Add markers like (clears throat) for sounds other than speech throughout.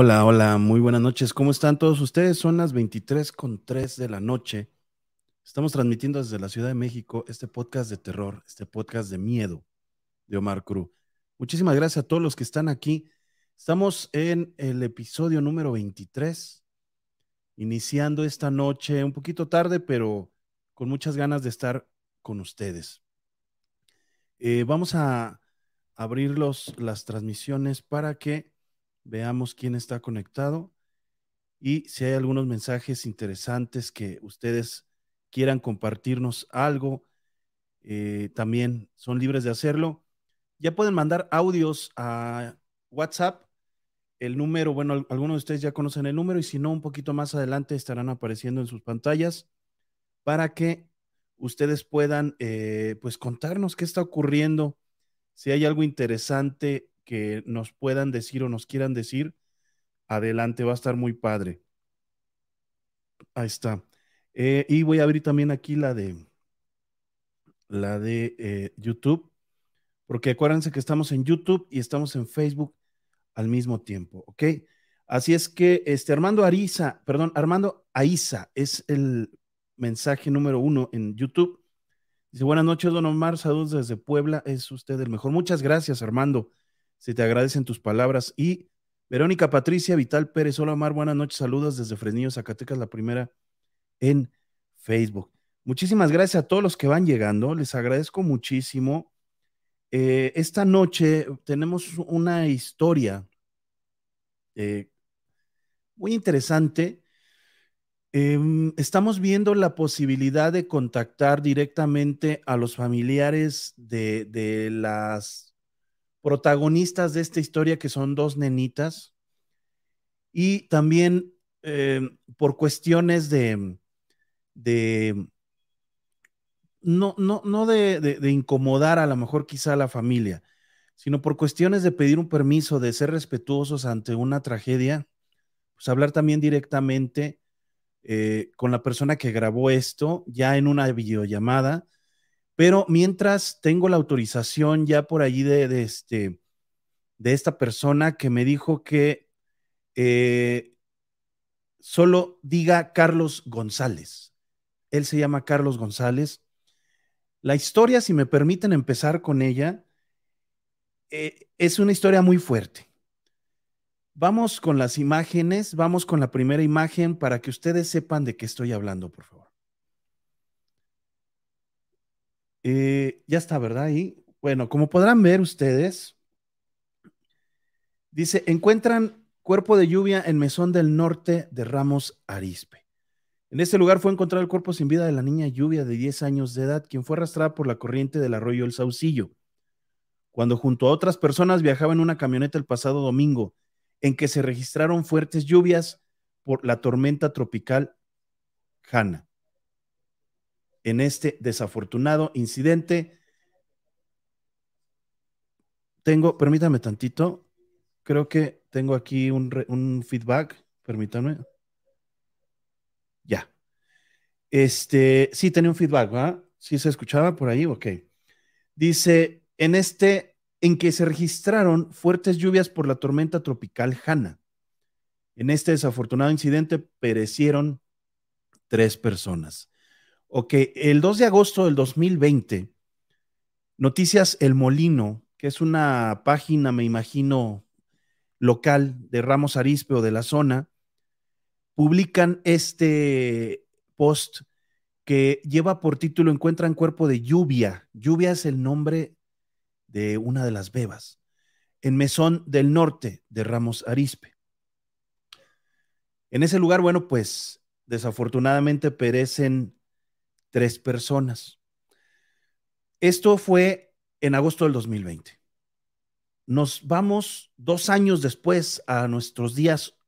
Hola, hola, muy buenas noches. ¿Cómo están todos ustedes? Son las 23 con 3 de la noche. Estamos transmitiendo desde la Ciudad de México este podcast de terror, este podcast de miedo de Omar Cruz. Muchísimas gracias a todos los que están aquí. Estamos en el episodio número 23, iniciando esta noche un poquito tarde, pero con muchas ganas de estar con ustedes. Eh, vamos a abrir los, las transmisiones para que veamos quién está conectado y si hay algunos mensajes interesantes que ustedes quieran compartirnos algo, eh, también son libres de hacerlo. Ya pueden mandar audios a WhatsApp. El número, bueno, algunos de ustedes ya conocen el número y si no, un poquito más adelante estarán apareciendo en sus pantallas para que ustedes puedan, eh, pues, contarnos qué está ocurriendo, si hay algo interesante que nos puedan decir o nos quieran decir, adelante, va a estar muy padre. Ahí está. Eh, y voy a abrir también aquí la de la de eh, YouTube, porque acuérdense que estamos en YouTube y estamos en Facebook al mismo tiempo, ¿ok? Así es que este Armando Ariza, perdón, Armando Aiza es el mensaje número uno en YouTube. Dice, buenas noches, don Omar, saludos desde Puebla, es usted el mejor. Muchas gracias, Armando se te agradecen tus palabras. Y Verónica Patricia Vital Pérez, hola Omar, buenas noches, saludos desde Fresnillo, Zacatecas, la primera en Facebook. Muchísimas gracias a todos los que van llegando, les agradezco muchísimo. Eh, esta noche tenemos una historia eh, muy interesante. Em, estamos viendo la posibilidad de contactar directamente a los familiares de, de las protagonistas de esta historia, que son dos nenitas, y también eh, por cuestiones de, de no, no, no de, de, incomodar a lo mejor quizá a la familia, sino por cuestiones de pedir un permiso, de ser respetuosos ante una tragedia, pues hablar también directamente eh, con la persona que grabó esto, ya en una videollamada, pero mientras tengo la autorización ya por allí de, este, de esta persona que me dijo que eh, solo diga Carlos González. Él se llama Carlos González. La historia, si me permiten empezar con ella, eh, es una historia muy fuerte. Vamos con las imágenes, vamos con la primera imagen para que ustedes sepan de qué estoy hablando, por favor. Eh, ya está, ¿verdad? Y bueno, como podrán ver ustedes, dice, encuentran cuerpo de lluvia en Mesón del Norte de Ramos Arispe. En este lugar fue encontrado el cuerpo sin vida de la niña Lluvia de 10 años de edad, quien fue arrastrada por la corriente del arroyo El Saucillo, cuando junto a otras personas viajaba en una camioneta el pasado domingo, en que se registraron fuertes lluvias por la tormenta tropical Hanna en este desafortunado incidente. Tengo, permítame tantito, creo que tengo aquí un, feedback, permítanme. Ya. Este, sí, tenía un feedback, ¿verdad? Sí se escuchaba por ahí, ok. Dice, en este, en que se registraron fuertes lluvias por la tormenta tropical Hanna. En este desafortunado incidente perecieron tres personas. Ok, el 2 de agosto del 2020, Noticias El Molino, que es una página, me imagino, local de Ramos Arispe o de la zona, publican este post que lleva por título Encuentran cuerpo de lluvia. Lluvia es el nombre de una de las bebas, en Mesón del Norte de Ramos Arispe. En ese lugar, bueno, pues desafortunadamente perecen tres personas. Esto fue en agosto del 2020. Nos vamos dos años después a nuestros días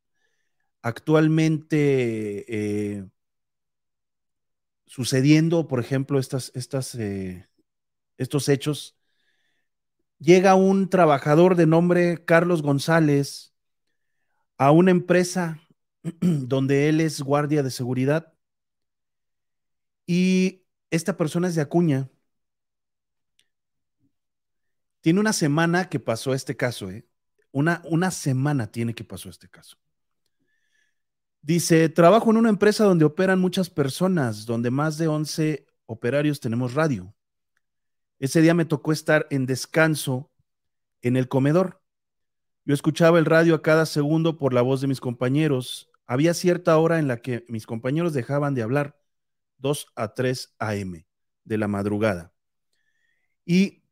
actualmente eh, sucediendo, por ejemplo, estas, eh, estos hechos. Llega un trabajador de nombre Carlos González a una empresa (clears throat) donde él es guardia de seguridad y esta persona es de Acuña. Tiene una semana que pasó este caso. ¿eh? una, una semana tiene que pasó este caso. Dice, trabajo en una empresa donde operan muchas personas, donde más de 11 operarios tenemos radio. Ese día me tocó estar en descanso en el comedor. Yo escuchaba el radio a cada segundo por la voz de mis compañeros. Había cierta hora en la que mis compañeros dejaban de hablar, 2 a 3 a.m. de la madrugada. Y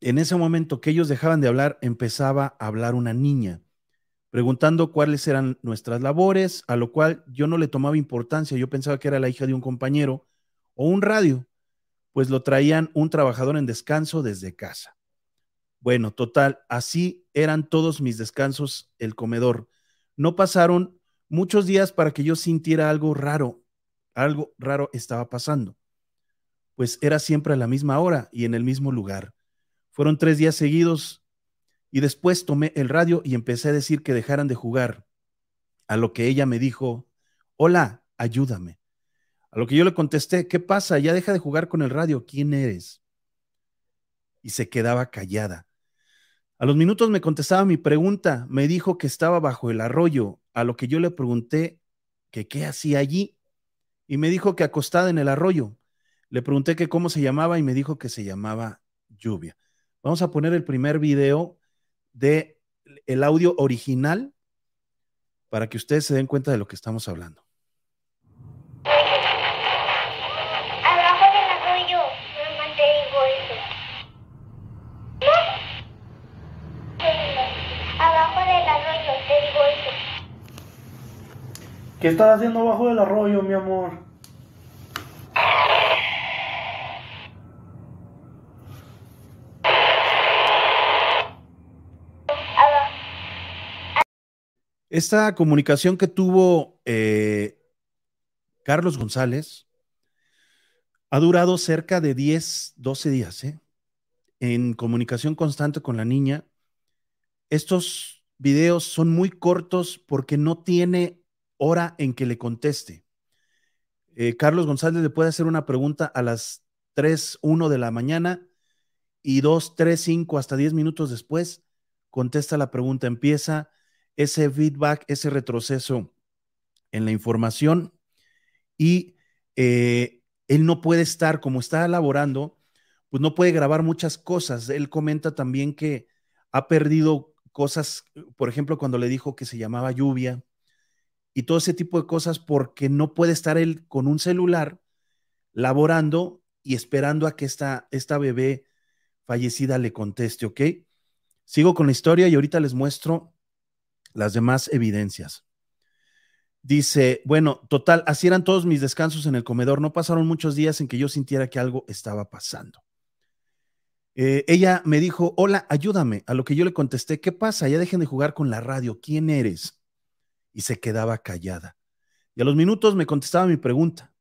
en ese momento que ellos dejaban de hablar, empezaba a hablar una niña preguntando cuáles eran nuestras labores, a lo cual yo no le tomaba importancia, yo pensaba que era la hija de un compañero o un radio, pues lo traían un trabajador en descanso desde casa. Bueno, total, así eran todos mis descansos el comedor. No pasaron muchos días para que yo sintiera algo raro, algo raro estaba pasando, pues era siempre a la misma hora y en el mismo lugar. Fueron tres días seguidos y después tomé el radio y empecé a decir que dejaran de jugar. A lo que ella me dijo, hola, ayúdame. A lo que yo le contesté, ¿qué pasa? Ya deja de jugar con el radio, ¿quién eres? Y se quedaba callada. A los minutos me contestaba mi pregunta, me dijo que estaba bajo el arroyo, a lo que yo le pregunté que qué hacía allí y me dijo que acostada en el arroyo. Le pregunté que cómo se llamaba y me dijo que se llamaba lluvia. Vamos a poner el primer video de el audio original para que ustedes se den cuenta de lo que estamos hablando. Abajo del arroyo, mamá te digo eso. Abajo del arroyo, te digo eso. ¿Qué estás haciendo abajo del arroyo, mi amor? Esta comunicación que tuvo eh, Carlos González ha durado cerca de 10, 12 días, ¿eh? en comunicación constante con la niña. Estos videos son muy cortos porque no tiene hora en que le conteste. Eh, Carlos González le puede hacer una pregunta a las 3, 1 de la mañana y 2, 3, 5, hasta 10 minutos después contesta la pregunta, empieza ese feedback, ese retroceso en la información y eh, él no puede estar, como está elaborando, pues no puede grabar muchas cosas. Él comenta también que ha perdido cosas, por ejemplo, cuando le dijo que se llamaba lluvia y todo ese tipo de cosas porque no puede estar él con un celular laborando y esperando a que esta, esta bebé fallecida le conteste, ¿ok? Sigo con la historia y ahorita les muestro las demás evidencias. Dice, bueno, total, así eran todos mis descansos en el comedor. No pasaron muchos días en que yo sintiera que algo estaba pasando. Eh, ella me dijo, hola, ayúdame. A lo que yo le contesté, ¿qué pasa? Ya dejen de jugar con la radio. ¿Quién eres? Y se quedaba callada. Y a los minutos me contestaba mi pregunta.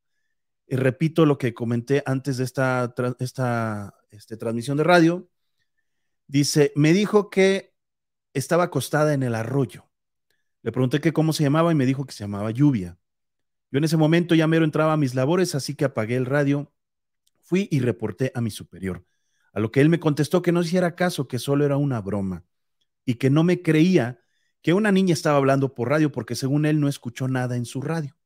Y repito lo que comenté antes de esta, esta este, transmisión de radio. Dice, me dijo que estaba acostada en el arroyo. Le pregunté cómo se llamaba y me dijo que se llamaba Lluvia. Yo en ese momento ya mero entraba a mis labores, así que apagué el radio, fui y reporté a mi superior, a lo que él me contestó que no hiciera caso, que solo era una broma y que no me creía que una niña estaba hablando por radio porque según él no escuchó nada en su radio.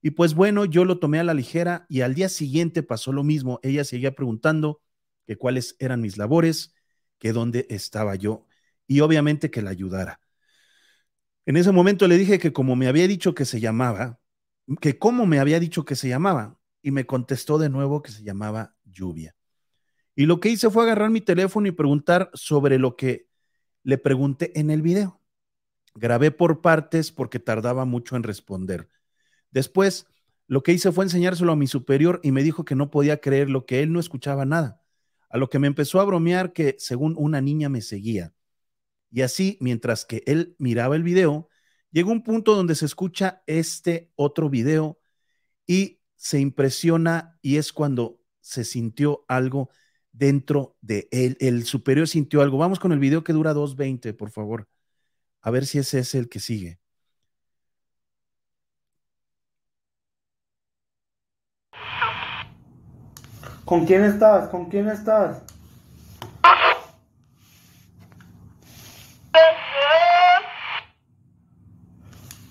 Y pues bueno, yo lo tomé a la ligera y al día siguiente pasó lo mismo. Ella seguía preguntando que cuáles eran mis labores, que dónde estaba yo y obviamente que la ayudara. En ese momento le dije que como me había dicho que se llamaba, que cómo me había dicho que se llamaba, y me contestó de nuevo que se llamaba lluvia. Y lo que hice fue agarrar mi teléfono y preguntar sobre lo que le pregunté en el video. Grabé por partes porque tardaba mucho en responder. Después, lo que hice fue enseñárselo a mi superior y me dijo que no podía creer lo que él no escuchaba nada. A lo que me empezó a bromear que según una niña me seguía. Y así, mientras que él miraba el video, llegó un punto donde se escucha este otro video y se impresiona y es cuando se sintió algo dentro de él. El superior sintió algo. Vamos con el video que dura 2.20, por favor. A ver si ese es el que sigue. ¿Con quién estás? ¿Con quién estás?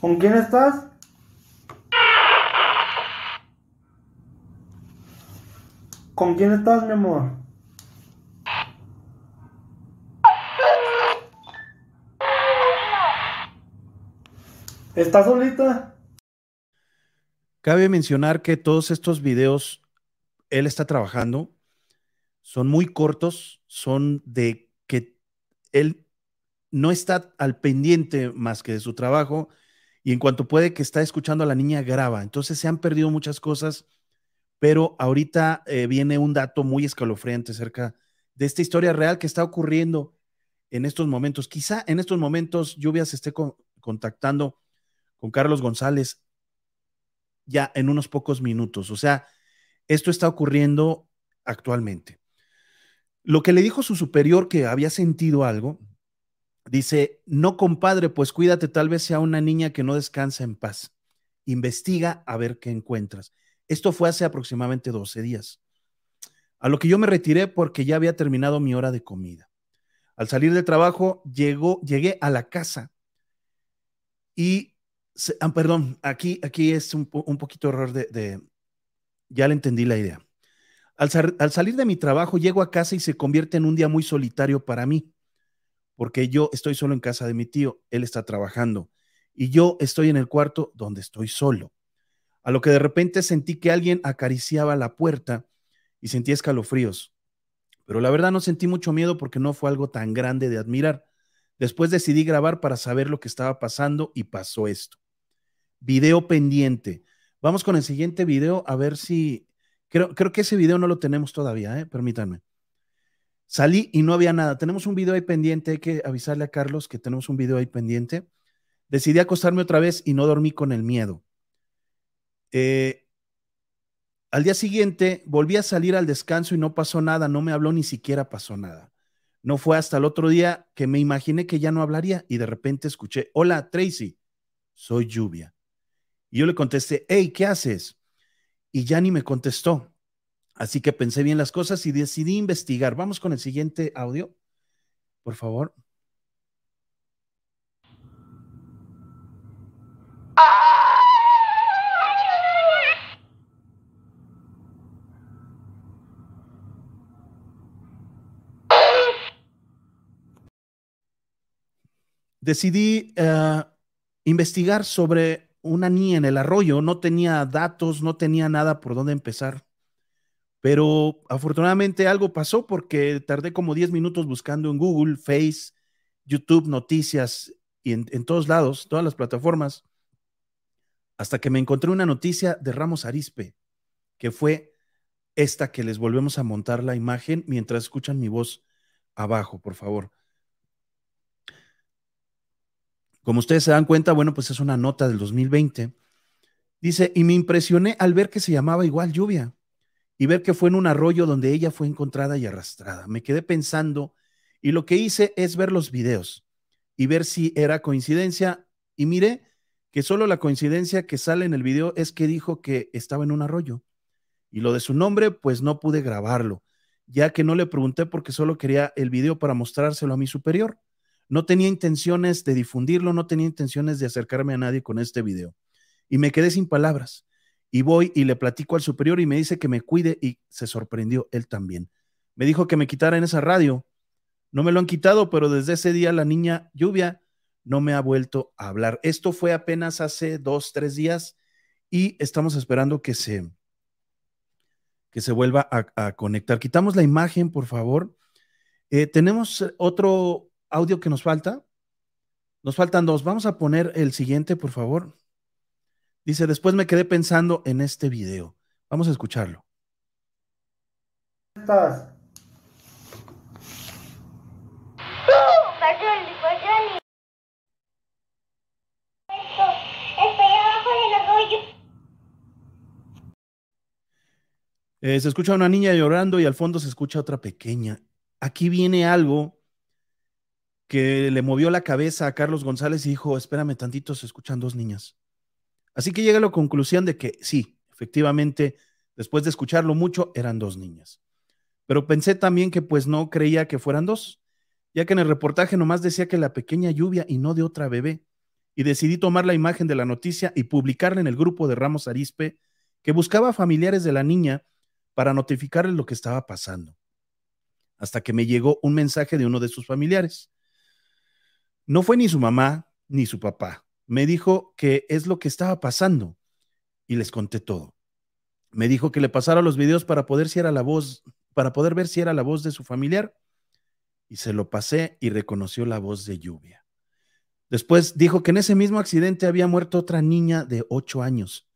¿Con quién estás? ¿Con quién estás, mi amor? ¿Estás solita? Cabe mencionar que todos estos videos, él está trabajando, son muy cortos, son de que él no está al pendiente más que de su trabajo y en cuanto puede que está escuchando a la niña graba. Entonces se han perdido muchas cosas, pero ahorita eh, viene un dato muy escalofriante acerca de esta historia real que está ocurriendo en estos momentos. Quizá en estos momentos Lluvia se esté con- contactando con Carlos González ya en unos pocos minutos. O sea, esto está ocurriendo actualmente. Lo que le dijo su superior que había sentido algo, dice, no compadre, pues cuídate, tal vez sea una niña que no descansa en paz. Investiga a ver qué encuentras. Esto fue hace aproximadamente 12 días. A lo que yo me retiré porque ya había terminado mi hora de comida. Al salir del trabajo, llegó, llegué a la casa y, ah, perdón, aquí, aquí es un, un poquito error de, de- ya le entendí la idea. Al, al salir de mi trabajo, llego a casa y se convierte en un día muy solitario para mí, porque yo estoy solo en casa de mi tío, él está trabajando y yo estoy en el cuarto donde estoy solo. A lo que de repente sentí que alguien acariciaba la puerta y sentí escalofríos. Pero la verdad no sentí mucho miedo porque no fue algo tan grande de admirar. Después decidí grabar para saber lo que estaba pasando y pasó esto. Video pendiente. Vamos con el siguiente video a ver si... Creo, creo que ese video no lo tenemos todavía, ¿eh? permítanme. Salí y no había nada. Tenemos un video ahí pendiente. Hay que avisarle a Carlos que tenemos un video ahí pendiente. Decidí acostarme otra vez y no dormí con el miedo. Eh, al día siguiente volví a salir al descanso y no pasó nada, no me habló ni siquiera pasó nada. No fue hasta el otro día que me imaginé que ya no hablaría y de repente escuché, hola Tracy, soy lluvia. Y yo le contesté, hey, ¿qué haces? Y ya ni me contestó. Así que pensé bien las cosas y decidí investigar. Vamos con el siguiente audio, por favor. Decidí uh, investigar sobre una niña en el arroyo. No tenía datos, no tenía nada por dónde empezar. Pero afortunadamente algo pasó porque tardé como 10 minutos buscando en Google, Face, YouTube, noticias y en, en todos lados, todas las plataformas, hasta que me encontré una noticia de Ramos Arispe, que fue esta que les volvemos a montar la imagen mientras escuchan mi voz abajo, por favor. Como ustedes se dan cuenta, bueno, pues es una nota del 2020. Dice, y me impresioné al ver que se llamaba igual lluvia y ver que fue en un arroyo donde ella fue encontrada y arrastrada. Me quedé pensando y lo que hice es ver los videos y ver si era coincidencia y miré que solo la coincidencia que sale en el video es que dijo que estaba en un arroyo y lo de su nombre pues no pude grabarlo, ya que no le pregunté porque solo quería el video para mostrárselo a mi superior. No tenía intenciones de difundirlo, no tenía intenciones de acercarme a nadie con este video. Y me quedé sin palabras. Y voy y le platico al superior y me dice que me cuide y se sorprendió él también. Me dijo que me quitara en esa radio. No me lo han quitado, pero desde ese día la niña lluvia no me ha vuelto a hablar. Esto fue apenas hace dos, tres días y estamos esperando que se, que se vuelva a, conectar. Quitamos la imagen, por favor. Eh, tenemos otro audio que nos falta. Nos faltan dos. Vamos a poner el siguiente, por favor. Dice, después me quedé pensando en este video. Vamos a escucharlo. ¿Estás? Eh, se escucha una niña llorando y al fondo se escucha otra pequeña. Aquí viene algo que le movió la cabeza a Carlos González y dijo, espérame tantito, se escuchan dos niñas. Así que llega a la conclusión de que sí, efectivamente, después de escucharlo mucho, eran dos niñas. Pero pensé también que pues no creía que fueran dos, ya que en el reportaje nomás decía que la pequeña lluvia y no de otra bebé. y decidí tomar la imagen de la noticia y publicarla en el grupo de Ramos Arispe que buscaba familiares de la niña para notificarles lo que estaba pasando. Hasta que me llegó un mensaje de uno de sus familiares. No fue ni su mamá ni su papá. Me dijo que es lo que estaba pasando y les conté todo. Me dijo que le pasara los videos para poder si era la voz, para poder ver si era la voz de su familiar y se lo pasé y reconoció la voz de Lluvia. Después dijo que en ese mismo accidente había muerto otra niña de 8 años,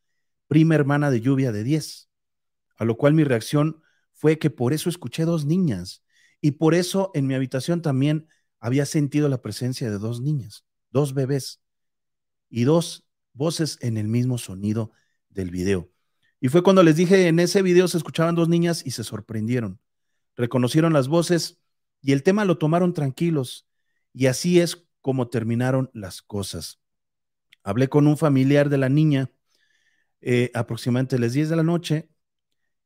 prima hermana de Lluvia de 10, a lo cual mi reacción fue que por eso escuché dos niñas y por eso en mi habitación también había sentido la presencia de dos niñas, dos bebés y dos voces en el mismo sonido del video. Y fue cuando les dije, en ese video se escuchaban dos niñas y se sorprendieron. Reconocieron las voces y el tema lo tomaron tranquilos. Y así es como terminaron las cosas. Hablé con un familiar de la niña eh, aproximadamente a las 10 de la noche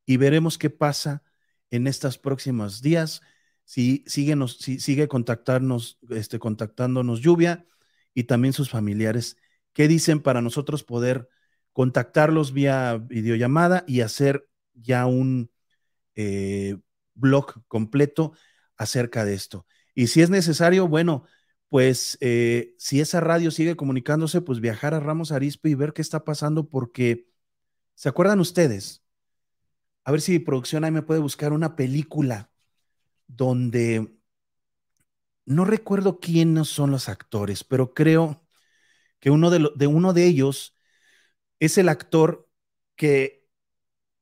y veremos qué pasa en estos próximos días. Si, si sigue contactarnos, este, contactándonos lluvia y también sus familiares, qué dicen para nosotros poder contactarlos vía videollamada y hacer ya un eh, blog completo acerca de esto. Y si es necesario, bueno, pues eh, si esa radio sigue comunicándose, pues viajar a Ramos Arispe y ver qué está pasando, porque, ¿se acuerdan ustedes? A ver si producción ahí me puede buscar una película donde no recuerdo quiénes son los actores, pero creo que uno de, uno de ellos es el actor que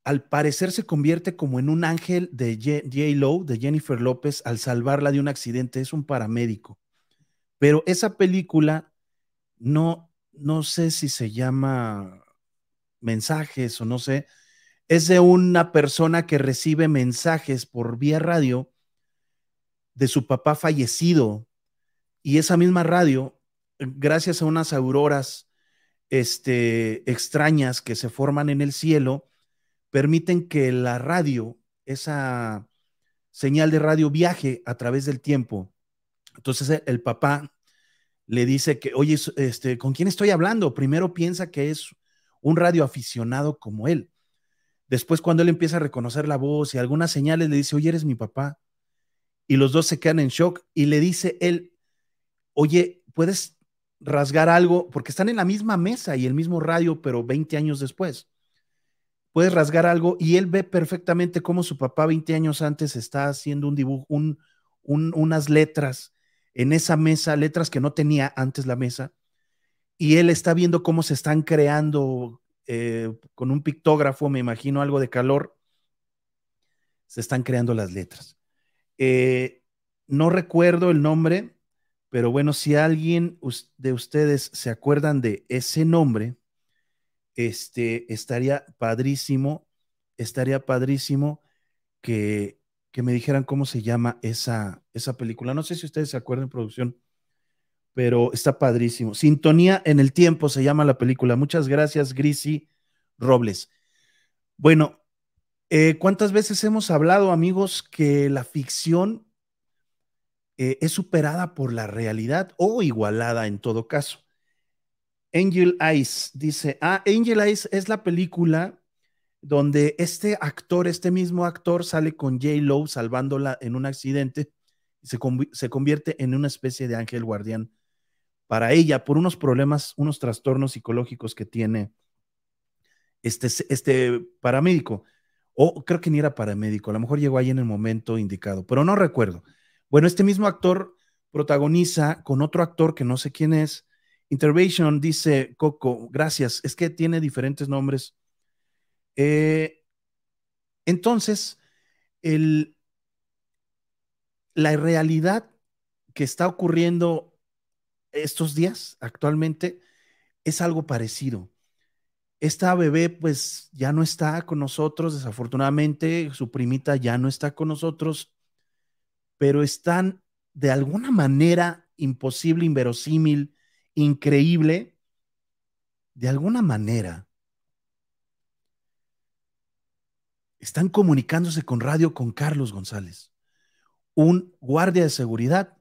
al parecer se convierte como en un ángel de J. Lo, de Jennifer López, al salvarla de un accidente. Es un paramédico. Pero esa película no, no sé si se llama mensajes o no sé. Es de una persona que recibe mensajes por vía radio de su papá fallecido. Y esa misma radio, gracias a unas auroras este, extrañas que se forman en el cielo, permiten que la radio, esa señal de radio viaje a través del tiempo. Entonces el papá le dice que, oye, este, ¿con quién estoy hablando? Primero piensa que es un radio aficionado como él. Después cuando él empieza a reconocer la voz y algunas señales, le dice, oye, eres mi papá. Y los dos se quedan en shock y le dice él, oye, ¿puedes rasgar algo? Porque están en la misma mesa y el mismo radio, pero 20 años después puedes rasgar algo y él ve perfectamente cómo su papá 20 años antes está haciendo un dibujo, un, unas letras en esa mesa, letras que no tenía antes la mesa, y él está viendo cómo se están creando eh, con un pictógrafo, me imagino algo de calor, se están creando las letras. Eh, no recuerdo el nombre, pero bueno, si alguien de ustedes se acuerdan de ese nombre, este, estaría padrísimo, estaría padrísimo que, que me dijeran cómo se llama esa, esa película. No sé si ustedes se acuerdan, producción, pero está padrísimo. Sintonía en el tiempo se llama la película. Muchas gracias, Grisi Robles. Bueno, eh, ¿cuántas veces hemos hablado, amigos, que la ficción eh, es superada por la realidad o igualada en todo caso? Angel Eyes dice, ah, Angel Eyes es la película donde este actor, este mismo actor sale con J. Lo salvándola en un accidente y se, se convierte en una especie de ángel guardián para ella por unos problemas, unos trastornos psicológicos que tiene este, este paramédico. O creo que ni era paramédico, a lo mejor llegó ahí en el momento indicado, pero no recuerdo. Bueno, este mismo actor protagoniza con otro actor que no sé quién es, Intervention dice Coco, gracias, es que tiene diferentes nombres. Eh, entonces, el, la realidad que está ocurriendo estos días actualmente es algo parecido. Esta bebé pues ya no está con nosotros, desafortunadamente, su primita ya no está con nosotros, pero están de alguna manera imposible, inverosímil, increíble, de alguna manera, están comunicándose con radio con Carlos González, un guardia de seguridad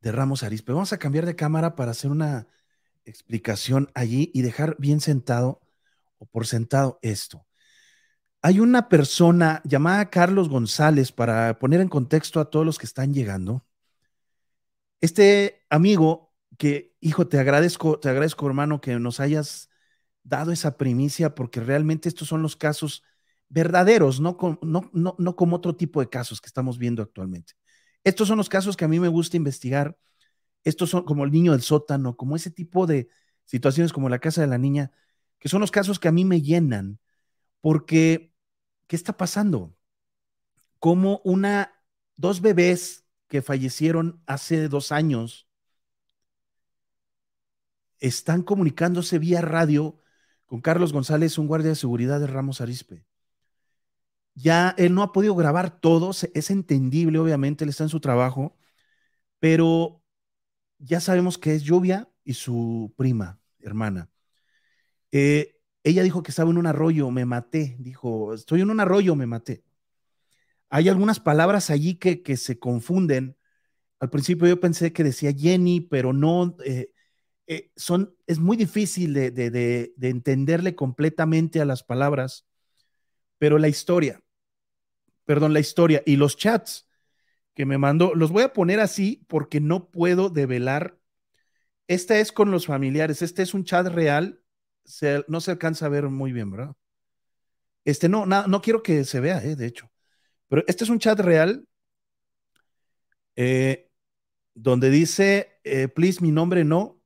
de Ramos Arispe. Vamos a cambiar de cámara para hacer una explicación allí y dejar bien sentado o por sentado esto. Hay una persona llamada Carlos González, para poner en contexto a todos los que están llegando. Este amigo que, hijo, te agradezco, te agradezco, hermano, que nos hayas dado esa primicia, porque realmente estos son los casos verdaderos, no, no, no, no como otro tipo de casos que estamos viendo actualmente. Estos son los casos que a mí me gusta investigar. Estos son como el niño del sótano, como ese tipo de situaciones como la casa de la niña, que son los casos que a mí me llenan, porque ¿qué está pasando? Como una, dos bebés que fallecieron hace dos años están comunicándose vía radio con Carlos González, un guardia de seguridad de Ramos Arispe. Ya él no ha podido grabar todo, es entendible, obviamente, él está en su trabajo, pero ya sabemos que es Lluvia y su prima, hermana. Eh, ella dijo que estaba en un arroyo, me maté, dijo, estoy en un arroyo, me maté. Hay algunas palabras allí que, que se confunden. Al principio yo pensé que decía Jenny, pero no, eh, eh, son, es muy difícil de, de, de, de entenderle completamente a las palabras, pero la historia, perdón, la historia y los chats que me mandó, los voy a poner así porque no puedo develar. Esta es con los familiares, este es un chat real, no se alcanza a ver muy bien, ¿verdad? Este no, no, quiero que se vea, eh, de hecho, pero este es un chat real eh, donde dice, eh, please, mi nombre no,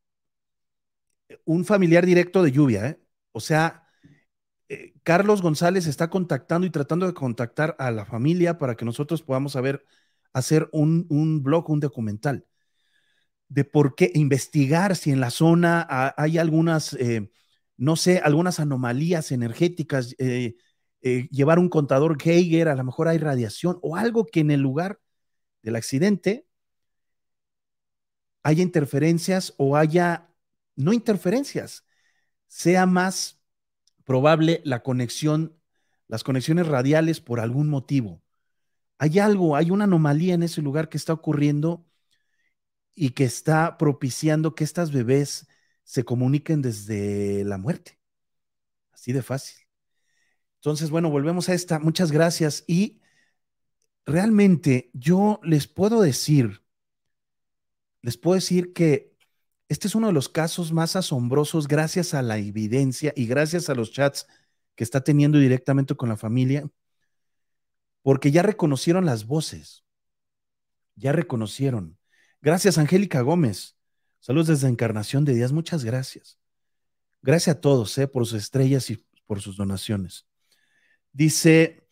un familiar directo de lluvia, o sea, Carlos González está contactando y tratando de contactar a la familia para que nosotros podamos saber, hacer un, un blog, un documental de por qué investigar si en la zona hay algunas, eh, no sé, algunas anomalías energéticas, eh, eh, llevar un contador Geiger, a lo mejor hay radiación o algo que en el lugar del accidente haya interferencias o haya, no interferencias, sea más probable la conexión, las conexiones radiales por algún motivo. Hay algo, hay una anomalía en ese lugar que está ocurriendo y que está propiciando que estas bebés se comuniquen desde la muerte. Así de fácil. Entonces, bueno, volvemos a esta. Muchas gracias. Y realmente yo les puedo decir, les puedo decir que este es uno de los casos más asombrosos gracias a la evidencia y gracias a los chats que está teniendo directamente con la familia, porque ya reconocieron las voces, ya reconocieron. Gracias, Angélica Gómez. Saludos desde Encarnación de Díaz. Muchas gracias. Gracias a todos eh, por sus estrellas y por sus donaciones. Dice,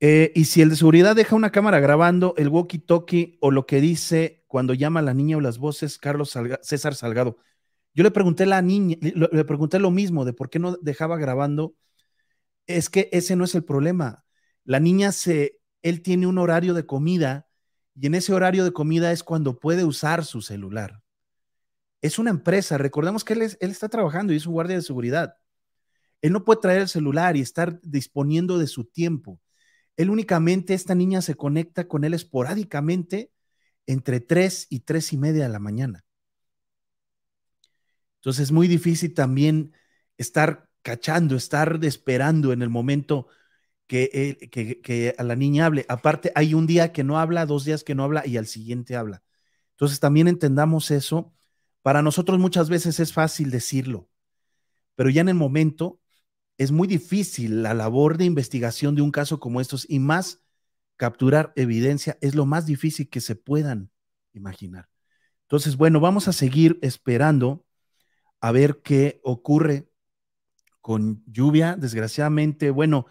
eh, y si el de seguridad deja una cámara grabando el walkie-talkie o lo que dice cuando llama a la niña o las voces Carlos César Salgado. Yo le pregunté a la niña, le, pregunté lo mismo de por qué no dejaba grabando. Es que ese no es el problema. La niña se, él tiene un horario de comida y en ese horario de comida es cuando puede usar su celular. Es una empresa, recordemos que él, él está trabajando y es un guardia de seguridad. Él no puede traer el celular y estar disponiendo de su tiempo. Él únicamente, esta niña se conecta con él esporádicamente entre 3 y 3 y media de la mañana. Entonces es muy difícil también estar cachando, estar esperando en el momento que, que, a la niña hable. Aparte, hay un día que no habla, dos días que no habla y al siguiente habla. Entonces también entendamos eso. Para nosotros muchas veces es fácil decirlo, pero ya en el momento es muy difícil la labor de investigación de un caso como estos y más capturar evidencia es lo más difícil que se puedan imaginar. Entonces, bueno, vamos a seguir esperando a ver qué ocurre con lluvia. Desgraciadamente, bueno,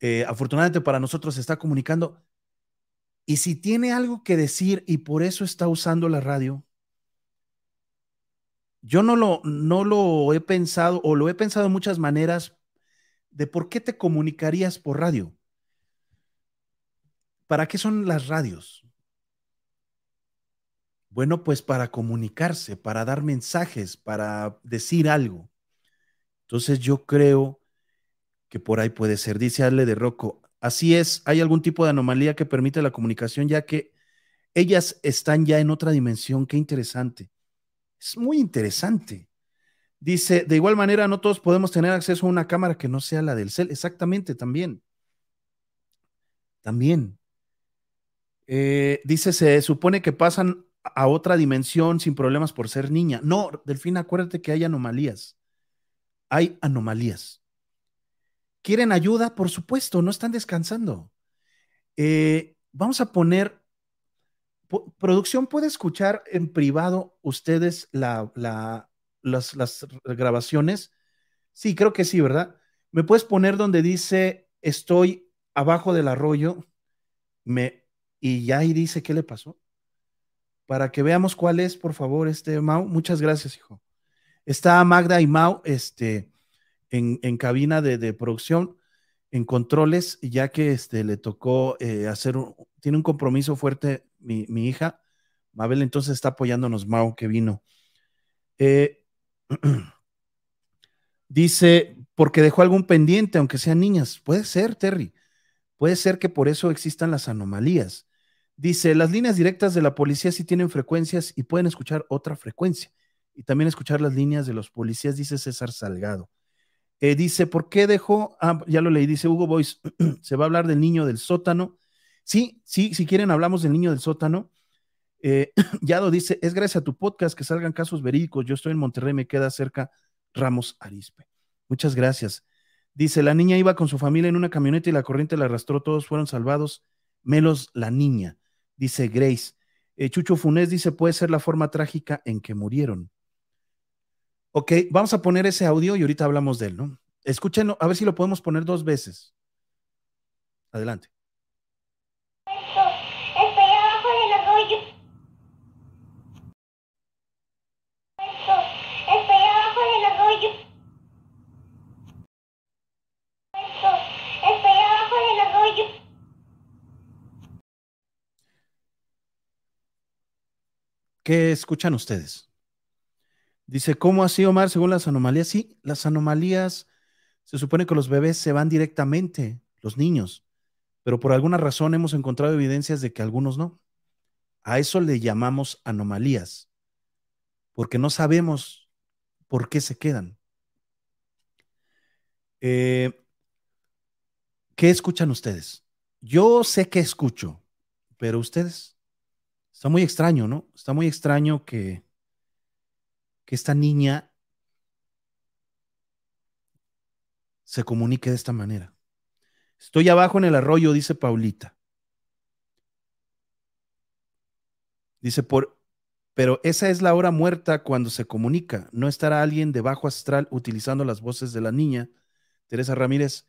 eh, afortunadamente para nosotros se está comunicando. Y si tiene algo que decir y por eso está usando la radio, yo no lo, no lo he pensado o lo he pensado de muchas maneras de por qué te comunicarías por radio. ¿Para qué son las radios? Bueno, pues para comunicarse, para dar mensajes, para decir algo. Entonces yo creo que por ahí puede ser. Dice Ale de Rocco, así es, hay algún tipo de anomalía que permite la comunicación, ya que ellas están ya en otra dimensión. Qué interesante. Es muy interesante. Dice, de igual manera, no todos podemos tener acceso a una cámara que no sea la del cel. Exactamente, también. También. Eh, dice, se supone que pasan a otra dimensión sin problemas por ser niña. No, Delfín, acuérdate que hay anomalías. Hay anomalías. ¿Quieren ayuda? Por supuesto, no están descansando. Eh, vamos a poner, producción, ¿puede escuchar en privado ustedes la, las, las grabaciones? Sí, creo que sí, ¿verdad? ¿Me puedes poner donde dice estoy abajo del arroyo? Me, y ya ahí dice qué le pasó. Para que veamos cuál es, por favor, este Mau. Muchas gracias, hijo. Está Magda y Mau este, en, cabina de, de, producción, en controles, ya que este, le tocó eh, hacer, un, tiene un compromiso fuerte mi, mi, hija. Mabel entonces está apoyándonos, Mau, que vino. Eh, (clears throat) dice, porque dejó algún pendiente, aunque sean niñas. Puede ser, Terry. Puede ser que por eso existan las anomalías. Dice, las líneas directas de la policía sí tienen frecuencias y pueden escuchar otra frecuencia. Y también escuchar las líneas de los policías, dice César Salgado. Eh, dice, ¿por qué dejó? Ah, ya lo leí, dice Hugo Boys, (clears throat) se va a hablar del niño del sótano. Sí, sí, si quieren hablamos del niño del sótano. Eh, (clears throat) Yado dice, es gracias a tu podcast que salgan casos verídicos. Yo estoy en Monterrey, me queda cerca Ramos Arispe. Muchas gracias. Dice, la niña iba con su familia en una camioneta y la corriente la arrastró, todos fueron salvados, menos la niña dice Grace. Eh, Chucho Funés dice, puede ser la forma trágica en que murieron. Ok, vamos a poner ese audio y ahorita hablamos de él, ¿no? Escúchenlo, a ver si lo podemos poner dos veces. Adelante. Estoy abajo del arroyo. Estoy abajo del arroyo. Estoy abajo del arroyo. ¿Qué escuchan ustedes? Dice, ¿cómo así, Omar? Según las anomalías, sí, las anomalías, se supone que los bebés se van directamente, los niños, pero por alguna razón hemos encontrado evidencias de que algunos no. A eso le llamamos anomalías, porque no sabemos por qué se quedan. Eh, ¿Qué escuchan ustedes? Yo sé que escucho, pero ustedes. Está muy extraño, ¿no? Está muy extraño que, que esta niña se comunique de esta manera. Estoy abajo en el arroyo, dice Paulita. Dice, por, pero esa es la hora muerta cuando se comunica. No estará alguien de bajo astral utilizando las voces de la niña. Teresa Ramírez,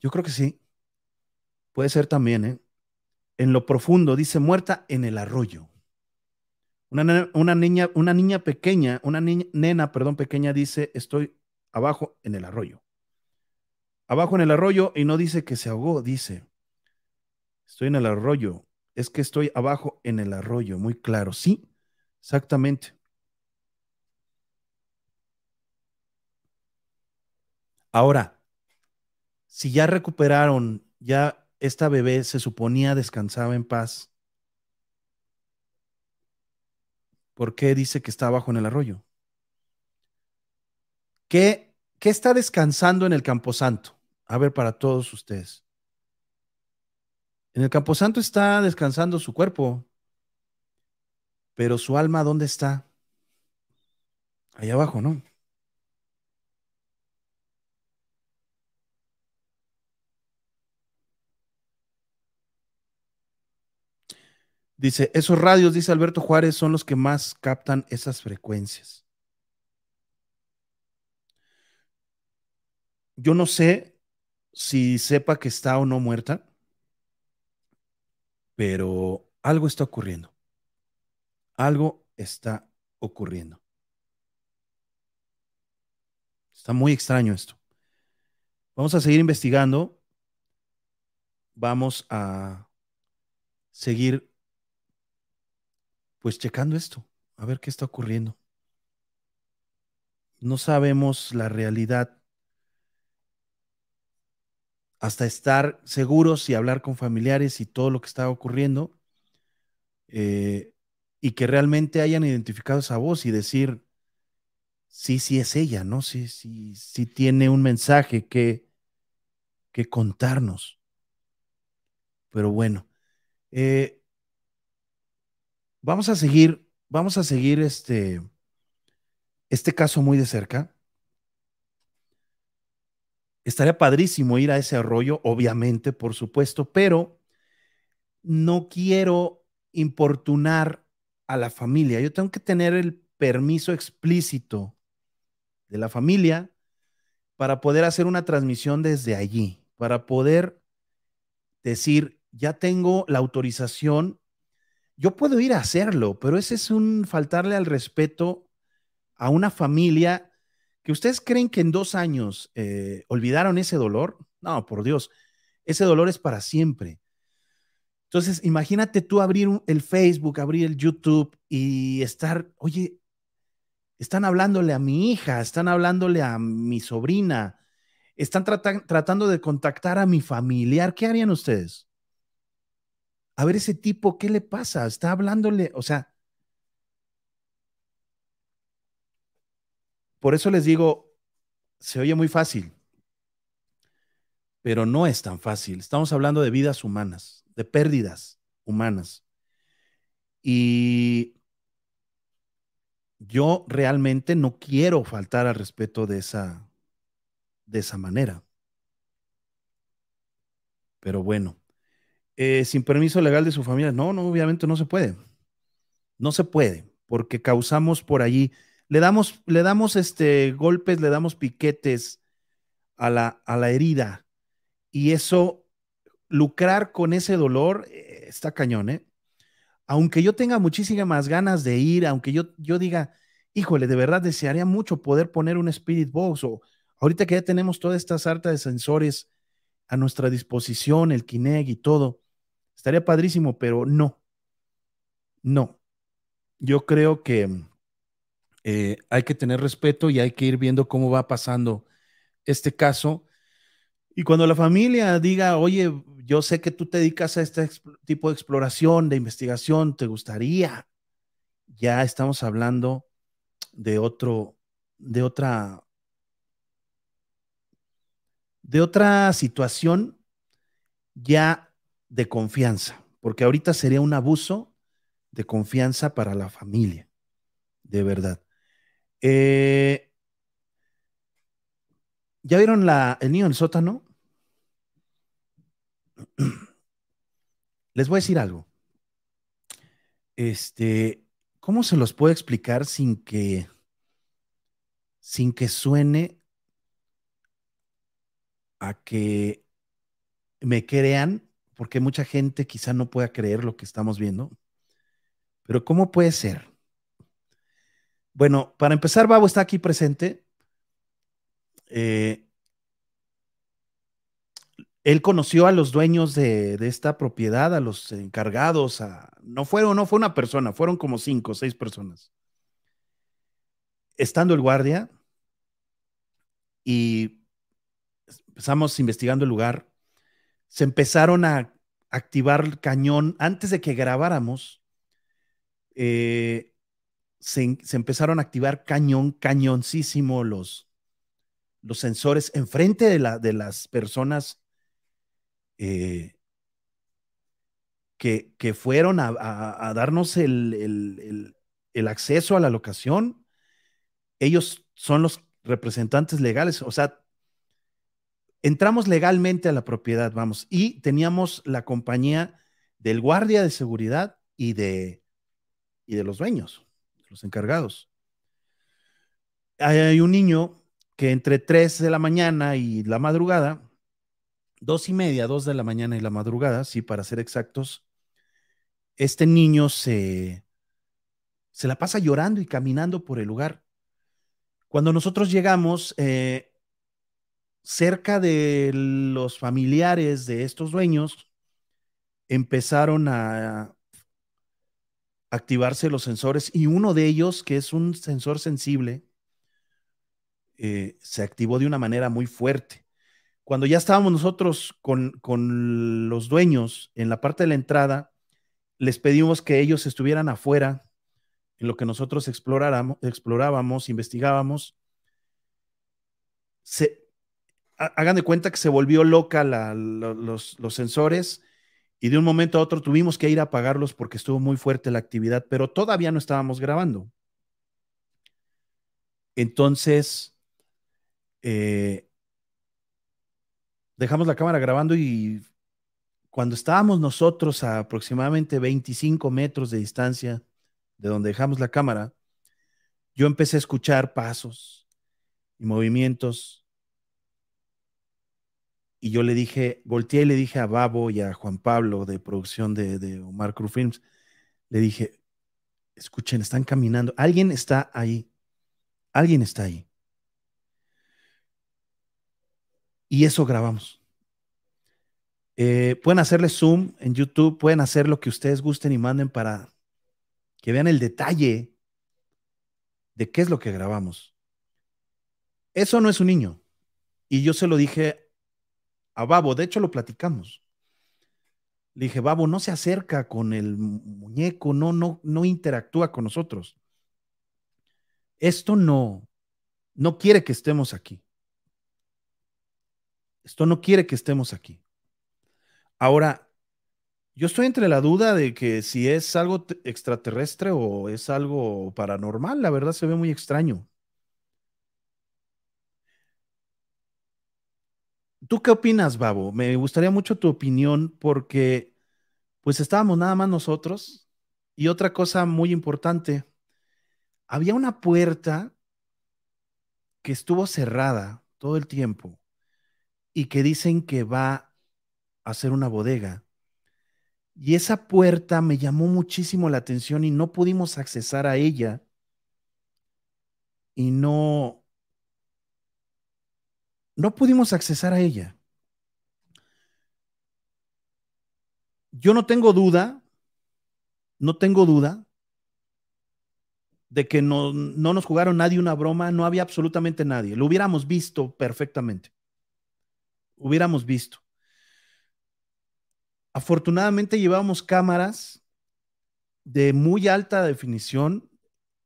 yo creo que sí. Puede ser también, ¿eh? en lo profundo, dice muerta en el arroyo. Una, una niña, una niña pequeña, una niña, nena, perdón, pequeña dice, estoy abajo en el arroyo. Abajo en el arroyo y no dice que se ahogó, dice, estoy en el arroyo. Es que estoy abajo en el arroyo, muy claro. Sí, exactamente. Ahora, si ya recuperaron, ya esta bebé se suponía descansaba en paz. ¿Por qué dice que está abajo en el arroyo? ¿Qué, ¿Qué está descansando en el Camposanto? A ver, para todos ustedes. En el Camposanto está descansando su cuerpo, pero su alma, ¿dónde está? Ahí abajo, ¿no? Dice, esos radios, dice Alberto Juárez, son los que más captan esas frecuencias. Yo no sé si sepa que está o no muerta, pero algo está ocurriendo. Algo está ocurriendo. Está muy extraño esto. Vamos a seguir investigando. Vamos a seguir pues checando esto, a ver qué está ocurriendo. No sabemos la realidad hasta estar seguros y hablar con familiares y todo lo que está ocurriendo eh, y que realmente hayan identificado esa voz y decir, sí, sí es ella, ¿no? Sí, sí, sí tiene un mensaje que, que contarnos. Pero bueno, eh, vamos a seguir, vamos a seguir este, este caso muy de cerca. Estaría padrísimo ir a ese arroyo, obviamente, por supuesto, pero no quiero importunar a la familia. Yo tengo que tener el permiso explícito de la familia para poder hacer una transmisión desde allí, para poder decir, ya tengo la autorización, yo puedo ir a hacerlo, pero ese es un faltarle al respeto a una familia que ustedes creen que en dos años eh, olvidaron ese dolor. No, por Dios, ese dolor es para siempre. Entonces, imagínate tú abrir el Facebook, abrir el YouTube y estar, oye, están hablándole a mi hija, están hablándole a mi sobrina, están tratando de contactar a mi familiar. ¿Qué harían ustedes? A ver ese tipo, ¿qué le pasa? Está hablándole, o sea, por eso les digo, se oye muy fácil, pero no es tan fácil. Estamos hablando de vidas humanas, de pérdidas humanas. Y yo realmente no quiero faltar al respeto de esa, de esa manera. Pero bueno, eh, sin permiso legal de su familia, no, no, obviamente no se puede. No se puede, porque causamos por allí, le damos, le damos este, golpes, le damos piquetes a la, a la herida. Y eso, lucrar con ese dolor, eh, está cañón, ¿eh? aunque yo tenga muchísimas ganas de ir, aunque yo, yo diga, híjole, de verdad desearía mucho poder poner un Spirit Box o ahorita que ya tenemos toda esta sarta de sensores a nuestra disposición, el Kinect y todo, estaría padrísimo, pero no, no. Yo creo que eh, hay que tener respeto y hay que ir viendo cómo va pasando este caso. Y cuando la familia diga, oye, yo sé que tú te dedicas a este tipo de exploración, de investigación, ¿te gustaría? Ya estamos hablando de otro, de otra, de otra situación ya de confianza, porque ahorita sería un abuso de confianza para la familia, de verdad. Eh, ¿Ya vieron la, el niño en el sótano? Les voy a decir algo. Este, ¿cómo se los puedo explicar sin que sin que suene a que me crean, porque mucha gente quizá no pueda creer lo que estamos viendo. Pero ¿cómo puede ser? Bueno, para empezar, Babo está aquí presente. Eh, él conoció a los dueños de, esta propiedad, a los encargados, no fueron, no fue una persona, fueron como cinco o seis personas. Estando el guardia y empezamos investigando el lugar, se empezaron a activar el cañón antes de que grabáramos. Eh, se, empezaron a activar cañón, cañoncísimo los, los sensores enfrente de, la, de las personas eh, que, que, fueron a, darnos el, acceso a la locación. Ellos son los representantes legales, o sea, entramos legalmente a la propiedad, vamos, y teníamos la compañía del guardia de seguridad y de, y de los dueños, los encargados. Hay un niño que entre 3 de la mañana y la madrugada dos y media, dos de la mañana y la madrugada, sí, para ser exactos, este niño se, se la pasa llorando y caminando por el lugar. Cuando nosotros llegamos, eh, cerca de los familiares de estos dueños, empezaron a activarse los sensores y uno de ellos, que es un sensor sensible, eh, se activó de una manera muy fuerte. Cuando ya estábamos nosotros con, los dueños en la parte de la entrada, les pedimos que ellos estuvieran afuera en lo que nosotros explorábamos, investigábamos, se, hagan de cuenta que se volvió loca la, los, los sensores y de un momento a otro tuvimos que ir a apagarlos porque estuvo muy fuerte la actividad, pero todavía no estábamos grabando. Entonces, eh, dejamos la cámara grabando y cuando estábamos nosotros a aproximadamente 25 metros de distancia de donde dejamos la cámara, yo empecé a escuchar pasos y movimientos. Y yo le dije, volteé y le dije a Babo y a Juan Pablo de producción de, Omar Cruz Films, le dije, escuchen, están caminando, alguien está ahí, alguien está ahí. Y eso grabamos. Eh, pueden hacerle zoom en YouTube, pueden hacer lo que ustedes gusten y manden para que vean el detalle de qué es lo que grabamos. Eso no es un niño. Y yo se lo dije a Babo, de hecho lo platicamos. Le dije, Babo, no se acerca con el muñeco, no, no, no interactúa con nosotros. Esto no, no quiere que estemos aquí. Esto no quiere que estemos aquí. Ahora, yo estoy entre la duda de que si es algo extraterrestre o es algo paranormal, la verdad se ve muy extraño. ¿Tú qué opinas, Babo? Me gustaría mucho tu opinión porque pues estábamos nada más nosotros y otra cosa muy importante, había una puerta que estuvo cerrada todo el tiempo y que dicen que va a ser una bodega. Y esa puerta me llamó muchísimo la atención y no pudimos accesar a ella. Y no, no pudimos accesar a ella. Yo no tengo duda, no tengo duda de que no, no, nos jugaron nadie una broma, no había absolutamente nadie. Lo hubiéramos visto perfectamente. Hubiéramos visto. Afortunadamente llevamos cámaras de muy alta definición,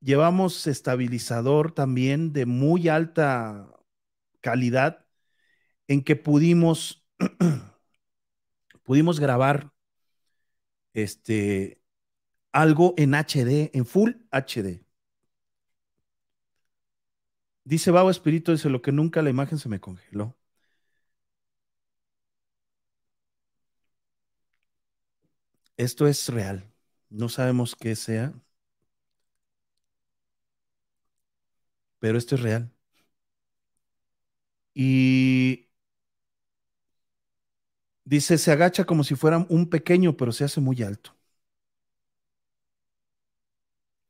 llevamos estabilizador también de muy alta calidad en que pudimos (clears throat) pudimos grabar este algo en HD, en full HD. Dice Babo Espíritu, dice lo que nunca la imagen se me congeló. Esto es real. No sabemos qué sea, pero esto es real. Y dice, se agacha como si fuera un pequeño, pero se hace muy alto.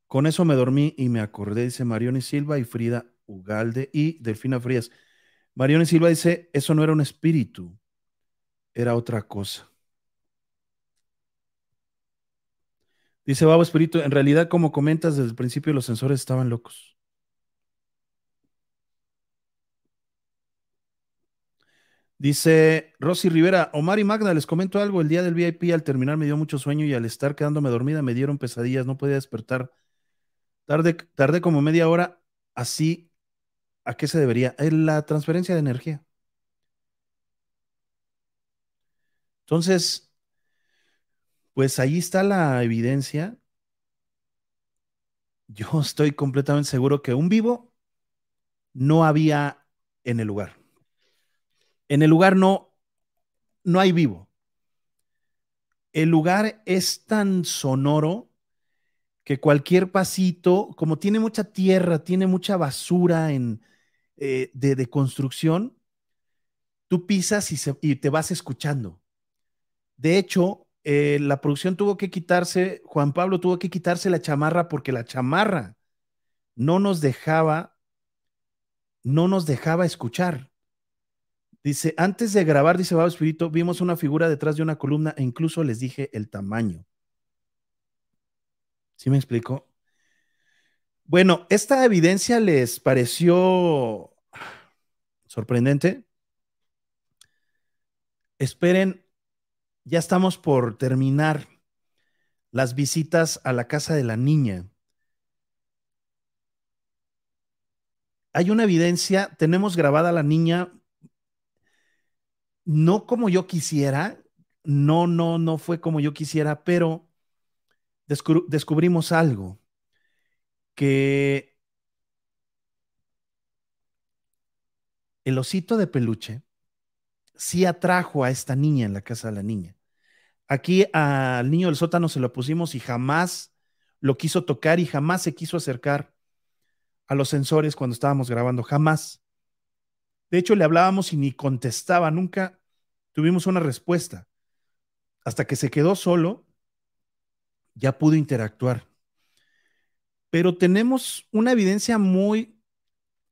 Con eso me dormí y me acordé, dice Marioni Silva y Frida Ugalde y Delfina Frías. Marioni Silva dice, eso no era un espíritu, era otra cosa. Dice Babo Espíritu, en realidad, como comentas desde el principio, los sensores estaban locos. Dice Rosy Rivera, Omar y Magda, les comento algo. El día del VIP al terminar me dio mucho sueño y al estar quedándome dormida me dieron pesadillas, no podía despertar. Tarde, tardé como media hora. Así, ¿a qué se debería? En la transferencia de energía. Entonces, pues ahí está la evidencia. Yo estoy completamente seguro que un vivo no había en el lugar. En el lugar no, no hay vivo. El lugar es tan sonoro que cualquier pasito, como tiene mucha tierra, tiene mucha basura en, eh, de, construcción, tú pisas y, y te vas escuchando. De hecho, eh, la producción tuvo que quitarse, Juan Pablo tuvo que quitarse la chamarra porque la chamarra no nos dejaba, no nos dejaba escuchar. Dice, antes de grabar, dice Babo Espíritu, vimos una figura detrás de una columna e incluso les dije el tamaño. ¿Sí me explico? Bueno, esta evidencia les pareció sorprendente. Esperen ya estamos por terminar las visitas a la casa de la niña. hay una evidencia, tenemos grabada a la niña, no como yo quisiera, no, no, no fue como yo quisiera, pero descubr- descubrimos algo, que el osito de peluche sí atrajo a esta niña en la casa de la niña. Aquí al niño del sótano se lo pusimos y jamás lo quiso tocar y jamás se quiso acercar a los sensores cuando estábamos grabando, jamás. De hecho, le hablábamos y ni contestaba, nunca tuvimos una respuesta. Hasta que se quedó solo, ya pudo interactuar. Pero tenemos una evidencia muy,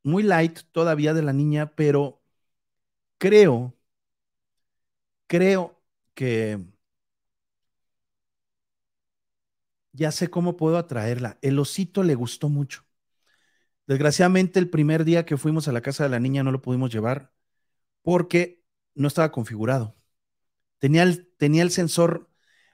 muy light todavía de la niña, pero creo, creo que ya sé cómo puedo atraerla. El osito le gustó mucho. Desgraciadamente, el primer día que fuimos a la casa de la niña no lo pudimos llevar porque no estaba configurado. Tenía el, tenía el sensor,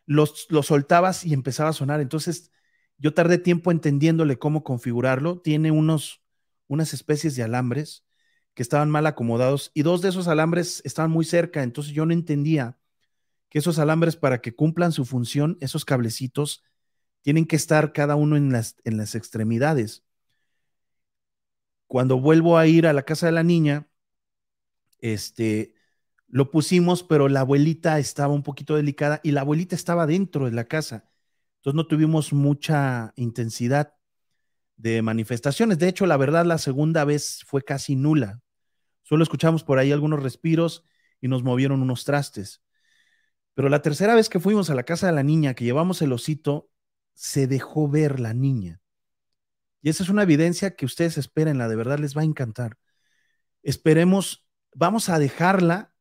lo lo soltabas y empezaba a sonar. Entonces, yo tardé tiempo entendiéndole cómo configurarlo. Tiene unos, unas especies de alambres que estaban mal acomodados y dos de esos alambres estaban muy cerca. Entonces, yo no entendía que esos alambres, para que cumplan su función, esos cablecitos, tienen que estar cada uno en las, en las extremidades. Cuando vuelvo a ir a la casa de la niña, este, lo pusimos, pero la abuelita estaba un poquito delicada y la abuelita estaba dentro de la casa. Entonces no tuvimos mucha intensidad de manifestaciones. De hecho, la verdad, la segunda vez fue casi nula. Solo escuchamos por ahí algunos respiros y nos movieron unos trastes. Pero la tercera vez que fuimos a la casa de la niña, que llevamos el osito, se dejó ver la niña. Y esa es una evidencia que ustedes esperen, la de verdad les va a encantar. Esperemos, vamos a dejarla,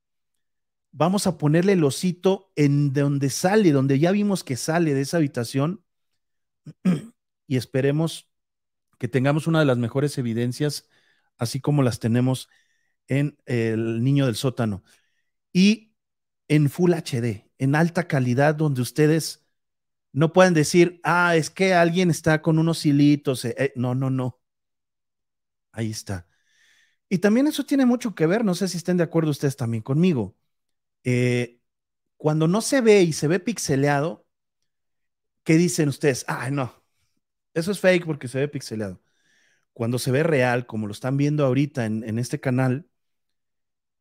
vamos a ponerle el osito en donde sale, donde ya vimos que sale de esa habitación (clears throat) y esperemos que tengamos una de las mejores evidencias, así como las tenemos en el niño del sótano. Y en Full HD, en alta calidad, donde ustedes no pueden decir, ah, es que alguien está con unos hilitos. Eh, eh, no, no, no. Ahí está. Y también eso tiene mucho que ver, no sé si estén de acuerdo ustedes también conmigo. Eh, cuando no se ve y se ve pixeleado, ¿qué dicen ustedes? Ah, no, eso es fake porque se ve pixeleado. Cuando se ve real, como lo están viendo ahorita en, en este canal,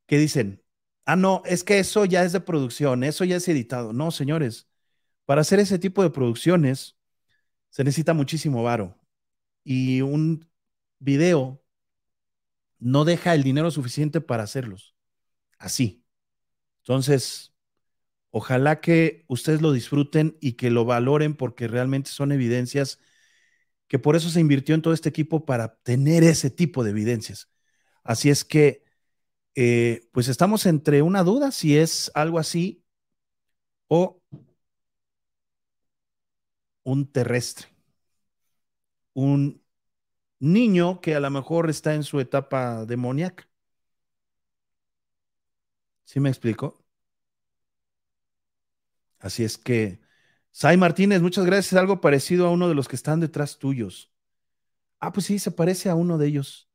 ¿qué dicen? Ah, no, es que eso ya es de producción, eso ya es editado. No, señores, para hacer ese tipo de producciones se necesita muchísimo varo y un video no deja el dinero suficiente para hacerlos. Así. Entonces, ojalá que ustedes lo disfruten y que lo valoren porque realmente son evidencias que por eso se invirtió en todo este equipo para tener ese tipo de evidencias. Así es que, eh, pues estamos entre una duda si es algo así o un terrestre, un niño que a lo mejor está en su etapa demoníaca. ¿Sí me explico? Así es que, Sai Martínez, muchas gracias. Algo parecido a uno de los que están detrás tuyos. Ah, pues sí, se parece a uno de ellos.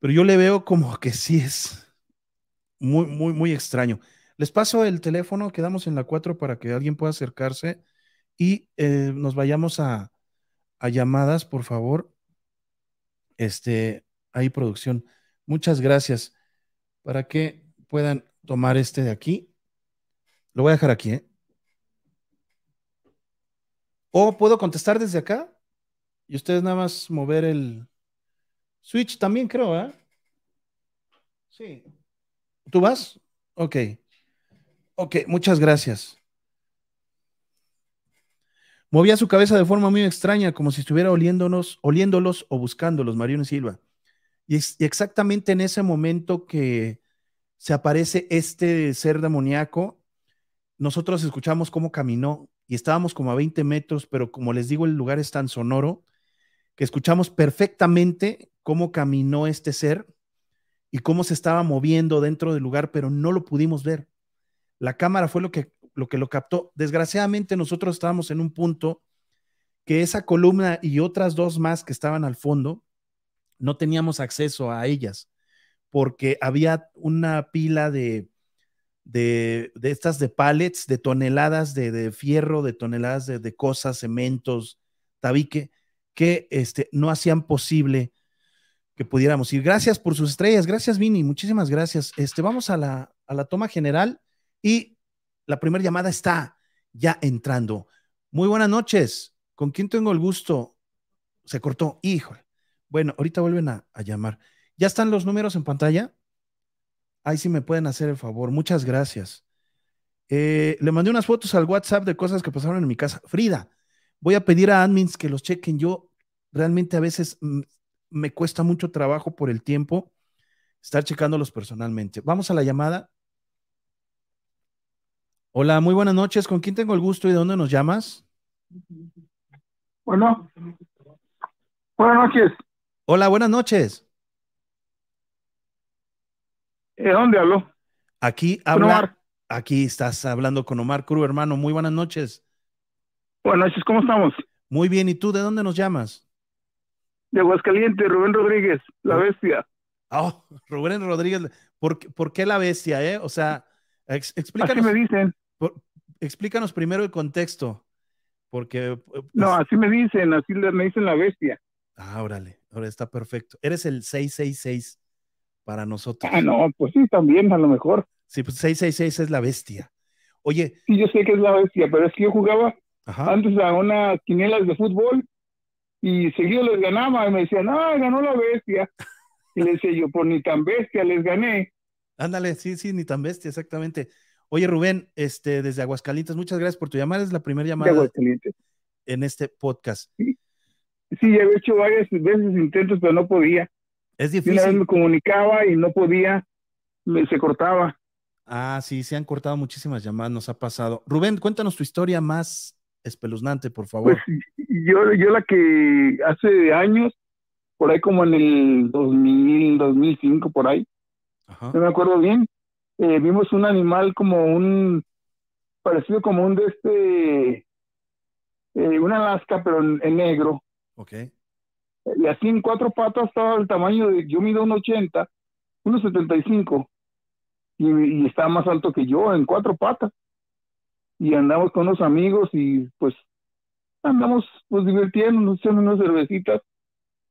Pero yo le veo como que sí es muy, muy, muy extraño. Les paso el teléfono, quedamos en la 4 para que alguien pueda acercarse y eh, nos vayamos a, llamadas, por favor. Este, ahí producción. Muchas gracias. Para que puedan tomar este de aquí. Lo voy a dejar aquí, ¿eh? O puedo contestar desde acá y ustedes nada más mover el switch también, creo, ¿eh? Sí. ¿Tú vas? Ok. Ok, muchas gracias. Movía su cabeza de forma muy extraña, como si estuviera oliéndonos, oliéndolos o buscándolos, Mariano Silva. Y, es, y exactamente en ese momento que se aparece este ser demoníaco, nosotros escuchamos cómo caminó y estábamos como a 20 metros, pero como les digo, el lugar es tan sonoro que escuchamos perfectamente cómo caminó este ser y cómo se estaba moviendo dentro del lugar, pero no lo pudimos ver. La cámara fue lo que lo, que lo captó. Desgraciadamente nosotros estábamos en un punto que esa columna y otras dos más que estaban al fondo no teníamos acceso a ellas porque había una pila de, de, de estas de pallets, de toneladas de, de fierro, de toneladas de, de, cosas, cementos, tabique, que este, no hacían posible que pudiéramos ir. Gracias por sus estrellas, gracias Vini, muchísimas gracias. Este, vamos a la, a la toma general y la primera llamada está ya entrando. Muy buenas noches, ¿con quién tengo el gusto? Se cortó, híjole. Bueno, ahorita vuelven a, llamar. ¿Ya están los números en pantalla? Ahí sí me pueden hacer el favor. Muchas gracias. Eh, le mandé unas fotos al WhatsApp de cosas que pasaron en mi casa. Frida, voy a pedir a admins que los chequen. Yo realmente a veces me cuesta mucho trabajo por el tiempo estar checándolos personalmente. Vamos a la llamada. Hola, muy buenas noches. ¿Con quién tengo el gusto y de dónde nos llamas? Bueno, buenas noches. Hola, buenas noches. ¿De dónde hablo? Aquí habla, aquí estás hablando con Omar Cruz, hermano. Muy buenas noches. Buenas noches, ¿cómo estamos? Muy bien, ¿y tú de dónde nos llamas? De Aguascalientes, Rubén Rodríguez, la bestia. Oh, (laughs) Rubén Rodríguez, ¿por, ¿por qué la bestia, eh? O sea, ex, explícanos. Así me dicen. Por, explícanos primero el contexto, porque... Pues, no, así me dicen, así me dicen la bestia. Ah, órale, ahora está perfecto. Eres el 666 para nosotros. Ah, no, pues sí, también, a lo mejor. Sí, pues 666 es la bestia. Oye. Sí, yo sé que es la bestia, pero es que yo jugaba Ajá. antes a unas quinielas de fútbol y seguido les ganaba y me decían, no, ganó la bestia. (laughs) Y le decía yo, pues ni tan bestia, les gané. Ándale, sí, sí, ni tan bestia, exactamente. Oye, Rubén, este, desde Aguascalientes, muchas gracias por tu llamada. Es la primera llamada en este podcast. Sí, sí, ya he hecho varias veces intentos, pero no podía. Es difícil. Una vez me comunicaba y no podía, me, se cortaba. Ah, sí, se han cortado muchísimas llamadas, nos ha pasado. Rubén, cuéntanos tu historia más espeluznante, por favor. Pues yo, yo la que hace años, por ahí como en el 2000, 2005, por ahí, Ajá. no me acuerdo bien, eh, vimos un animal como un, parecido como un de este, eh, una Alaska, pero en, en negro. Ok y así en cuatro patas estaba el tamaño de, yo mido un 80, 1,75 y, y estaba más alto que yo en cuatro patas. Y andamos con unos amigos y pues andamos pues divirtiéndonos, echando unas cervecitas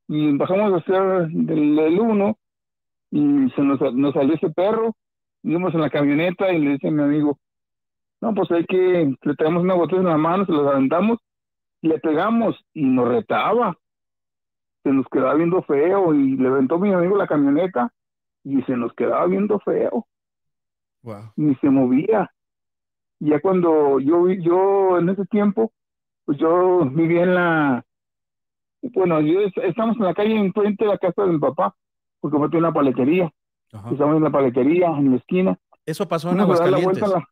y bajamos a hacer del, del uno y se nos, nos salió ese perro, íbamos en la camioneta y le dice a mi amigo, no, pues hay que, le traemos una botella en la mano, se los aventamos, le pegamos y nos retaba se nos quedaba viendo feo y le aventó mi amigo la camioneta y se nos quedaba viendo feo. Wow. Ni se movía. Ya cuando yo yo en ese tiempo, pues yo vivía en la, bueno, yo estamos en la calle enfrente de la casa de mi papá, porque fue una paletería. Ajá. Estamos en la paletería, en la esquina. Eso pasó en Aguascalientes. La...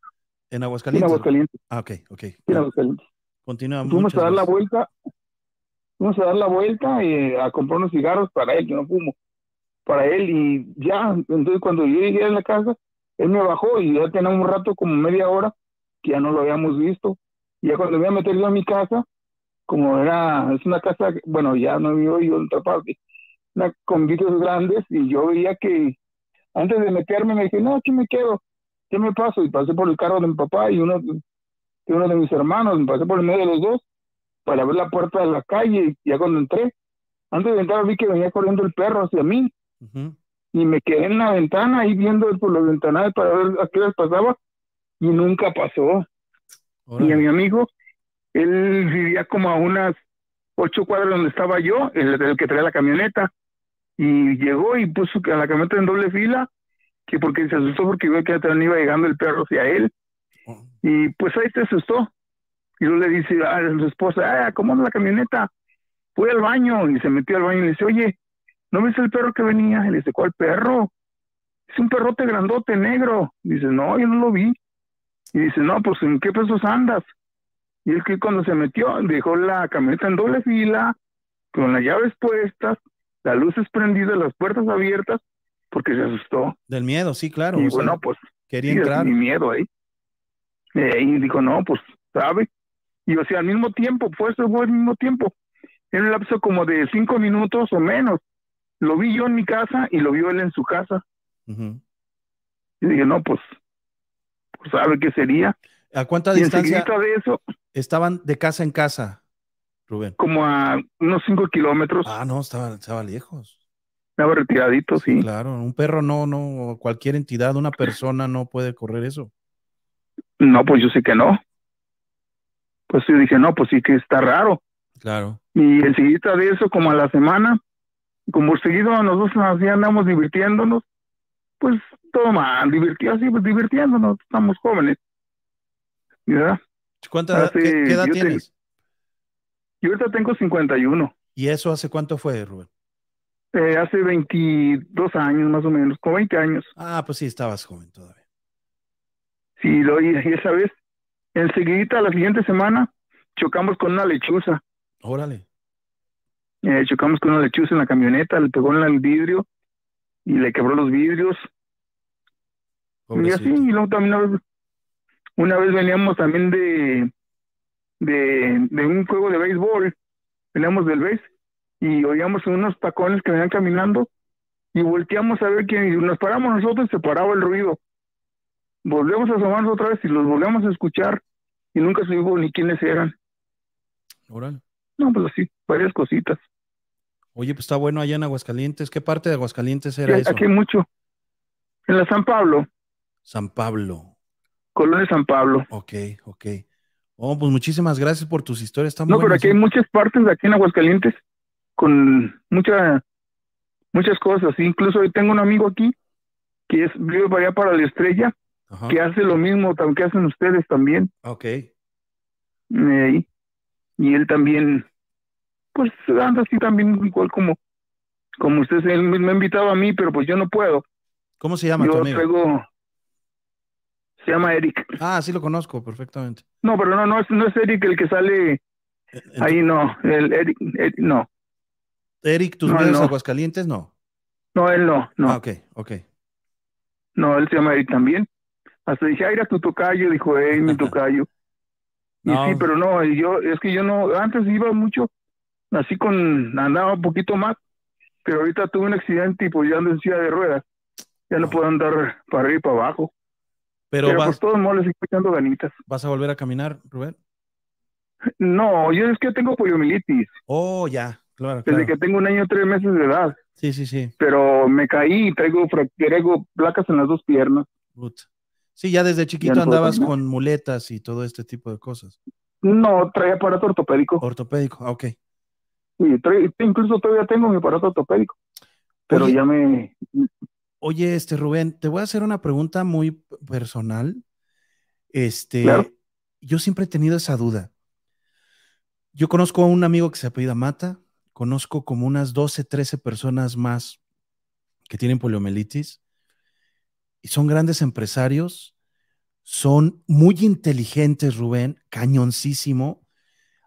En Aguascalientes. En Aguascalientes. Ah, ok, ok. En Aguascalientes. Continúa. Fuimos a dar la vuelta fuimos a dar la vuelta y a comprar unos cigarros para él, que no fumo, para él, y ya, entonces cuando yo llegué a la casa, él me bajó y ya tenía un rato, como media hora, que ya no lo habíamos visto, y ya cuando me iba a meter yo a mi casa, como era, es una casa, bueno, ya no vivo yo en otra parte, una, con vidrios grandes, y yo veía que antes de meterme me dije, no, aquí me quedo, ¿qué me paso? Y pasé por el carro de mi papá y uno, de uno de mis hermanos, me pasé por el medio de los dos, para ver la puerta de la calle y ya cuando entré, antes de entrar vi que venía corriendo el perro hacia mí uh -huh. y me quedé en la ventana ahí viendo por los ventanales para ver a qué les pasaba y nunca pasó. Y a mi amigo, él vivía como a unas ocho cuadras donde estaba yo, el, el que traía la camioneta, y llegó y puso a la camioneta en doble fila, que porque se asustó porque vio que también iba llegando el perro hacia él, Oh, y pues ahí se asustó. Y luego le dice a su esposa, ah, acomoda la camioneta. Fue al baño y se metió al baño y le dice, oye, ¿no ves el perro que venía? Y le dice, ¿cuál perro? Es un perrote grandote negro. Y dice, no, yo no lo vi. Y dice, no, pues ¿en qué pesos andas? Y es que cuando se metió, dejó la camioneta en doble fila, con las llaves puestas, las luces prendidas, las puertas abiertas, porque se asustó. Del miedo, sí, claro. Y o sea, bueno, pues quería sí, entrar. mi miedo ahí. Eh, y dijo, no, pues, ¿sabe? Y o sea, al mismo tiempo, fue eso fue al mismo tiempo. En un lapso como de cinco minutos o menos, lo vi yo en mi casa y lo vio él en su casa. Y dije, no, pues, pues sabe qué sería. ¿A cuánta Y distancia enseguida de eso, estaban de casa en casa, Rubén? como a unos cinco kilómetros, Ah, no, estaba, estaba lejos. estaba retiradito, sí. Claro, un perro no, no, cualquier entidad, una persona no puede correr eso. No, pues yo sé que no. Pues yo dije, no, pues sí que está raro. Claro. Y enseguida de eso, como a la semana, como seguido nosotros así andamos divirtiéndonos, pues todo mal, divertido, así pues divirtiéndonos, estamos jóvenes. ¿Verdad? ¿Cuánta, Hace- qué, qué edad tienes? Yo ahorita tengo 51, ¿Y eso hace cuánto fue, Rubén? eh, hace 22 años más o menos, como 20 años. Ah, pues sí, estabas joven todavía. Sí, lo y esa vez, enseguida la siguiente semana, chocamos con una lechuza. Órale. Eh, chocamos con una lechuza en la camioneta, le pegó en el vidrio y le quebró los vidrios. Y así, y luego también una vez, una vez veníamos también de, de, de un juego de béisbol, veníamos del béis y oíamos unos tacones que venían caminando y volteamos a ver quién, y nos paramos nosotros y se paraba el ruido. Volvemos a asomarnos otra vez y los volvemos a escuchar y nunca supimos ni quiénes eran. Órale. No, pues así, varias cositas. Oye, pues está bueno allá en Aguascalientes. ¿Qué parte de Aguascalientes era Y eso? aquí mucho. En la San Pablo, San Pablo. Colonia San Pablo. Ok, ok. Oh, pues muchísimas gracias por tus historias. No, pero aquí hay ¿eh? muchas partes de aquí en Aguascalientes con mucha, muchas cosas. Incluso hoy tengo un amigo aquí que es, vive para allá para la estrella, Ajá. que hace lo mismo que hacen ustedes también. Ok. eh, y él también, pues anda así también igual como, como ustedes. Él me ha invitado a mí, pero pues yo no puedo. ¿Cómo se llama tu Yo amigo? traigo, se llama Eric. Ah, sí lo conozco perfectamente. No, pero no, no es, no es Eric el que sale ahí, no. El Eric, Eric, no. Eric, tus No, medios no. Aguascalientes, no. No, él no, no. Ah, ok, ok. No, él se llama Eric también. Hasta dije, ah, era tu tocayo, dijo, hey, mi (laughs) tocayo. Y No. sí, pero no, yo, es que yo no, antes iba mucho, así con, andaba un poquito más, pero ahorita tuve un accidente y pues ya ando en silla de ruedas. Ya no puedo andar para arriba y para abajo. Pero Pero, vas, todos modos les estoy echando ganitas. vas a volver a caminar, Rubén. No, yo es que tengo poliomielitis, Oh, ya, claro, desde claro. que tengo un año, tres meses de edad, Sí, sí, sí. pero me caí y traigo, traigo placas en las dos piernas. Puta. Sí, ya desde chiquito andabas con muletas y todo este tipo de cosas. No, traía aparato ortopédico. Ortopédico, ah, ok. Sí, incluso todavía tengo mi aparato ortopédico, pero Oye. ya me... Oye, este Rubén, te voy a hacer una pregunta muy personal. Este, Claro. yo siempre he tenido esa duda. Yo conozco a un amigo que se apellida Mata, conozco como unas 12, 13 personas más que tienen poliomielitis y son grandes empresarios, son muy inteligentes, Rubén, cañoncísimo,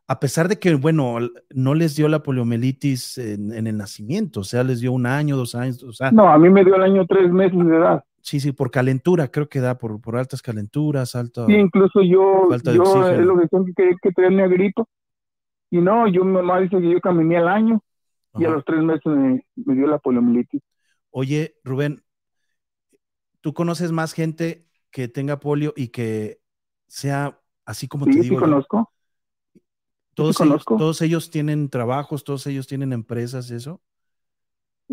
a pesar de que, bueno, no les dio la poliomielitis en, en el nacimiento, o sea, les dio un año, dos años, o sea, No, a mí me dio el año tres meses de edad. Sí, sí, por calentura, creo que da por, por altas calenturas, alto. Sí, incluso yo, Falta de yo oxígeno. es lo que tengo que, que tenía grito. Y no, yo mi mamá dice que yo caminé al año y a los tres meses me, me dio la poliomielitis. Oye, Rubén, ¿tú conoces más gente que tenga polio y que sea así como te Sí, sí digo? yo? conozco. Todos, sí ellos, todos ellos tienen trabajos, todos ellos tienen empresas, eso.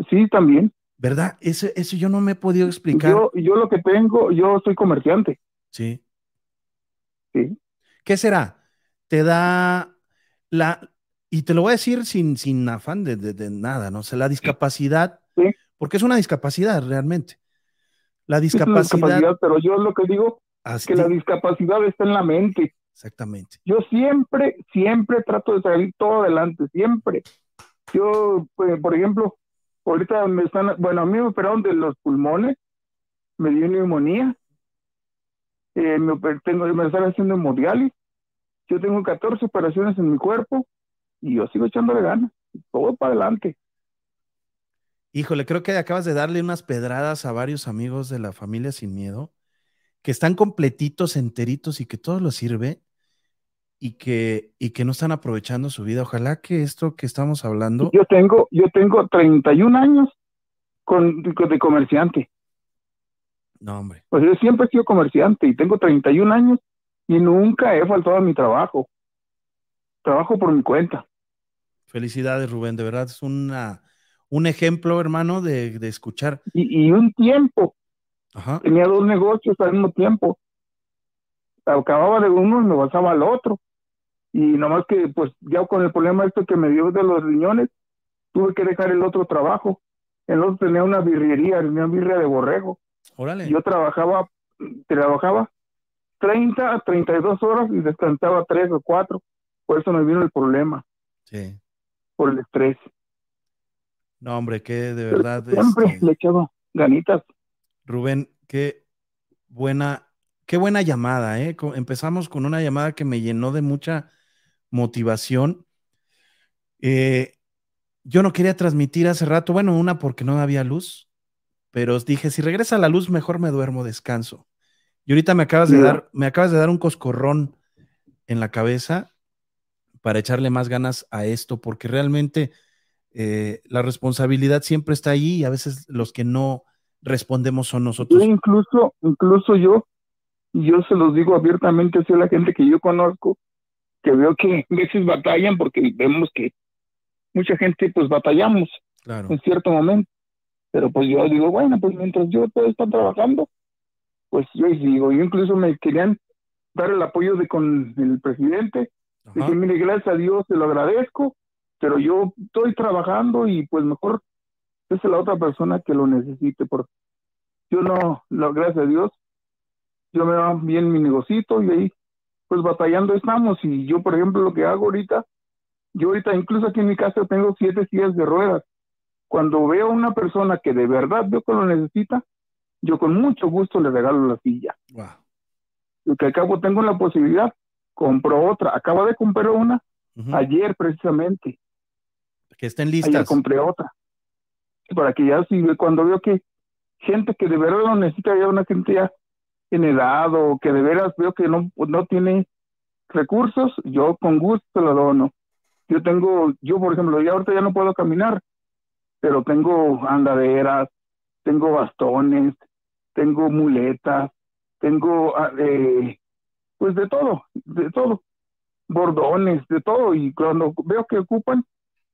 Sí, también. ¿Verdad? Eso, eso yo no me he podido explicar. Yo, yo lo que tengo, yo soy comerciante. Sí. Sí. ¿Qué será? Te da la, y te lo voy a decir sin, sin afán de, de- de nada, ¿no? O sea, la discapacidad, Sí. porque es una discapacidad realmente. La Es una discapacidad, discapacidad, pero yo lo que digo así- que la discapacidad está en la mente. Exactamente. Yo siempre, siempre trato de salir todo adelante, siempre. Yo, pues, por ejemplo, ahorita me están, bueno, a mí me operaron de los pulmones, me dio neumonía, eh, me, tengo, me están haciendo hemodiálisis, yo tengo 14 operaciones en mi cuerpo y yo sigo echándole ganas, todo para adelante. Híjole, creo que acabas de darle unas pedradas a varios amigos de la familia Sin Miedo, que están completitos, enteritos y que todo les sirve. Y que, y que no están aprovechando su vida. Ojalá que esto que estamos hablando. Yo tengo, yo tengo 31 años con, de comerciante. No, hombre. Pues yo siempre he sido comerciante y tengo 31 años y nunca he faltado a mi trabajo. Trabajo por mi cuenta. Felicidades, Rubén. De verdad es una, un ejemplo, hermano, de, de escuchar. Y, y un tiempo. Ajá. Tenía dos negocios al mismo tiempo. Acababa de uno y me pasaba al otro. Y nomás que, pues, ya con el problema esto que me dio de los riñones, tuve que dejar el otro trabajo. El otro tenía una birrería, una birria de borrego. Órale. Yo trabajaba, trabajaba 30 a 32 horas y descansaba 3 o 4. Por eso me vino el problema, Sí. por el estrés. No, hombre, que de verdad. Siempre este, le echaba ganitas. Rubén, qué buena, qué buena llamada, ¿eh? Empezamos con una llamada que me llenó de mucha motivación. Eh, yo no quería transmitir hace rato, bueno, una porque no había luz, pero os dije, si regresa la luz, mejor me duermo, descanso. Y ahorita me acabas de dar, me acabas de dar un coscorrón en la cabeza para echarle más ganas a esto, porque realmente eh, la responsabilidad siempre está ahí y a veces los que no respondemos son Yo nosotros. incluso, incluso yo, yo se los digo abiertamente a la gente que yo conozco, que veo que a (laughs) veces batallan porque vemos que mucha gente pues batallamos Claro. en cierto momento. Pero pues yo digo, bueno, pues mientras yo todo está trabajando, pues yo sigo. Yo incluso me querían dar el apoyo de con el presidente. Ajá. Dije, mire, gracias a Dios, se lo agradezco, pero yo estoy trabajando y pues mejor es la otra persona que lo necesite. Porque yo no, no, gracias a Dios, yo me va bien mi negocito y ahí pues batallando estamos. Y yo, por ejemplo, lo que hago ahorita, yo ahorita incluso aquí en mi casa tengo siete sillas de ruedas. Cuando veo a una persona que de verdad veo que lo necesita, yo con mucho gusto le regalo la silla. Wow. Y que al cabo tengo la posibilidad, compro otra. Acabo de comprar una ayer precisamente. Que estén Ayer listas. compré otra. Para que ya si cuando veo que gente que de verdad lo necesita, ya una gente ya en edad o que de veras veo que no, no tiene recursos, yo con gusto lo dono. Yo tengo, yo por ejemplo, ya ahorita ya no puedo caminar, pero tengo andaderas, tengo bastones, tengo muletas, tengo ah, eh, pues de todo, de todo, bordones, de todo, y cuando veo que ocupan,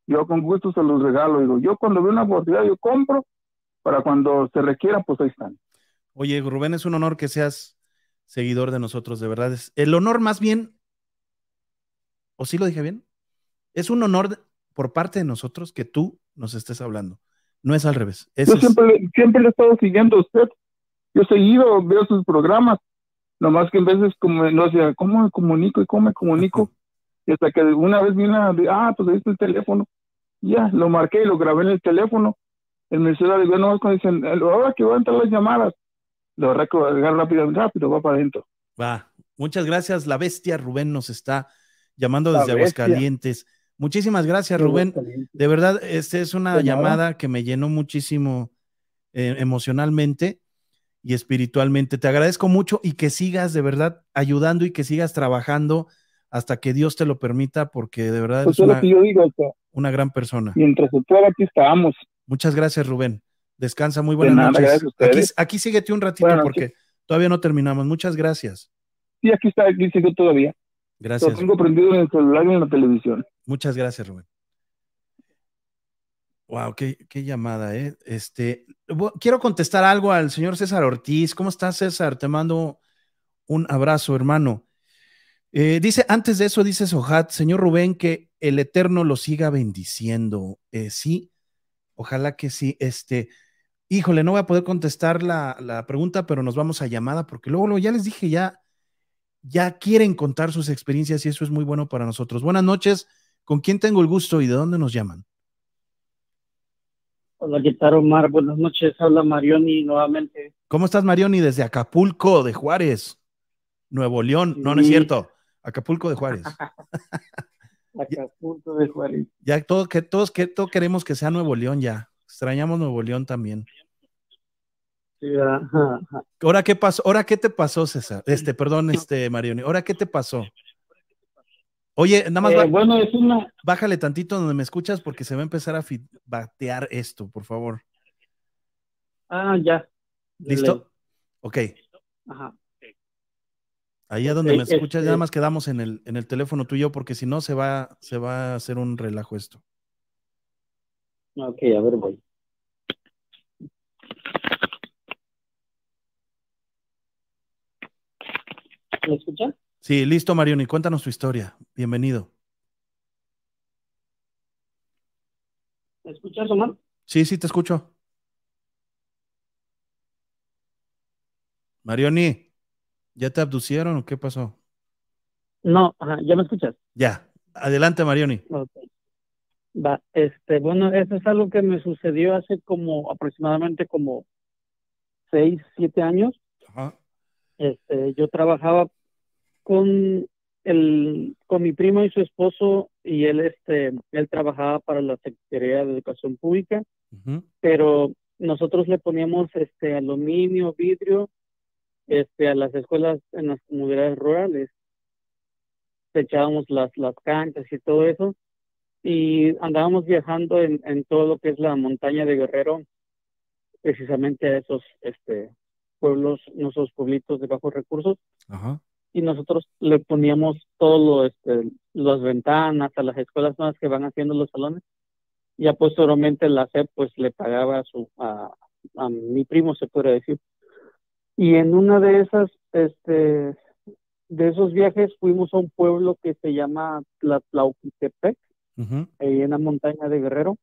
yo con gusto se los regalo. Digo, yo cuando veo una oportunidad, yo compro, para cuando se requiera, pues ahí están. Oye, Rubén, es un honor que seas seguidor de nosotros, de verdad. Es el honor más bien, ¿o sí lo dije bien? Es un honor de- por parte de nosotros que tú nos estés hablando. No es al revés. Eso Yo es- siempre, le- siempre le he estado siguiendo a usted. Yo he seguido, veo sus programas, nomás que en veces como no sé, ¿cómo me comunico y cómo me comunico? Y hasta que una vez a, ah, pues ahí está el teléfono. Ya, lo marqué y lo grabé en el teléfono. En mi celular, digo, no, cuando dicen, ahora que van a entrar las llamadas, lo rápido, rápido, va para adentro. Va. Muchas gracias. La bestia Rubén nos está llamando La desde. Aguascalientes. Muchísimas gracias, Rubén. De verdad, esta es una nada. llamada que me llenó muchísimo eh, emocionalmente y espiritualmente. Te agradezco mucho y que sigas de verdad ayudando y que sigas trabajando hasta que Dios te lo permita, porque de verdad Pues es es lo una, que yo digo, o sea, una gran persona. mientras se pueda, aquí estamos. Muchas gracias, Rubén. Descansa, muy buenas nada, noches. Aquí, síguete un ratito porque todavía no terminamos. Muchas gracias. Sí, aquí está, aquí sigo todavía. Lo Gracias. tengo prendido en el celular y en la televisión. Muchas gracias, Rubén. Wow, qué, qué llamada, ¿eh? Este, quiero contestar algo al señor César Ortiz. ¿Cómo estás, César? Te mando un abrazo, hermano. Eh, dice, antes de eso, dice Sohat, señor Rubén, que el Eterno lo siga bendiciendo. Eh, sí, ojalá que sí. Este, híjole, no voy a poder contestar la, la pregunta, pero nos vamos a llamada porque luego, luego ya les dije, ya, ya quieren contar sus experiencias y eso es muy bueno para nosotros. Buenas noches. ¿Con quién tengo el gusto y de dónde nos llaman? Hola, ¿qué tal, Omar? Buenas noches. Habla Marioni nuevamente. ¿Cómo estás, Marioni? Desde Acapulco de Juárez, Nuevo León. No, no es cierto. Acapulco de Juárez. (laughs) Acapulco de Juárez. Ya todo, que, todos, que, todos queremos que sea Nuevo León ya. Extrañamos Nuevo León también. ¿Ahora qué pasó? ¿Ahora qué te pasó, César? Este, perdón, este, Marioni. ¿Ahora qué te pasó? Oye, nada más Eh, bueno, es una, bájale tantito donde me escuchas porque se va a empezar a batear esto, por favor. ah, ya. ¿Listo? Ok. Ajá. Ahí a donde me escuchas, este- ya nada más quedamos en el, en el teléfono tú y yo, porque si no se va, se va a hacer un relajo esto. Ok, a ver, voy. ¿Me escuchas? Sí, listo, Marioni, cuéntanos tu historia. Bienvenido. ¿Me escuchas, Omar? Sí, sí, te escucho. Marioni, ¿ya te abducieron o qué pasó? No, ajá, ¿ya me escuchas? Ya, adelante, Marioni. Ok. Va, este, bueno, eso es algo que me sucedió hace como aproximadamente como seis, siete años. Ajá. Este, yo trabajaba con el, con mi primo y su esposo y él, este, él trabajaba para la Secretaría de Educación Pública, pero nosotros le poníamos este aluminio, vidrio, este, a las escuelas en las comunidades rurales. Le echábamos las, las canchas y todo eso y andábamos viajando en, en todo lo que es la montaña de Guerrero, precisamente a esos este, pueblos, esos pueblitos de bajos recursos, Ajá. y nosotros le poníamos todo lo, este, las ventanas a las escuelas nuevas que van haciendo los salones, y posteriormente la SEP pues le pagaba a su, a, a mi primo se puede decir. Y en una de esas, este, de esos viajes fuimos a un pueblo que se llama Tlatlauquitepec, ujú, ahí en la montaña de Guerrero.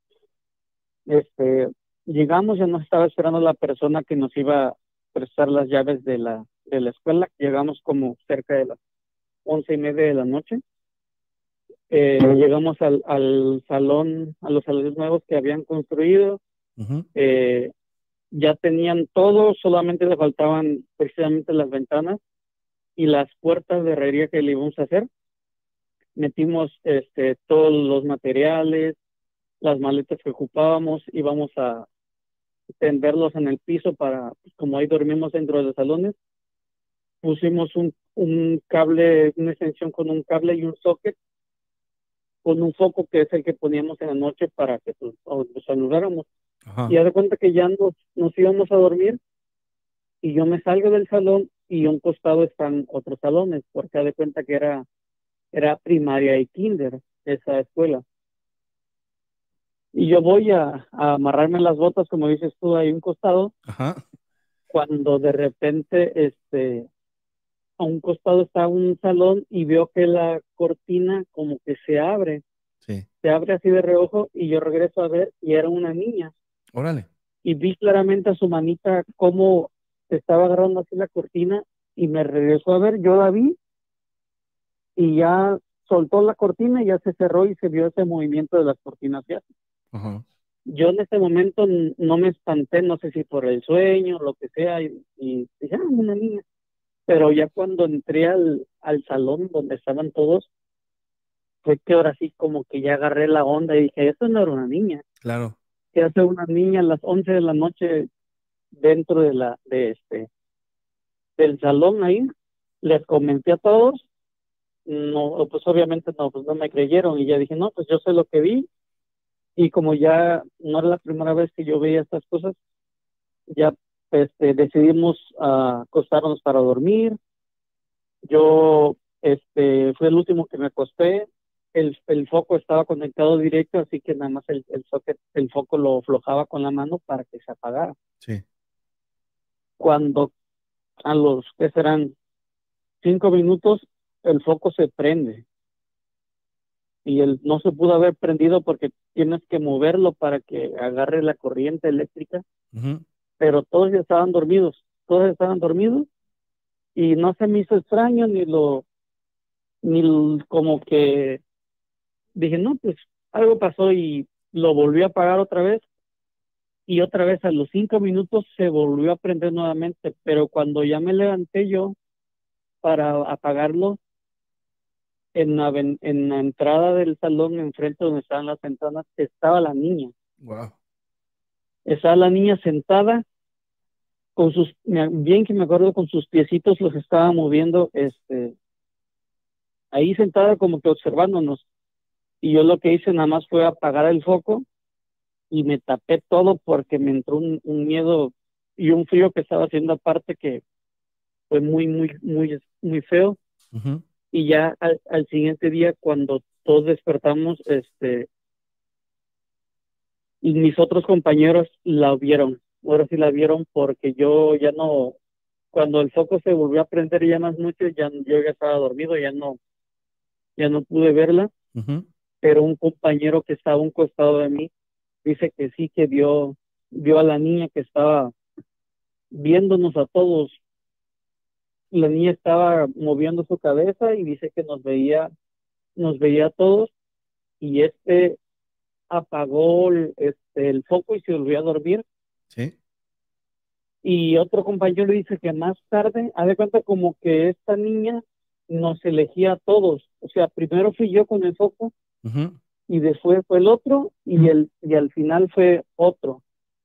Este, llegamos, ya nos estaba esperando la persona que nos iba prestar las llaves de la, de la escuela. Llegamos como cerca de las once y media de la noche. Eh, llegamos al, al salón, a los salones nuevos que habían construido. ujú, Eh, ya tenían todo, solamente le faltaban precisamente las ventanas y las puertas de herrería que le íbamos a hacer. Metimos este, todos los materiales, las maletas que ocupábamos, íbamos a tenderlos en el piso para, pues, como ahí dormimos dentro de los salones, pusimos un, un cable, una extensión con un cable y un socket, con un foco que es el que poníamos en la noche para que pues, nos alumbráramos. Y haz de cuenta que ya nos, nos íbamos a dormir y yo me salgo del salón y a un costado están otros salones, porque haz de cuenta que era, era primaria y kinder esa escuela. Y yo voy a, a amarrarme las botas, como dices tú, ahí un costado, Ajá. cuando de repente este a un costado está un salón y veo que la cortina como que se abre, Sí. se abre así de reojo y yo regreso a ver y era una niña Órale. y vi claramente a su manita cómo estaba agarrando así la cortina y me regresó a ver, yo la vi y ya soltó la cortina y ya se cerró y se vio ese movimiento de las cortinas ya. Ajá. Yo en ese momento no me espanté, no sé si por el sueño, lo que sea, y, y dije, ah, una niña. Pero ya cuando entré al, al salón donde estaban todos, fue que ahora sí como que ya agarré la onda y dije, esto no era una niña. Claro. que hace una niña a las 11 de la noche dentro de la de este del salón ahí les comenté a todos no pues obviamente no pues no me creyeron y ya dije no pues yo sé lo que vi y como ya no era la primera vez que yo veía estas cosas ya este decidimos ah, acostarnos para dormir yo este fue el último que me acosté el, el foco estaba conectado directo, así que nada más el, el socket, el foco lo aflojaba con la mano para que se apagara. Sí. Cuando a los que serán cinco minutos, el foco se prende. Y el, no se pudo haber prendido porque tienes que moverlo para que agarre la corriente eléctrica, Ujú, pero todos ya estaban dormidos, todos estaban dormidos y no se me hizo extraño ni lo, ni como que dije, no, pues algo pasó y lo volví a apagar otra vez y otra vez a los cinco minutos se volvió a prender nuevamente, pero cuando ya me levanté yo para apagarlo, en la, en la entrada del salón, enfrente donde estaban las ventanas, estaba la niña. Wow. Estaba la niña sentada con sus, bien que me acuerdo, con sus piecitos los estaba moviendo, este, ahí sentada como que observándonos. Y yo lo que hice nada más fue apagar el foco y me tapé todo porque me entró un, un miedo y un frío que estaba haciendo aparte que fue muy, muy, muy, muy feo. Ujú. Y ya al, al siguiente día, cuando todos despertamos, este, y mis otros compañeros la vieron. Ahora sí la vieron porque yo ya no, cuando el foco se volvió a prender ya más noche, ya yo ya estaba dormido, ya no, ya no pude verla, pero un compañero que estaba a un costado de mí dice que sí que vio, vio a la niña que estaba viéndonos a todos. La niña estaba moviendo su cabeza y dice que nos veía, nos veía a todos y este apagó el, este, el foco y se volvió a dormir Sí. y otro compañero dice que más tarde, haz de cuenta como que esta niña nos elegía a todos. O sea, primero fui yo con el foco y después fue el otro y el y al final fue otro.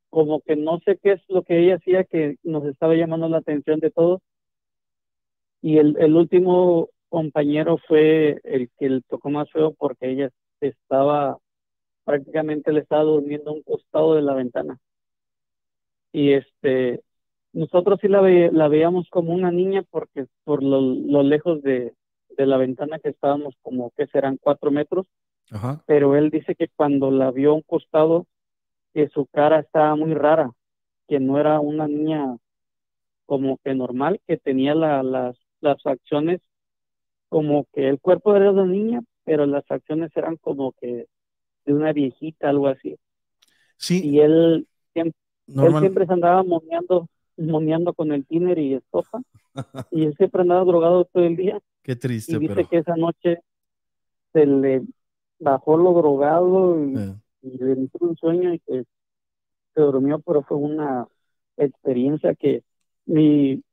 Como que no sé qué es lo que ella hacía que nos estaba llamando la atención de todos. Y el, el último compañero fue el que le tocó más feo porque ella estaba prácticamente le estaba durmiendo a un costado de la ventana. Y este nosotros sí la, ve- la veíamos como una niña porque por lo, lo lejos de, de la ventana que estábamos como que serán cuatro metros, Ajá. pero él dice que cuando la vio a un costado, que su cara estaba muy rara, que no era una niña como que normal, que tenía la- las, las facciones como que el cuerpo era de una niña, pero las facciones eran como que de una viejita, algo así. Sí, Y él siempre, él siempre se andaba moneando, moneando con el tiner y estopa, y él siempre andaba drogado todo el día. Qué triste, Y dice pero. que esa noche se le bajó lo drogado y, eh, y le entró un sueño y que se durmió, pero fue una experiencia que mi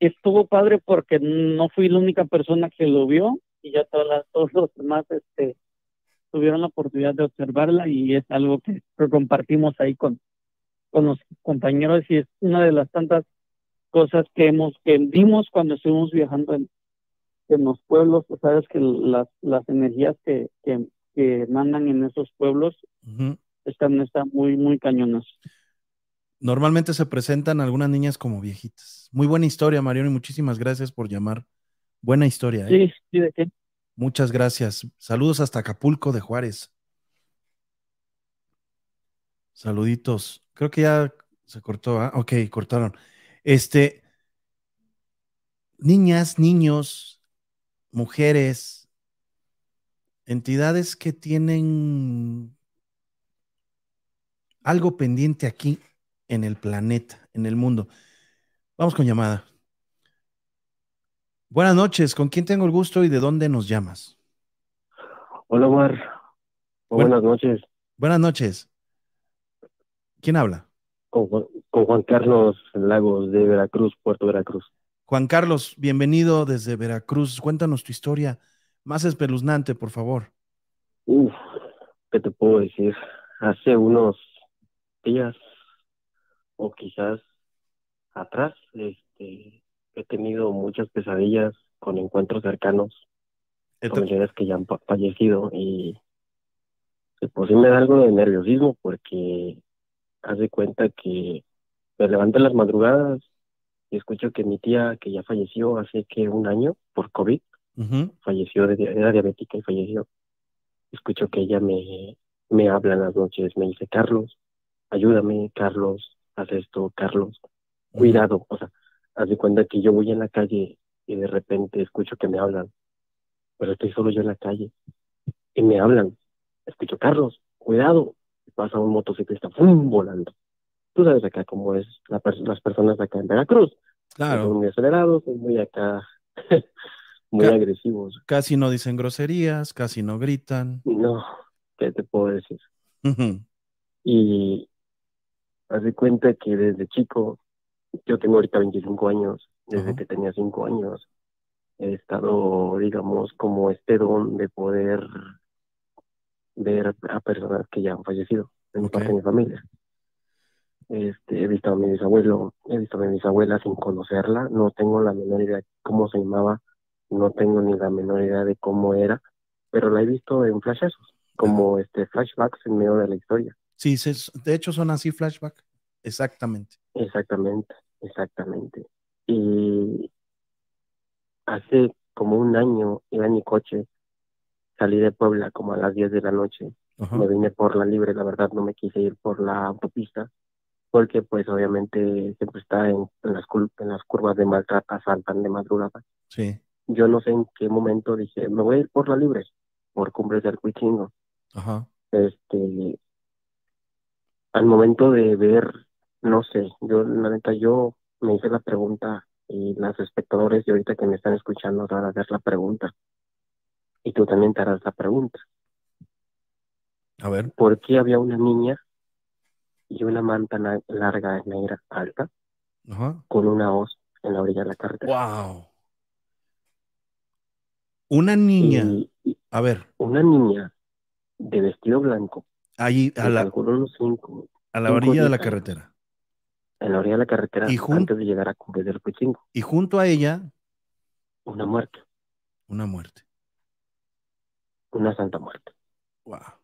estuvo padre porque no fui la única persona que lo vio y ya todas las, todos los demás este tuvieron la oportunidad de observarla y es algo que, que compartimos ahí con, con los compañeros y es una de las tantas cosas que hemos que vimos cuando estuvimos viajando en, en los pueblos, tú sabes que las, las energías que, que, que mandan en esos pueblos están, están muy, muy cañonas. Normalmente se presentan algunas niñas como viejitas. Muy buena historia, Mariano, y muchísimas gracias por llamar. Buena historia, ¿eh? Sí, sí, de qué. Muchas gracias. Saludos hasta Acapulco de Juárez. Saluditos. Creo que ya se cortó. ¿ah? Ok, cortaron. Este, niñas, niños, mujeres, entidades que tienen algo pendiente aquí en el planeta, en el mundo. Vamos con llamada. Buenas noches, ¿con quién tengo el gusto y de dónde nos llamas? Hola, Omar. Buenas noches. Buenas noches. ¿Quién habla? Con, Juan- con Juan Carlos Lagos de Veracruz, Puerto Veracruz. Juan Carlos, bienvenido desde Veracruz. Cuéntanos tu historia más espeluznante, por favor. Uf, ¿qué te puedo decir? Hace unos días o quizás atrás, este, he tenido muchas pesadillas con encuentros cercanos, Esto- familiares que ya han fa- fallecido y pues sí me da algo de nerviosismo porque haz de cuenta que me levanto en las madrugadas y escucho que mi tía que ya falleció hace que un año por COVID, falleció, de, era diabética y falleció. Escucho que ella me, me habla en las noches, me dice, Carlos, ayúdame, Carlos, haz esto, Carlos, cuidado. O sea, haz de cuenta que yo voy en la calle y de repente escucho que me hablan, pero estoy solo yo en la calle y me hablan. Escucho, Carlos, cuidado. Pasa un motociclista, ¡fum! volando. Tú sabes acá cómo es la pers- las personas acá en Veracruz. Son Claro, muy acelerados, son muy acá, (laughs) muy Ca- agresivos. casi no dicen groserías, casi no gritan. No, ¿qué te puedo decir? Ujú, Y haz de cuenta que desde chico, yo tengo ahorita 25 años, desde que tenía 5 años, he estado, digamos, como este don de poder ver a personas que ya han fallecido, de mi parte de mi familia. Este, he visto a mi bisabuelo, he visto a mi bisabuela sin conocerla, no tengo la menor idea cómo se llamaba, no tengo ni la menor idea de cómo era, pero la he visto en flashazos, como este flashbacks en medio de la historia. Sí, se- de hecho son así flashback. Exactamente. Exactamente, exactamente. Y hace como un año iba en mi coche, salí de Puebla como a las 10 de la noche, Ajá. me vine por la libre, la verdad no me quise ir por la autopista, porque pues obviamente siempre está en, en las, en las curvas de maltrata, saltan de madrugada. Sí. Yo no sé en qué momento dije, me voy a ir por la libre, por Cumbres del Cuichingo. Ajá. Este, al momento de ver, no sé, yo la neta, yo me hice la pregunta y los espectadores y ahorita que me están escuchando van a hacer la pregunta. Y tú también te harás la pregunta. A ver. ¿Por qué había una niña y una manta larga, negra, alta, Ajá. con una hoz en la orilla de la carretera? Wow. Una niña. Y, y A ver, una niña de vestido blanco, ahí a la, calculo unos cinco, a la cinco, orilla de la carretera. en la orilla de la carretera Y jun- antes de llegar a Cumbres del Cuichingo. Y junto a ella, Una muerte, una muerte. una santa muerte. Wow.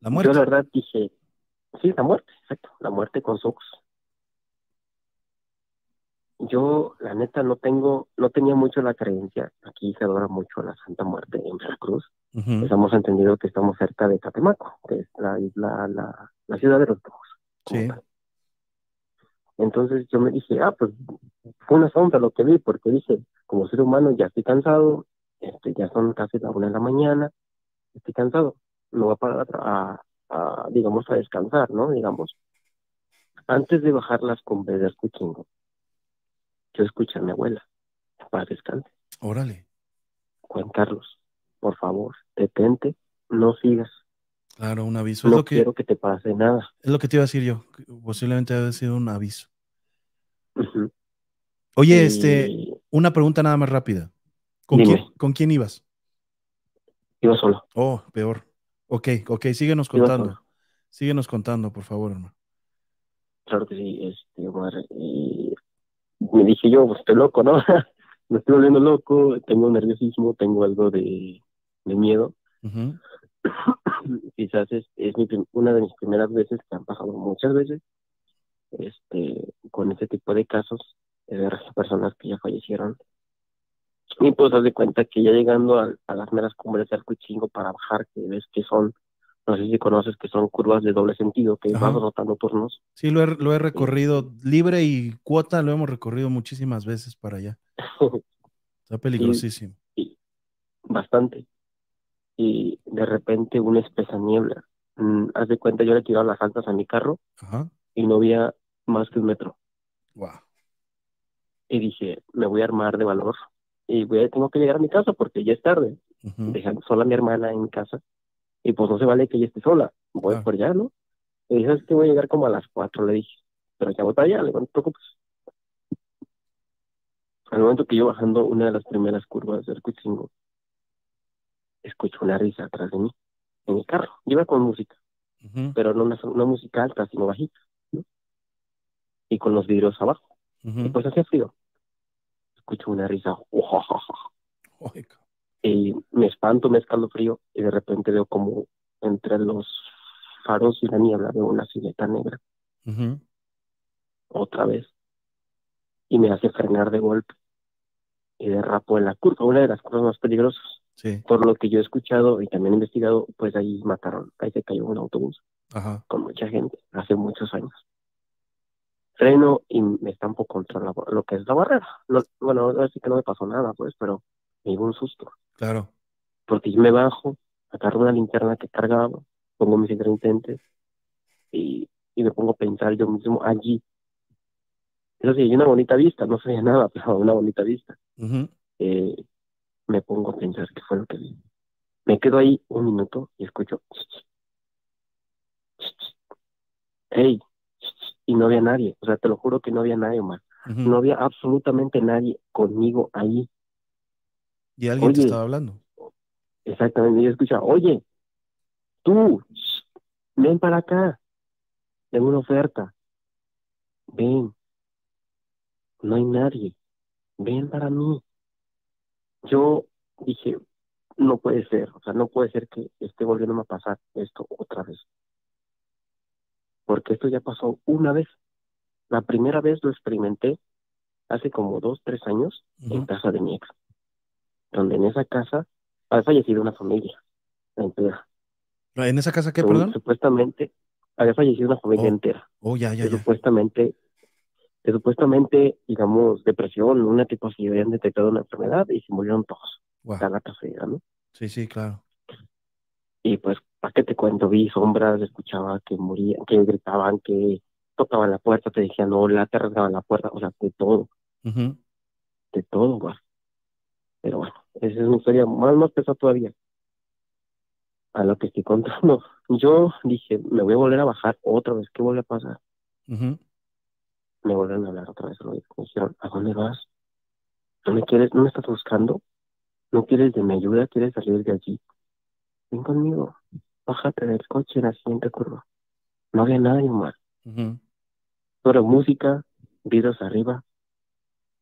La Yo muerte. la verdad dije, sí, la muerte, exacto, la muerte con ojos. Yo, la neta, no tengo, no tenía mucho la creencia. Aquí se adora mucho a la Santa Muerte en Veracruz. Ujú. Estamos entendido que estamos cerca de Catemaco, que es la isla, la, la ciudad de los brujos. Sí. tal. Entonces yo me dije, ah, pues fue una sombra lo que vi, porque dije, como ser humano ya estoy cansado, este, ya son casi la una de la mañana, estoy cansado, no voy a parar a, a, digamos, a descansar, ¿no? Digamos. Antes de bajar las cumbres del Cuichingo, yo escuché a mi abuela, para descanse, Órale. Juan Carlos, por favor, detente, no sigas, Claro, un aviso. Es no lo que, quiero que te pase nada. es lo que te iba a decir yo. Posiblemente debe sido un aviso. Oye, Y- este, una pregunta nada más rápida. ¿Con Dime. quién, ¿Con quién ibas? Iba solo, Oh, peor. Ok, ok, síguenos contando. Síguenos contando, por favor, hermano. claro que sí, este, Omar, y me dije yo, pues estoy loco, ¿no? (laughs) me estoy volviendo loco, tengo nerviosismo, tengo algo de, de miedo. (coughs) Quizás es, es mi una de mis primeras veces, que han pasado muchas veces, este, con este tipo de casos, de personas que ya fallecieron. Y pues haz de cuenta que ya llegando a, a las meras cumbres del Cuichingo para bajar, que ves que son, no sé si conoces, que son curvas de doble sentido, que Ajá. vas rotando turnos. Sí, lo he, lo he recorrido libre y cuota, lo hemos recorrido muchísimas veces para allá. (laughs) Está peligrosísimo. bastante. Y de repente una espesa niebla. Mm, haz de cuenta, yo le tiraba las altas a mi carro Ajá. y no había más que un metro. Wow. Y dije, me voy a armar de valor y voy a, tengo que llegar a mi casa porque ya es tarde. Ujú. Dejando sola a mi hermana en casa y pues no se vale que ella esté sola. Voy Claro. por allá, ¿no? Y dije, es que voy a llegar como a las cuatro, le dije. Pero ya voy para allá, le digo, no te preocupes. Al momento que yo bajando una de las primeras curvas del Cuichingo, escucho una risa atrás de mí, en mi carro. Iba con música, pero no una, una música alta, sino bajita, ¿no? Y con los vidrios abajo. Y pues hacía frío. Escucho una risa, (laughs) y me espanto, me escalofrío, y de repente veo como entre los faros y la niebla veo una silueta negra, otra vez, y me hace frenar de golpe. Y derrapo en la curva, una de las curvas más peligrosas. Sí. Por lo que yo he escuchado y también he investigado, pues ahí mataron, ahí se cayó un autobús Ajá. con mucha gente hace muchos años. Freno y me estampo contra la- lo que es la barrera. No- bueno, ahora sí que no me pasó nada, pues, pero me dio un susto. Claro. Porque yo me bajo, agarro una linterna que cargaba, pongo mis intermitentes y, y me pongo a pensar yo mismo allí. Eso sí, hay una bonita vista, no sabía nada, (laughs) pero una bonita vista. Ujú. Eh, me pongo a pensar qué fue lo que vi. Me quedo ahí un minuto y escucho. ¡Ey! Y no había nadie. O sea, te lo juro que no había nadie más. Ujú. No había absolutamente nadie conmigo ahí. Y alguien te estaba hablando. Exactamente. Y yo escuchaba, oye, tú, ven para acá. Tengo una oferta. Ven. No hay nadie. Ven para mí. Yo dije, no puede ser, o sea, no puede ser que esté volviéndome a pasar esto otra vez. Porque esto ya pasó una vez. La primera vez lo experimenté hace como dos, tres años en casa de mi ex, donde en esa casa había fallecido una familia entera. ¿En esa casa qué, perdón? Supuestamente había fallecido una familia Oh. entera. Oh, ya, ya, ya. supuestamente, que supuestamente, digamos, depresión, una tipo así, habían detectado una enfermedad y se murieron todos. Guau. La gata fea, ¿no? Sí, sí, claro. Y pues, ¿para qué te cuento? Vi sombras, escuchaba que morían, que gritaban, que tocaban la puerta, te decían hola, te rasgaban la puerta, o sea, de todo, de todo, güey. Pero bueno, esa es una historia más, más pesada todavía. A lo que estoy contando. (laughs) Yo dije, me voy a volver a bajar otra vez, ¿qué vuelve a pasar? Ujú. Me vuelven a hablar otra vez, me dijeron, ¿a dónde vas? ¿No me quieres, no me estás buscando? ¿No quieres de mi ayuda? ¿Quieres salir de allí? Ven conmigo, bájate del coche en la siguiente curva. No había nadie más, solo música, vidrios arriba,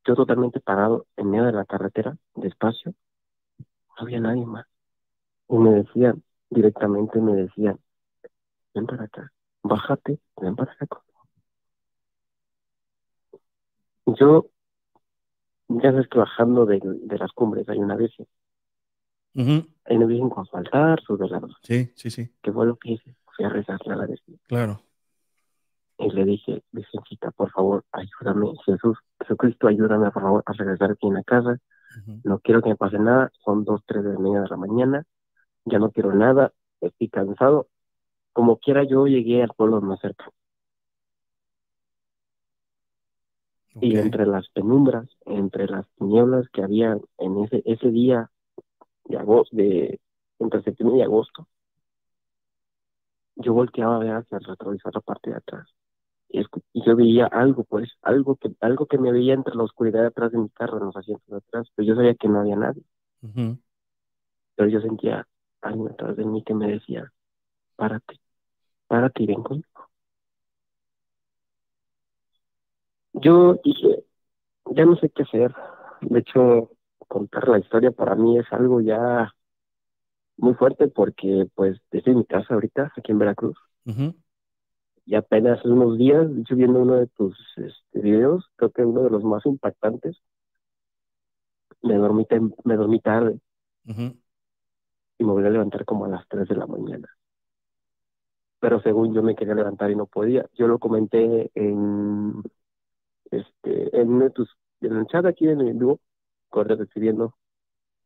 yo totalmente parado en medio de la carretera, despacio, no había nadie más. Y me decían, directamente me decían, ven para acá, bájate, ven para acá. Conmigo". Yo, ya sabes que bajando de, de las cumbres hay una bici, Ujú. hay una bici con su altar, sus velados, Sí, sí, sí, que fue lo que hice, fui a rezarle a la bici. claro. Y le dije, Virgencita, por favor, ayúdame, Jesús, Jesucristo, ayúdame, por favor, a regresar aquí en la casa. No quiero que me pase nada, son dos, tres de la mañana de la mañana, ya no quiero nada, estoy cansado. Como quiera, yo llegué al pueblo más cerca. Y entre las penumbras, entre las tinieblas que había en ese, ese día de agosto, de, entre septiembre y agosto, yo volteaba a ver hacia el retrovisor la parte de atrás. Y, yo veía algo, pues, algo que, algo que me veía entre la oscuridad de atrás de mi carro, en los asientos de atrás, pero yo sabía que no había nadie. Ujú. Pero yo sentía alguien atrás de mí que me decía, párate, párate y ven conmigo. Yo dije, ya no sé qué hacer. De hecho, contar la historia para mí es algo ya muy fuerte porque pues estoy en mi casa ahorita, aquí en Veracruz, y apenas hace unos días, de hecho viendo uno de tus este, videos, creo que uno de los más impactantes, me dormí, me dormí tarde y me volví a levantar como a las 3 de la mañana. Pero según yo me quería levantar y no podía. Yo lo comenté en este en uno de tus en el chat aquí en el vivo, corre recibiendo,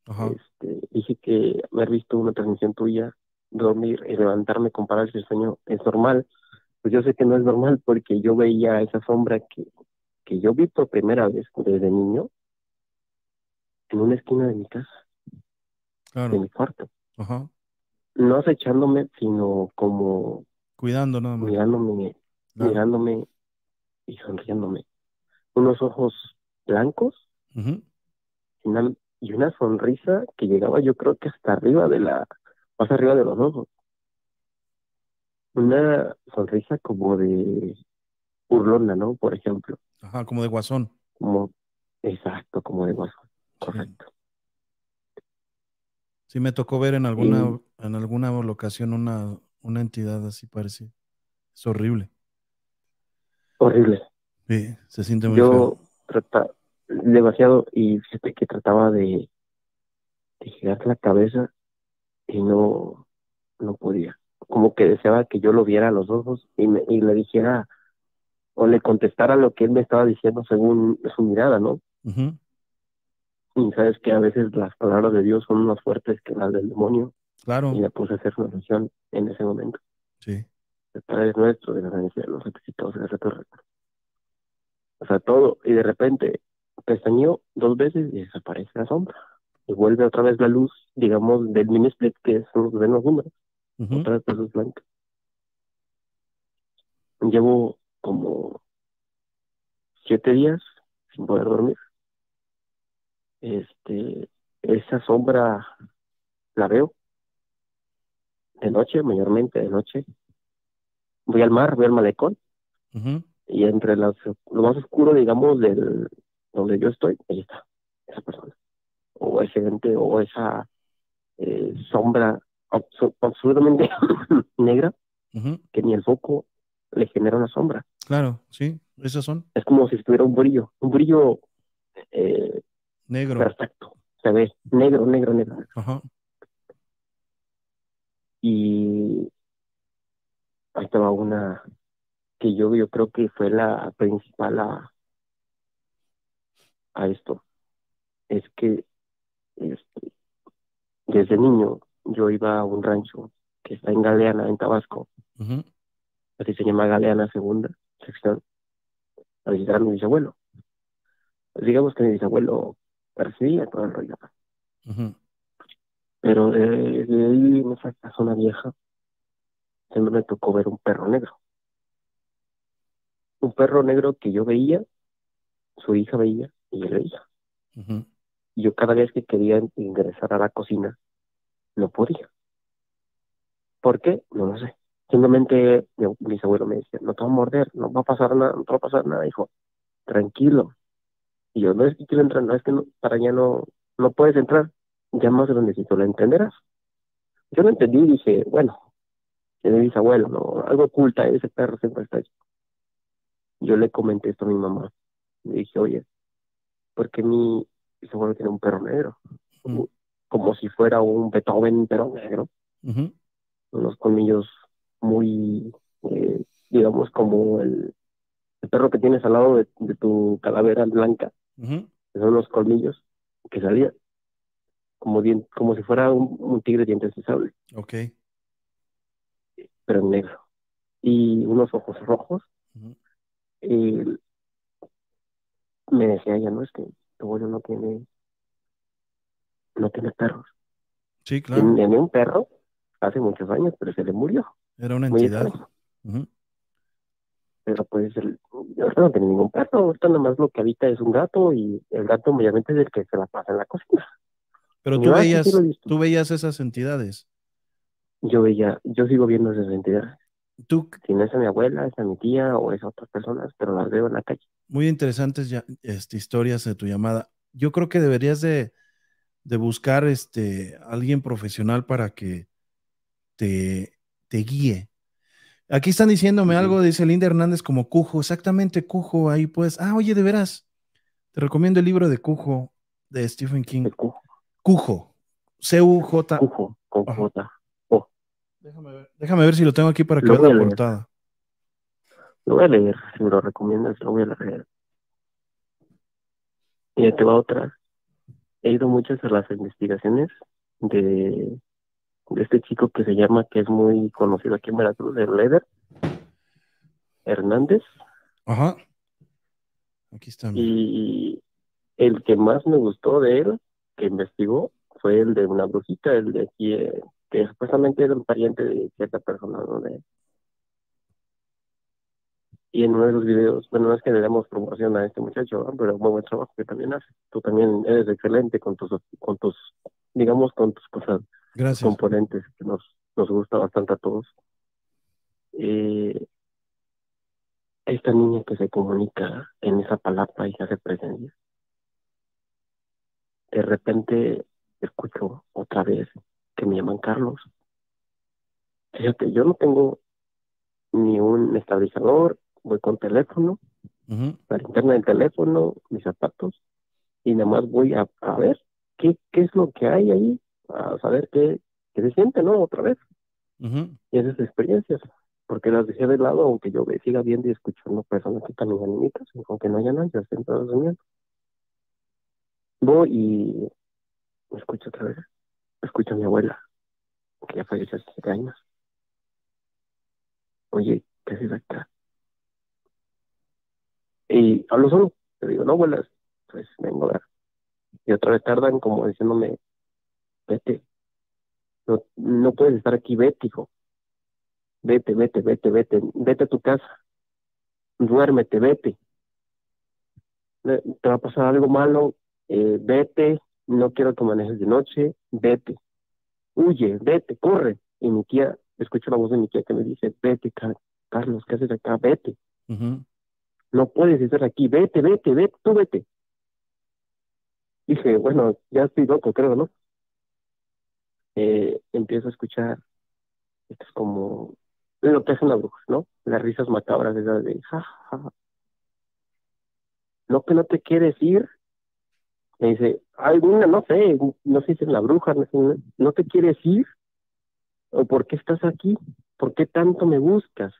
Ajá. este, dije que haber visto una transmisión tuya, dormir y levantarme con parálisis de sueño es normal. Pues yo sé que no es normal porque yo veía esa sombra que, que yo vi por primera vez desde niño en una esquina de mi casa, de mi cuarto. Ajá. No acechándome, sino como Cuidando nada más. mirándome, Claro. mirándome y sonriéndome. Unos ojos blancos y una, y una sonrisa que llegaba yo creo que hasta arriba de la, más arriba de los ojos. Una sonrisa como de burlona, ¿no? Por ejemplo, Ajá, como de guasón. como, exacto, como de guasón, correcto. Sí, me tocó ver en alguna, en alguna ocasión una, una entidad así parecida. Es horrible. Horrible. Sí, se siente muy Yo feo. trata demasiado y fíjate que trataba de, de girar la cabeza y no, no podía. Como que deseaba que yo lo viera a los ojos y, me, y le dijera o le contestara lo que él me estaba diciendo según su mirada, ¿no? Ujú. Y sabes que a veces las palabras de Dios son más fuertes que las del demonio Claro. y le puse a hacer una oración en ese momento. Sí. El Padre nuestro, de la de los requisitos de retorno. O sea, todo. Y de repente pestañeó dos veces y desaparece la sombra. Y vuelve otra vez la luz, digamos, del mini split que son los húmedos. Ujú. Otra vez la luz blanca. Llevo como siete días sin poder dormir. Este, esa sombra la veo de noche, mayormente de noche. Voy al mar, voy al malecón Ujú. Y entre las- lo más oscuro, digamos, del donde yo estoy, ahí está, esa persona. o ese ente o esa eh, sombra abso- absolutamente (laughs) negra que ni el foco le genera una sombra. Claro, sí, esas son. Es como si estuviera un brillo, un brillo eh, Negro. perfecto. Se ve negro, negro, negro. Ajá. Y ahí estaba una que yo, yo creo que fue la principal a, a esto. Es que este, desde niño yo iba a un rancho que está en Galeana, en Tabasco, así se llama Galeana Segunda Sección, a visitar a mi bisabuelo. Pues digamos que mi bisabuelo percibía todo el rollo. Pero de, de ahí en esa casona vieja siempre me tocó ver un perro negro. Un perro negro que yo veía, su hija veía y él veía. Y yo cada vez que quería ingresar a la cocina, no podía. ¿Por qué? No lo sé. Simplemente mi, mi bisabuelo me decía, no te va a morder, no va a pasar nada, no te va a pasar nada, hijo. Tranquilo. Y yo, no es que quiero entrar, no es que no, para allá no, no puedes entrar. Ya más grandecito lo entenderás. Yo lo entendí y dije, bueno, mi bisabuelo, ¿no? Algo oculta, ese perro siempre está ahí. Yo le comenté esto a mi mamá. Le dije, oye, ¿por qué mi bisabuelo tiene un perro negro? Mm. Como si fuera un Beethoven, pero negro. Ujú, Unos colmillos muy, eh, digamos, como el, el perro que tienes al lado de, de tu calavera blanca. son los colmillos que salían como, como si fuera un, un tigre dientes de sable. Ok. pero en negro. Y unos ojos rojos. Y me decía ella, no, es que tu abuelo no tiene, no tiene perros. Sí, claro. Tenía un perro hace muchos años, pero se le murió. Era una entidad. Pero pues el, yo no tengo ningún perro, ahorita nada más lo que habita es un gato y el gato obviamente es el que se la pasa en la cocina. Pero tú ah, veías, sí tú veías esas entidades. Yo veía, yo sigo viendo esas entidades. Tú, Si no es a mi abuela, es a mi tía o es a otras personas, pero las veo en la calle. muy interesantes ya, este, historias de tu llamada. Yo creo que deberías de, de buscar este, alguien profesional para que te, te guíe. Aquí están diciéndome algo, dice Linda Hernández como Cujo, exactamente Cujo, ahí pues, ah, oye, de veras, te recomiendo el libro de Cujo de Stephen King. Cujo, Cujo, C-U-J. cujo con. J. Déjame ver, déjame ver si lo tengo aquí para que Lo la leer. portada. Lo voy a leer, si me lo recomiendas, lo voy a leer. Y te va otra. He ido muchas a las investigaciones de, de este chico que se llama, que es muy conocido aquí en Veracruz, el Leder Hernández. Ajá. Aquí está. Y el que más me gustó de él, que investigó, fue el de una brujita, el de aquí, eh, que supuestamente era un pariente de cierta persona, ¿no? De, y en uno de los videos, bueno, no es que le demos promoción a este muchacho, ¿no? pero muy buen trabajo que también hace. Tú también eres excelente con tus, con tus, digamos, con tus cosas, Gracias. componentes que nos, nos gusta bastante a todos. Eh, esta niña que se comunica en esa palapa y se hace presencia. De repente escucho otra vez que me llaman Carlos. Fíjate, yo no tengo ni un estabilizador, voy con teléfono, la linterna del teléfono, mis zapatos, y nada más voy a, a ver qué, qué es lo que hay ahí, a saber qué, qué se siente, ¿no? Otra vez. Y esas experiencias, porque las dejé de lado, aunque yo siga viendo y escuchando personas que están animitas, aunque no haya nadie, estén todos durmiendo. Voy y escucho otra vez, escucho a mi abuela, que ya falleció hace siete años. Oye, ¿qué haces acá? Y hablo solo, le digo, no, abuela, pues vengo a ver. Y otra vez tardan como diciéndome, vete, no, no puedes estar aquí, vete, hijo vete, vete, vete, vete, vete a tu casa, duérmete, vete. Eh, Te va a pasar algo malo, eh, vete, no quiero que manejes de noche, vete. Huye, vete, corre. Y mi tía, escucho la voz de mi tía que me dice, vete, Car- Carlos, ¿qué haces acá? Vete. No puedes estar aquí, vete, vete, vete, tú vete. dije, bueno, ya estoy loco, creo, ¿no? Eh, empiezo a escuchar, esto es como lo que hace una bruja, ¿no? Las risas macabras, esas de, ja, ja, ja. Lo que no te quieres ir, me dice, alguna, no sé, no sé si es la bruja, no, sé, no te quieres ir, o por qué estás aquí, por qué tanto me buscas,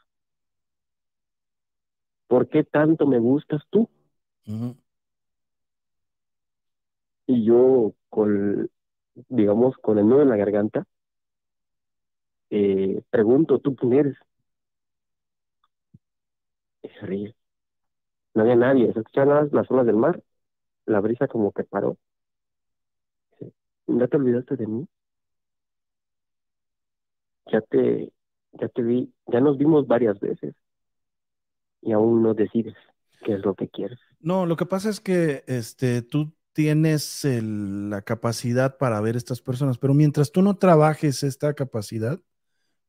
por qué tanto me buscas tú. Y yo con, digamos, con el nudo en la garganta, eh, pregunto, ¿tú quién eres? Y se ríe. No había nadie, se escuchaban más las olas del mar, la brisa como que paró. ¿Ya te olvidaste de mí? Ya te, ya te vi, ya nos vimos varias veces y aún no decides qué es lo que quieres. No, lo que pasa es que este, tú tienes el- la capacidad para ver estas personas, pero mientras tú no trabajes esta capacidad,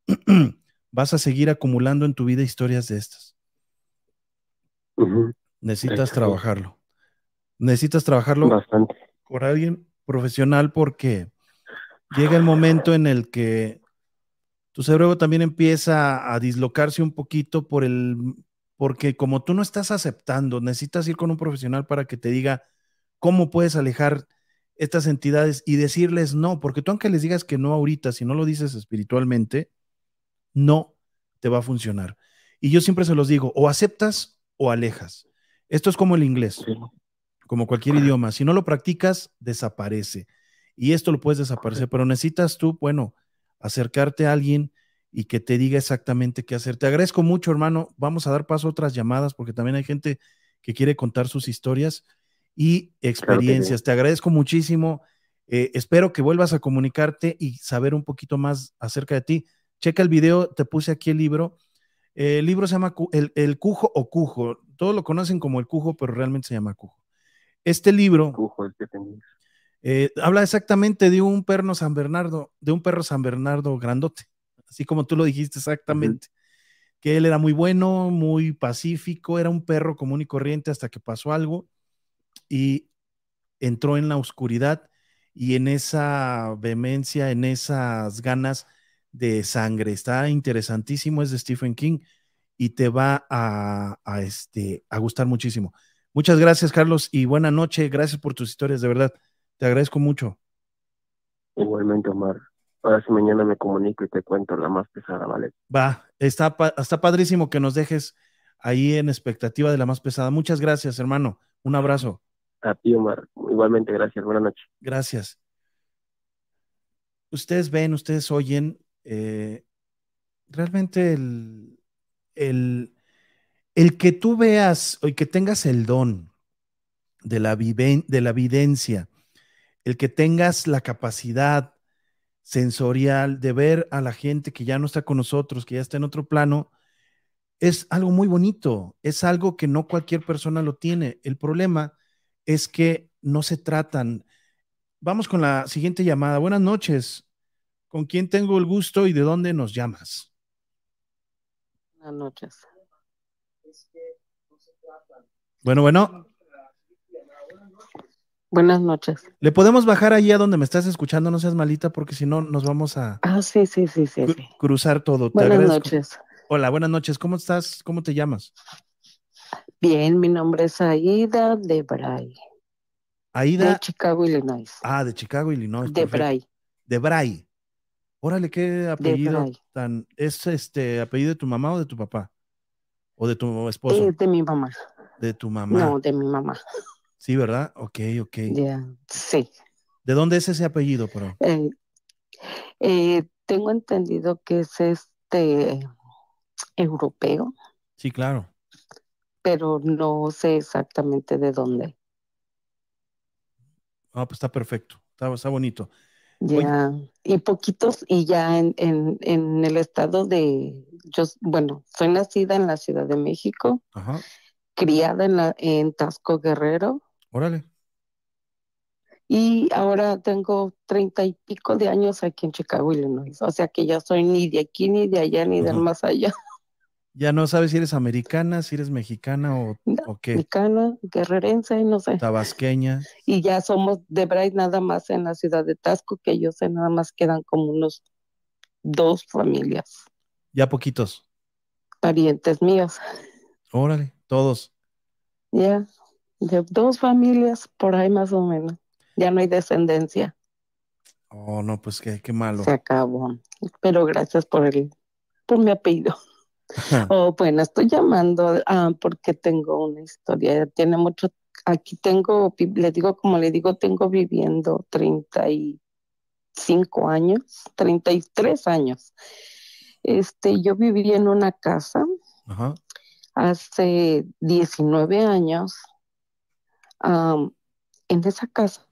(clears throat) vas a seguir acumulando en tu vida historias de estas. Necesitas trabajarlo. Necesitas trabajarlo Bastante. por alguien profesional porque llega el momento en el que tu cerebro también empieza a dislocarse un poquito por el porque como tú no estás aceptando, necesitas ir con un profesional para que te diga cómo puedes alejar estas entidades y decirles no, porque tú aunque les digas que no ahorita, si no lo dices espiritualmente, no te va a funcionar. Y yo siempre se los digo, o aceptas o alejas. Esto es como el inglés Sí. Como cualquier idioma. Si no lo practicas, desaparece. Y esto lo puedes desaparecer, pero necesitas tú, bueno, acercarte a alguien y que te diga exactamente qué hacer. Te agradezco mucho, hermano. Vamos a dar paso a otras llamadas porque también hay gente que quiere contar sus historias y experiencias. Te agradezco muchísimo. Eh, espero que vuelvas a comunicarte y saber un poquito más acerca de ti. Checa el video, te puse aquí el libro. Eh, el libro se llama el Cujo o Cujo. Todos lo conocen como el Cujo, pero realmente se llama Cujo. Este libro el que eh, habla exactamente de un perro San Bernardo, de un perro San Bernardo grandote, así como tú lo dijiste exactamente. Que él era muy bueno, muy pacífico, era un perro común y corriente hasta que pasó algo y entró en la oscuridad y en esa vehemencia, en esas ganas de sangre. Está interesantísimo, es de Stephen King y te va a, a, este, a gustar muchísimo. Muchas gracias, Carlos, y buena noche. Gracias por tus historias, de verdad. Te agradezco mucho. Igualmente, Omar. Ahora sí mañana me comunico y te cuento la más pesada, ¿vale? Va, está, está padrísimo que nos dejes ahí en expectativa de la más pesada. Muchas gracias, hermano. Un abrazo. A ti, Omar. Igualmente, gracias. Buenas noches. Gracias. Ustedes ven, ustedes oyen, eh, realmente el, el, el que tú veas o que tengas el don de la, de la evidencia, el que tengas la capacidad sensorial de ver a la gente que ya no está con nosotros, que ya está en otro plano, es algo muy bonito, es algo que no cualquier persona lo tiene. El problema es que no se tratan. Vamos con la siguiente llamada. Buenas noches. ¿Con quién tengo el gusto y de dónde nos llamas? Buenas noches. Bueno, bueno, Buenas noches. ¿le podemos bajar ahí a donde me estás escuchando? No seas malita porque si no nos vamos a Ah, sí, sí, sí, sí, cru- sí. cruzar todo. Te Buenas agradezco. noches. Hola, buenas noches. ¿Cómo estás? ¿Cómo te llamas? Bien, mi nombre es Aida de Bray, de Aida. Chicago, Illinois. Ah, de Chicago, Illinois. De. Bray, De Bray. Órale, qué apellido tan. ¿Es este apellido de tu mamá o de tu papá? ¿O de tu esposo? De mi mamá. De tu mamá. No, de mi mamá. Sí, ¿verdad? Ok, ok. Sí. ¿De dónde es ese apellido, pero? Eh, eh, tengo entendido que es este europeo, Sí, claro. pero no sé exactamente de dónde. Ah, pues está perfecto. Está, está bonito. Oye. Ya, y poquitos, y ya en, en, en el estado de, yo, bueno, soy nacida en la Ciudad de México, Ajá. Criada en, la, en Tasco Guerrero, Órale. y ahora tengo treinta y pico de años aquí en Chicago, Illinois. O sea que ya soy ni de aquí, ni de allá, ni del Ujú. más allá. (laughs) Ya no sabes si eres americana, si eres mexicana o, o qué. Mexicana, guerrerense, no sé. Tabasqueña. Y ya somos de Bray nada más en la ciudad de Tasco, que yo sé, nada más quedan como unos dos familias, Ya poquitos. parientes míos. Órale, todos. Ya, de dos familias por ahí más o menos. Ya no hay descendencia, Oh, no, pues qué, qué malo. se acabó. Pero gracias por el, por mi apellido. (laughs) Oh, bueno, estoy llamando ah, porque tengo una historia. Tiene mucho, aquí tengo, le digo como le digo, tengo viviendo 35 años, 33 años. Este, yo viví en una casa Ajá. Hace 19 años. Am, en esa casa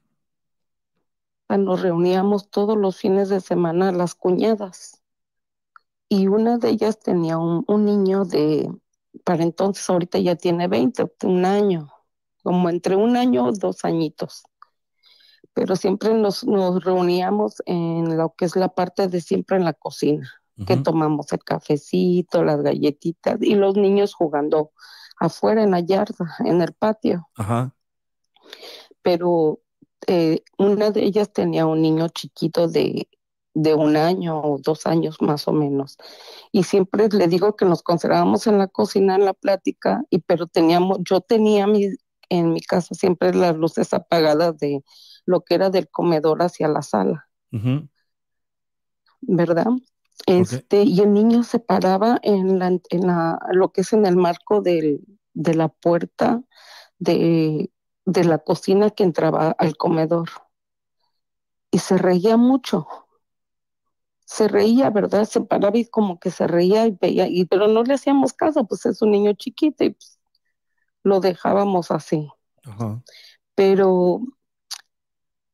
nos reuníamos todos los fines de semana las cuñadas y una de ellas tenía un, un niño de, para entonces ahorita ya tiene 20, un año, como entre un año o dos añitos. Pero siempre nos, nos reuníamos en lo que es la parte de siempre en la cocina, que tomamos el cafecito, las galletitas y los niños jugando afuera en la yarda, en el patio Ajá. pero eh, una de ellas tenía un niño chiquito de, de un año o dos años más o menos. Y siempre le digo que nos conservábamos en la cocina, en la plática, y pero teníamos, yo tenía mi, en mi casa siempre las luces apagadas de lo que era del comedor hacia la sala. ¿verdad? Este, y el niño se paraba en la, en la, lo que es en el marco del, de la puerta de, de la cocina que entraba al comedor. Y se reía mucho. Se reía, ¿verdad? Se paraba y como que se reía y veía, y, pero no le hacíamos caso, pues es un niño chiquito y pues, lo dejábamos así. Pero,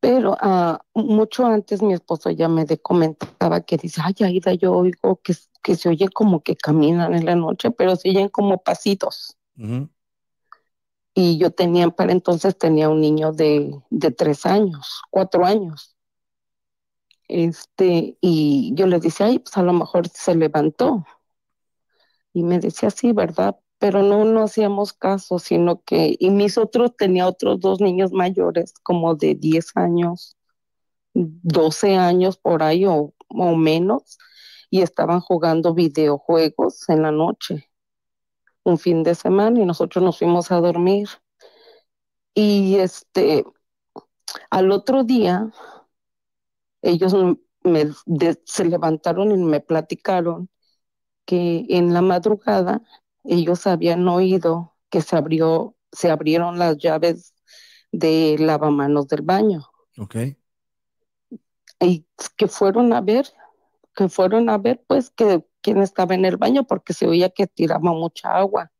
pero ah, mucho antes mi esposo ya me comentaba que dice, ay, Aida, yo oigo que, que se oye como que caminan en la noche, pero se oyen como pasitos. Y yo tenía, para entonces tenía un niño de, de tres años, cuatro años. Este, y yo le decía, ay, pues a lo mejor se levantó. Y me decía, sí, ¿verdad? Pero no, no hacíamos caso, sino que, y mis otros, tenía otros dos niños mayores, como de 10 años, 12 años por ahí o, menos, y estaban jugando videojuegos en la noche, un fin de semana, y nosotros nos fuimos a dormir. Y este, al otro día, ellos se levantaron y me platicaron que en la madrugada ellos habían oído que se abrió, se abrieron las llaves de lavamanos del baño Ok. y que fueron a ver, que fueron a ver pues que quién estaba en el baño porque se oía que tiraba mucha agua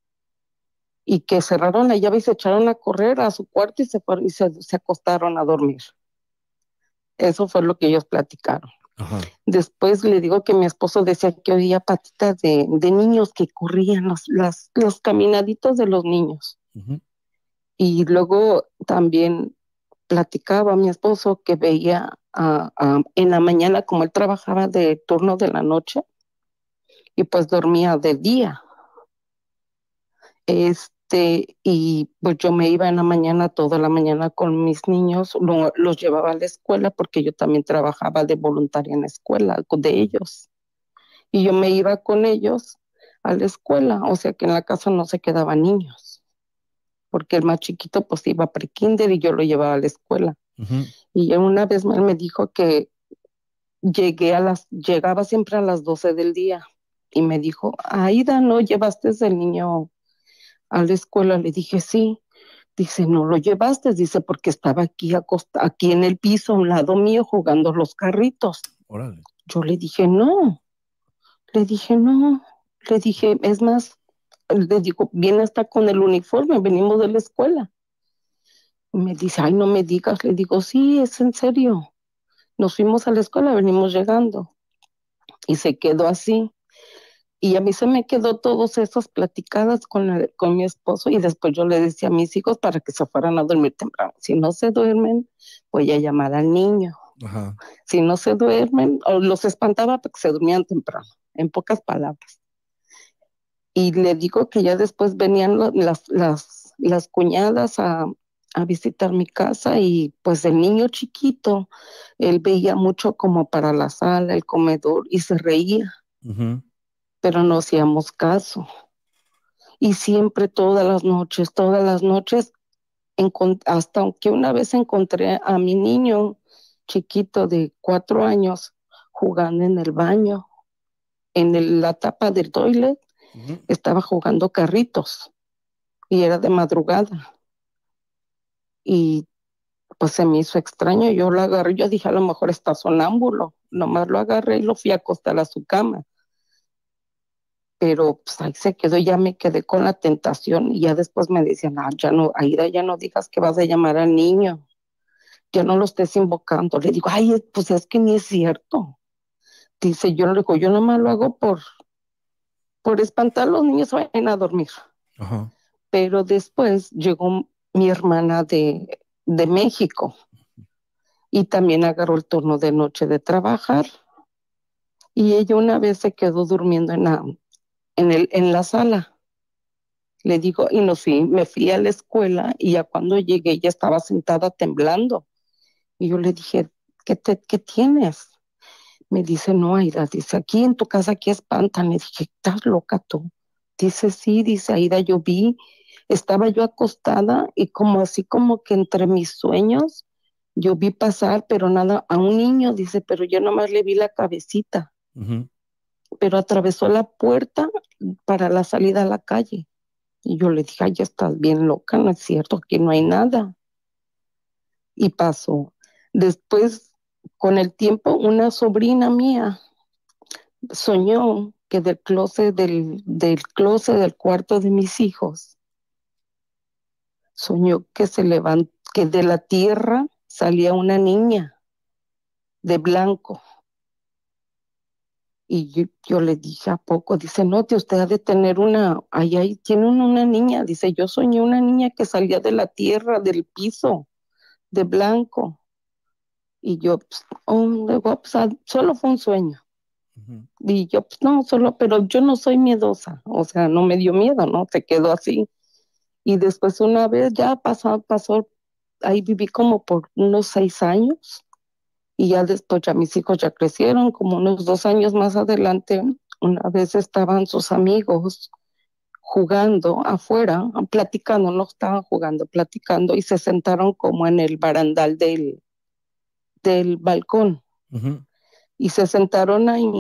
y que cerraron la llave y se echaron a correr a su cuarto y se fueron y se, se acostaron a dormir. Eso fue lo que ellos platicaron. Ajá. Después le digo que mi esposo decía que oía patitas de, de niños que corrían, los, las, los caminaditos de los niños. Y luego también platicaba mi esposo que veía en la mañana, como él trabajaba de turno de la noche, y pues dormía de día. Este, y pues yo me iba en la mañana, toda la mañana con mis niños, lo- los llevaba a la escuela porque yo también trabajaba de voluntaria en la escuela de ellos. Y yo me iba con ellos a la escuela, o sea que en la casa no se quedaban niños, porque el más chiquito pues iba a pre-kinder y yo lo llevaba a la escuela. Y una vez él me dijo que llegué a las, llegaba siempre a las 12 del día y me dijo, Aida, ¿no llevaste el niño a la escuela? Le dije, sí. Dice, no lo llevaste, dice, porque estaba aquí, acosta, aquí en el piso, a un lado mío, jugando los carritos. Órale. Yo le dije, no. Le dije, no. Le dije, es más, le digo, viene hasta con el uniforme, venimos de la escuela. Me dice, ay, no me digas. Le digo, sí, es en serio. Nos fuimos a la escuela, venimos llegando. Y se quedó así. Y a mí se me quedó todas esas platicadas con, con mi esposo y después yo le decía a mis hijos para que se fueran a dormir temprano. Si no se duermen, voy a llamar al niño. Ajá. Si no se duermen, o los espantaba para que se durmieran temprano, en pocas palabras. y le digo que ya después venían las, las, las cuñadas a, a visitar mi casa y pues el niño chiquito, él veía mucho como para la sala, el comedor y se reía. Pero no hacíamos caso. Y siempre todas las noches, todas las noches, hasta que una vez encontré a mi niño chiquito de cuatro años jugando en el baño, en el- la tapa del toilet, estaba jugando carritos y era de madrugada. Y pues se me hizo extraño, yo lo agarré, yo dije a lo mejor está sonámbulo, nomás lo agarré y lo fui a acostar a su cama. Pero pues ahí se quedó, ya me quedé con la tentación y ya después me decían, ah, ya no, Aida, ya no digas que vas a llamar al niño, ya no lo estés invocando. Le digo, ay, pues es que ni es cierto. Dice, yo le digo, yo nomás lo hago por, por espantar a los niños, vayan a dormir. Ajá. Pero después llegó mi hermana de, de México y también agarró el turno de noche de trabajar. Y ella una vez se quedó durmiendo en la, en el, en la sala. Le digo, y nos fui, me fui a la escuela y ya cuando llegué ella estaba sentada temblando. Y yo le dije, ¿qué, te, qué tienes? Me dice, no, Aida, dice, aquí en tu casa, aquí espantan. Le dije, ¿estás loca tú? Dice, sí, dice, Aida, yo vi, estaba yo acostada y como así como que entre mis sueños, yo vi pasar, pero nada, a un niño, dice, pero yo nomás le vi la cabecita, Ujú. Pero atravesó la puerta para la salida a la calle. Y yo le dije, ay, ya estás bien loca, no es cierto, aquí no hay nada. Y pasó. Después, con el tiempo, una sobrina mía soñó que del closet del, del del cuarto de mis hijos, soñó que se levantó, que de la tierra salía una niña de blanco. Y yo, yo le dije a poco, dice, no, que usted ha de tener una, ahí, ahí tiene una, niña, dice, yo soñé una niña que salía de la tierra, del piso, de blanco. Y yo, pues, oh, luego, pues, ah, solo fue un sueño. Y yo, pues no, solo, pero yo no soy miedosa, o sea, no me dio miedo, ¿no? Se quedó así. Y después una vez ya pasó, pasó, ahí viví como por unos seis años. Y ya después ya mis hijos ya crecieron, como unos dos años más adelante, una vez estaban sus amigos jugando afuera, platicando, no estaban jugando, platicando, y se sentaron como en el barandal del, del balcón y se sentaron ahí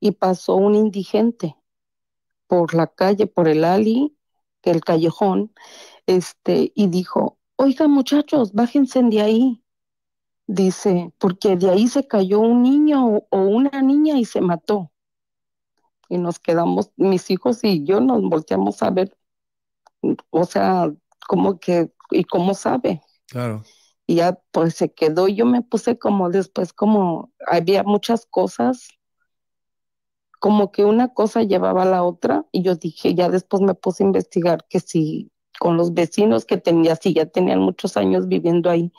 y pasó un indigente por la calle, por el ali, el callejón, este, y dijo, oiga muchachos, bájense de ahí. Dice, porque de ahí se cayó un niño o, o una niña y se mató. Y nos quedamos, mis hijos y yo nos volteamos a ver, o sea, como que, ¿y cómo sabe? Claro. y ya pues se quedó. Yo me puse como después, como había muchas cosas, como que una cosa llevaba a la otra, y yo dije, ya después me puse a investigar que si con los vecinos que tenía, si ya tenían muchos años viviendo ahí,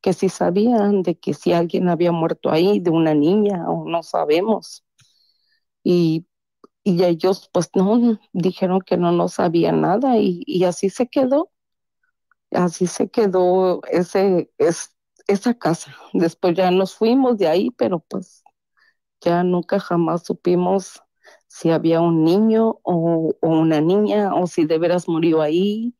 que si sabían de que si alguien había muerto ahí, de una niña, o no sabemos. Y, y ellos pues no, dijeron que no, no sabían nada, y, y así se quedó así se quedó ese, es, esa casa. Después ya nos fuimos de ahí, pero pues ya nunca jamás supimos si había un niño o, o una niña o si de veras murió ahí.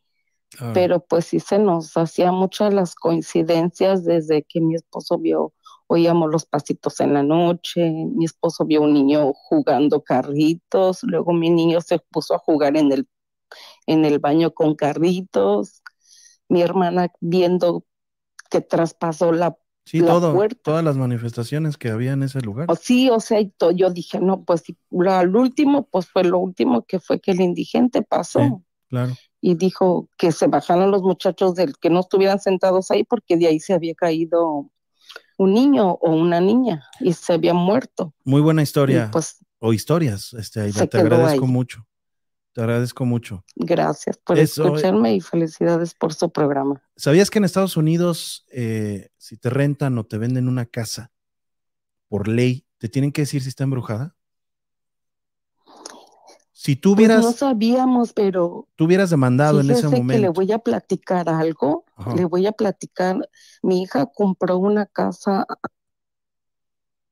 Claro. Pero pues sí se nos hacía muchas las coincidencias desde que mi esposo vio, oíamos los pasitos en la noche, mi esposo vio un niño jugando carritos, luego mi niño se puso a jugar en el, en el baño con carritos, mi hermana viendo que traspasó la Sí, la todo, puerta. todas las manifestaciones que había en ese lugar. O sí, o sea, yo dije, no, pues lo- al último, pues fue lo último que fue que el indigente pasó Sí. Claro. Y dijo que se bajaron los muchachos del que no estuvieran sentados ahí porque de ahí se había caído un niño o una niña y se había muerto. Muy buena historia. pues o historias, este, Aida, te agradezco ahí. mucho. Te agradezco mucho. gracias por Eso, escucharme y felicidades por su programa. ¿Sabías que en Estados Unidos, eh, si te rentan o te venden una casa, por ley, te tienen que decir si está embrujada? Si tú Pues hubieras, no sabíamos, pero tú hubieras demandado en ese fíjese que le momento. voy a platicar algo. Ajá. Le voy a platicar. Mi hija compró una casa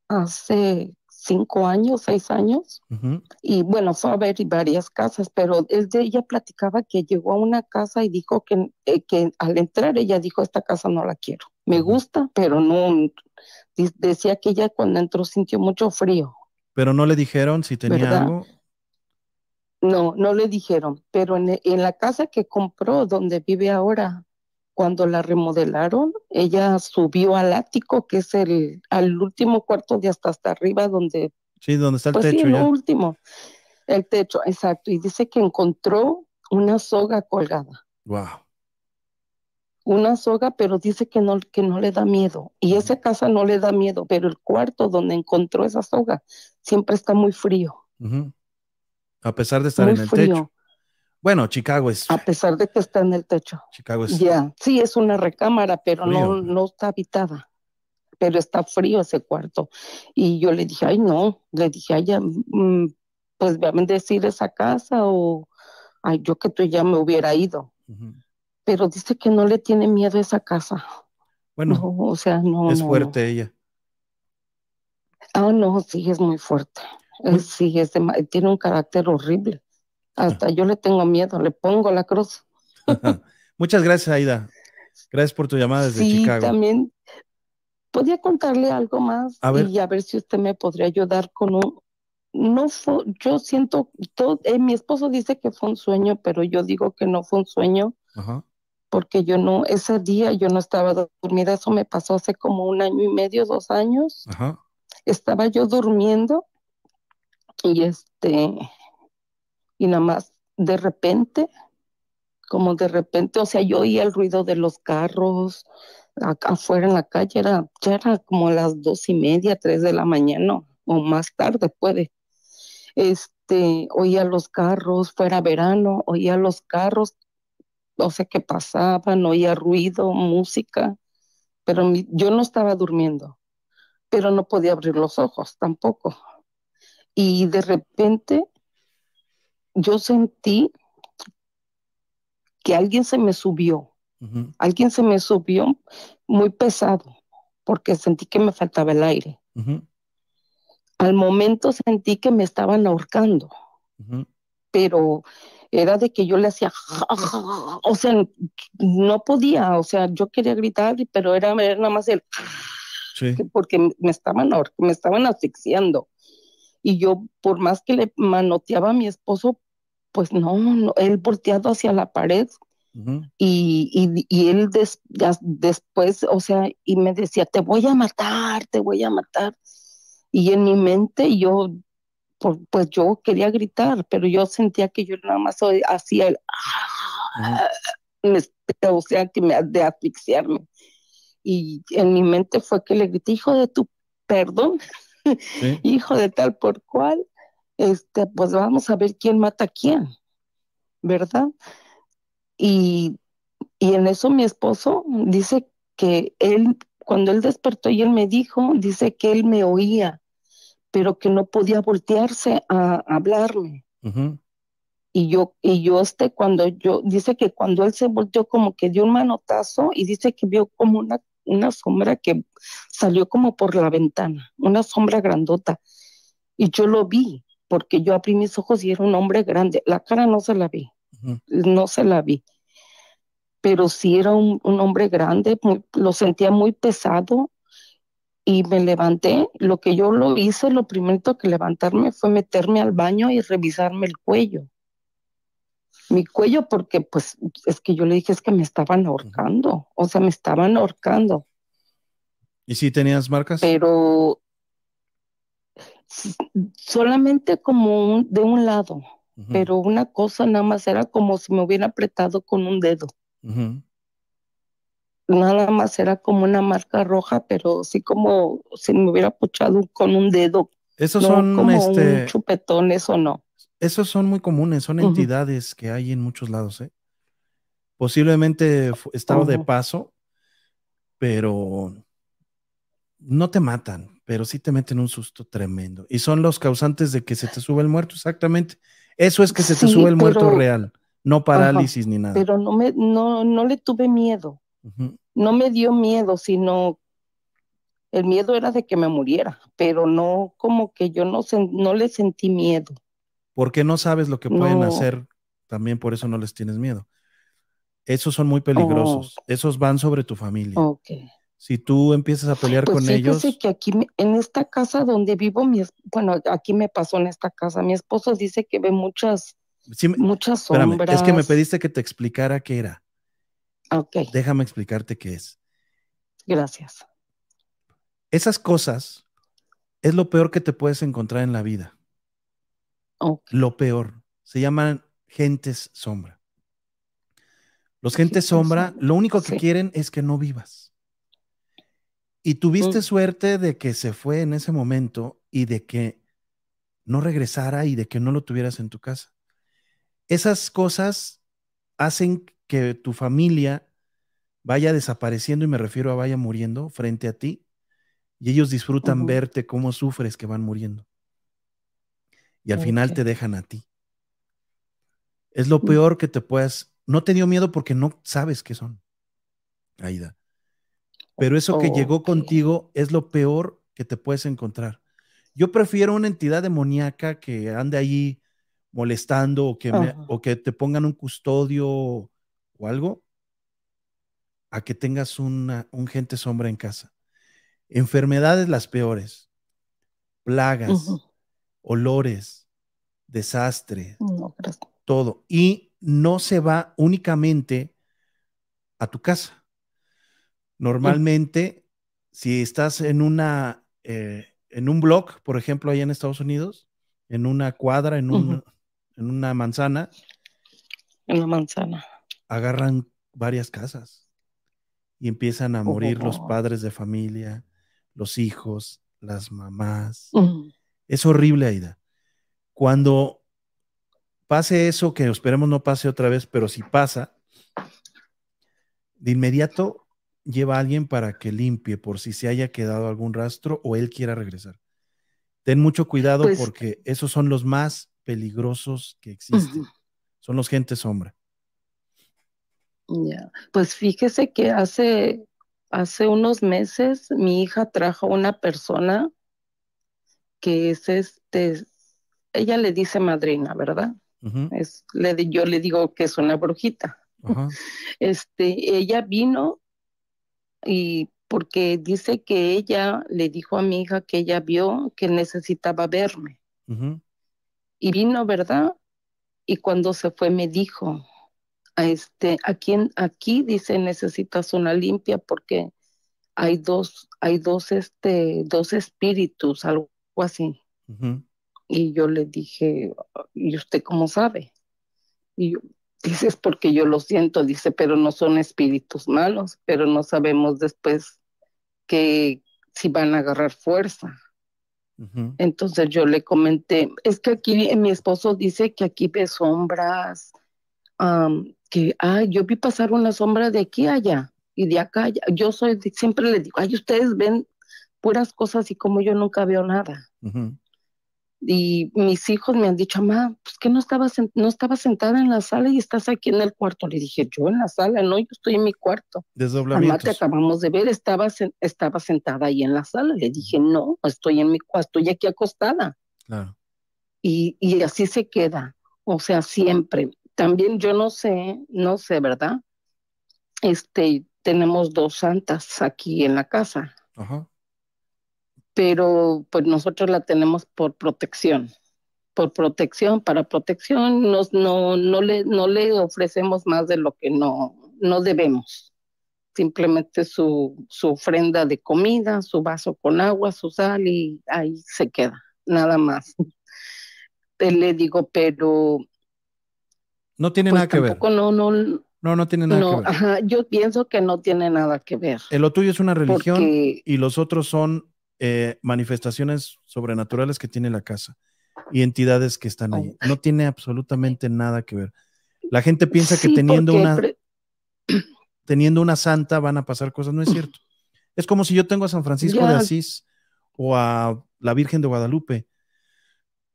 hace cinco años, seis años. Y bueno, fue a ver varias casas, pero él de ella platicaba que llegó a una casa y dijo que, eh, que al entrar ella dijo, esta casa no la quiero. Me gusta, pero no, decía que ella cuando entró sintió mucho frío. Pero no le dijeron si tenía ¿Verdad? algo. No, no le dijeron, pero en, en la casa que compró, donde vive ahora, cuando la remodelaron, ella subió al ático, que es el al último cuarto de hasta hasta arriba, donde Sí, donde está el Pues sí, techo lo ya. último, el techo, exacto. Y dice que encontró una soga colgada, Wow. una soga, pero dice que no, que no le da miedo. Y esa casa no le da miedo, pero el cuarto donde encontró esa soga siempre está muy frío. A pesar de estar muy en el frío, techo. Bueno, Chicago es, a pesar de que está en el techo. Chicago es Ya, sí, es una recámara, pero no, no está habitada. Pero está frío ese cuarto. Y yo le dije, ay, no, le dije, ay, ya, mm, pues voy a bendecir esa casa o, ay, yo que tú ya me hubiera ido. Pero dice que no le tiene miedo a esa casa. Bueno, No, o sea, no, es no, fuerte ella. Ah, no, sí, es muy fuerte. Eh, sí, es tiene un carácter horrible. Hasta (laughs) yo le tengo miedo, le pongo la cruz. (laughs) Muchas gracias, Aida. Gracias por tu llamada desde Sí, Chicago. también podía contarle algo más A ver. y a ver si usted me podría ayudar con un, no fue, yo siento, todo, eh, mi esposo dice que fue un sueño, pero yo digo que no fue un sueño Ajá. porque yo no, ese día yo no estaba dormida, eso me pasó hace como un año y medio, dos años, Ajá. estaba yo durmiendo y este, y nada más de repente, como de repente, o sea, yo oía el ruido de los carros acá afuera en la calle, era, ya era como las dos y media, tres de la mañana o más tarde puede. Este, oía los carros, fuera verano, oía los carros, o sea, que pasaban, oía ruido, música, pero mi- yo no estaba durmiendo, pero no podía abrir los ojos tampoco. Y de repente yo sentí que alguien se me subió, alguien se me subió muy pesado, porque sentí que me faltaba el aire. Al momento sentí que me estaban ahorcando, pero era de que yo le hacía, o sea, no podía, o sea, yo quería gritar, pero era, era nada más el, Sí. porque me estaban, me estaban asfixiando. Y yo, por más que le manoteaba a mi esposo, pues no, no, él volteado hacia la pared y, y, y él des- después, o sea, y me decía, te voy a matar, te voy a matar. Y en mi mente yo, por- pues yo quería gritar, pero yo sentía que yo nada más hacía el, me- o sea, que me de asfixiarme. Y en mi mente fue que le grité, hijo de tu perdón, Sí. (laughs) hijo de tal por cual, este, pues vamos a ver quién mata a quién, ¿verdad? Y, y en eso mi esposo dice que él, cuando él despertó y él me dijo, dice que él me oía, pero que no podía voltearse a, hablarme. Ujú. Y yo, y yo este, cuando yo, dice que cuando él se volteó como que dio un manotazo y dice que vio como una, una sombra que salió como por la ventana, una sombra grandota. Y yo lo vi, porque yo abrí mis ojos y era un hombre grande. La cara no se la vi, no se la vi. Pero sí era un, un hombre grande, muy- lo sentía muy pesado y me levanté. Lo que yo lo hice, lo primero que levantarme fue meterme al baño y revisarme el cuello. Mi cuello, porque pues es que yo le dije es que me estaban ahorcando, o sea, me estaban ahorcando, ¿Y si tenías marcas? pero solamente como un- de un lado, pero una cosa nada más era como si me hubiera apretado con un dedo. Nada más era como una marca roja, pero sí como si me hubiera puchado con un dedo, Esos no son, como este, un chupetón, eso no. Esos son muy comunes, son entidades que hay en muchos lados, ¿eh? Posiblemente estado de paso, pero no te matan, pero sí te meten un susto tremendo. Y son los causantes de que se te sube el muerto, exactamente. Eso es que se te Sí, sube el muerto real, no parálisis ni nada. pero no me, no, no le tuve miedo. No me dio miedo, sino el miedo era de que me muriera, pero no como que yo no, no le sentí miedo. Porque no sabes lo que pueden No. hacer, también por eso no les tienes miedo. Esos son muy peligrosos. Oh. Esos van sobre tu familia. Si tú empiezas a pelear Pues con fíjese ellos, que aquí, en esta casa donde vivo, mi, bueno, aquí me pasó en esta casa, mi esposo dice que ve muchas, sí muchas espérame, sombras. es que me pediste que te explicara qué era. Ok, Déjame explicarte qué es. gracias. Esas cosas es lo peor que te puedes encontrar en la vida. Lo peor. Se llaman gentes sombra. Los gentes sombra, lo único que sí. quieren es que no vivas. Y tuviste Mm. suerte de que se fue en ese momento y de que no regresara y de que no lo tuvieras en tu casa. Esas cosas hacen que tu familia vaya desapareciendo, y me refiero a vaya muriendo frente a ti, y ellos disfrutan verte cómo sufres que van muriendo. Y al final te dejan a ti. Es lo Mm. peor que te puedas. No te dio miedo porque no sabes qué son, Aida. Pero eso que llegó contigo es lo peor que te puedes encontrar. Yo prefiero una entidad demoníaca que ande ahí molestando o que, me- o que te pongan un custodio o algo, a que tengas una, un gente sombra en casa. Enfermedades las peores, plagas. Olores, desastre, No, todo. Y no se va únicamente a tu casa. Normalmente, si estás en una, eh, en un blog, por ejemplo, allá en Estados Unidos, en una cuadra, en, un- en una manzana, En la manzana. agarran varias casas y empiezan a morir los Oh. padres de familia, los hijos, las mamás. Es horrible, Aida. Cuando pase eso, que esperemos no pase otra vez, pero si pasa, de inmediato lleva a alguien para que limpie por si se haya quedado algún rastro o él quiera regresar. Ten mucho cuidado Pues- porque esos son los más peligrosos que existen. Son los gente sombra. Ya, Pues fíjese que hace, hace unos meses mi hija trajo a una persona que es este, ella le dice madrina, ¿verdad? Es, le, di- yo le digo que es una brujita. (laughs) Este, ella vino y porque dice que ella le dijo a mi hija que ella vio que necesitaba verme. Y vino, ¿verdad? Y cuando se fue me dijo, a este, aquí, aquí dice necesitas una limpia porque hay dos, hay dos, este, dos espíritus, algo así. ujú. Y yo le dije, ¿y usted cómo sabe? Y yo, dice, es porque yo lo siento, dice, pero no son espíritus malos, pero no sabemos después que si van a agarrar fuerza. Entonces yo le comenté, es que aquí mi esposo dice que aquí ve sombras, am, que, ay, yo vi pasar una sombra de aquí a allá y de acá a allá. Yo soy, siempre le digo, ay, ustedes ven puras cosas y como yo nunca veo nada. Ujú. Y mis hijos me han dicho, mamá, pues que no estabas, no estaba sentada en la sala y estás aquí en el cuarto. Le dije, yo en la sala, no, yo estoy en mi cuarto. Mamá, te acabamos de ver, estaba, estaba sentada ahí en la sala. Le dije, no, estoy en mi cua- estoy aquí acostada. Claro. Y, y así se queda. O sea, siempre. También yo no sé, no sé, ¿verdad? Este, tenemos dos santas aquí en la casa, Ajá. Pero pues nosotros la tenemos por protección. Por protección, para protección, nos, no, no, le, no le ofrecemos más de lo que no, no debemos. Simplemente su, su ofrenda de comida, su vaso con agua, su sal y ahí se queda, nada más. Te (laughs) le digo, pero No tiene pues nada que ver. tampoco no, no, No, no tiene nada no, que ver. ajá, yo pienso que no tiene nada que ver. Eh, Lo tuyo es una religión Porque, y los otros son eh, manifestaciones sobrenaturales que tiene la casa y entidades que están ahí. No tiene absolutamente nada que ver. La gente piensa que teniendo una, (clears throat) teniendo una santa van a pasar cosas. No es cierto. Es como si yo tengo a San Francisco de. Asís o a la Virgen de Guadalupe.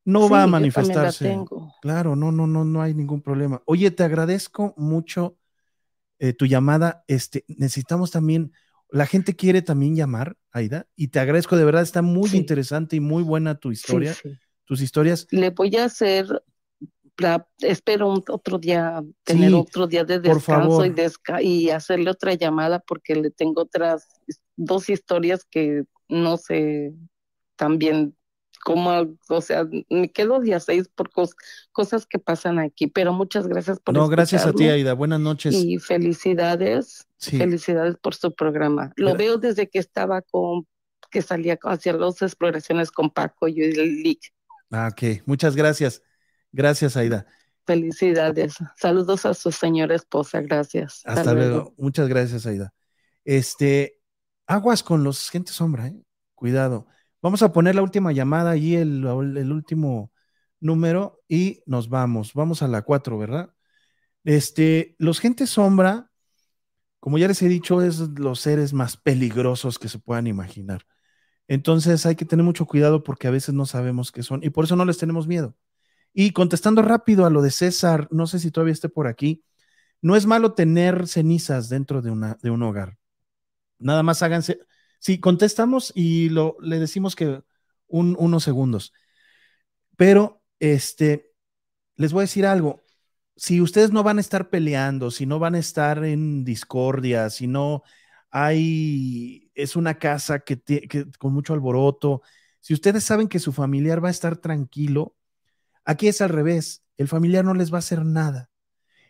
no Sí, va a manifestarse. tengo. Claro, no, no, no, no hay ningún problema. Oye, te agradezco mucho eh, tu llamada. Este, necesitamos también, la gente quiere también llamar, Aida, y te agradezco de verdad, está muy Sí. interesante y muy buena tu historia, sí. tus historias. Le voy a hacer, la- espero un- otro día, tener otro día de descanso y, desca- y hacerle otra llamada porque le tengo otras dos historias que no sé también cómo, o sea, me quedo día seis por cos- cosas que pasan aquí, pero muchas gracias por No, gracias a ti, Aida. Buenas noches. y felicidades, Sí, felicidades por su programa. Lo Gra- veo desde que estaba con, que salía hacia las exploraciones con Paco y el Lick. ah, ok, muchas gracias. Gracias, Aida. Felicidades. Saludos a su señora esposa. Gracias. Hasta luego. Muchas gracias, Aida. Este, aguas con los gente sombra, ¿eh? Cuidado. Vamos a poner la última llamada el, el último número, y nos vamos. Vamos a la 4, ¿verdad? Este, los gente sombra, como ya les he dicho, es los seres más peligrosos que se puedan imaginar. Entonces hay que tener mucho cuidado porque a veces no sabemos qué son y por eso no les tenemos miedo. Y contestando rápido a lo de César, no sé si todavía esté por aquí, no es malo tener cenizas dentro de, una, de un hogar. Nada más háganse. Sí, contestamos y lo, le decimos que un, unos segundos. Pero, este, les voy a decir algo. Si ustedes no van a estar peleando, si no van a estar en discordia, si no hay, es una casa que, tie- que con mucho alboroto, si ustedes saben que su familiar va a estar tranquilo, aquí es al revés. El familiar no les va a hacer nada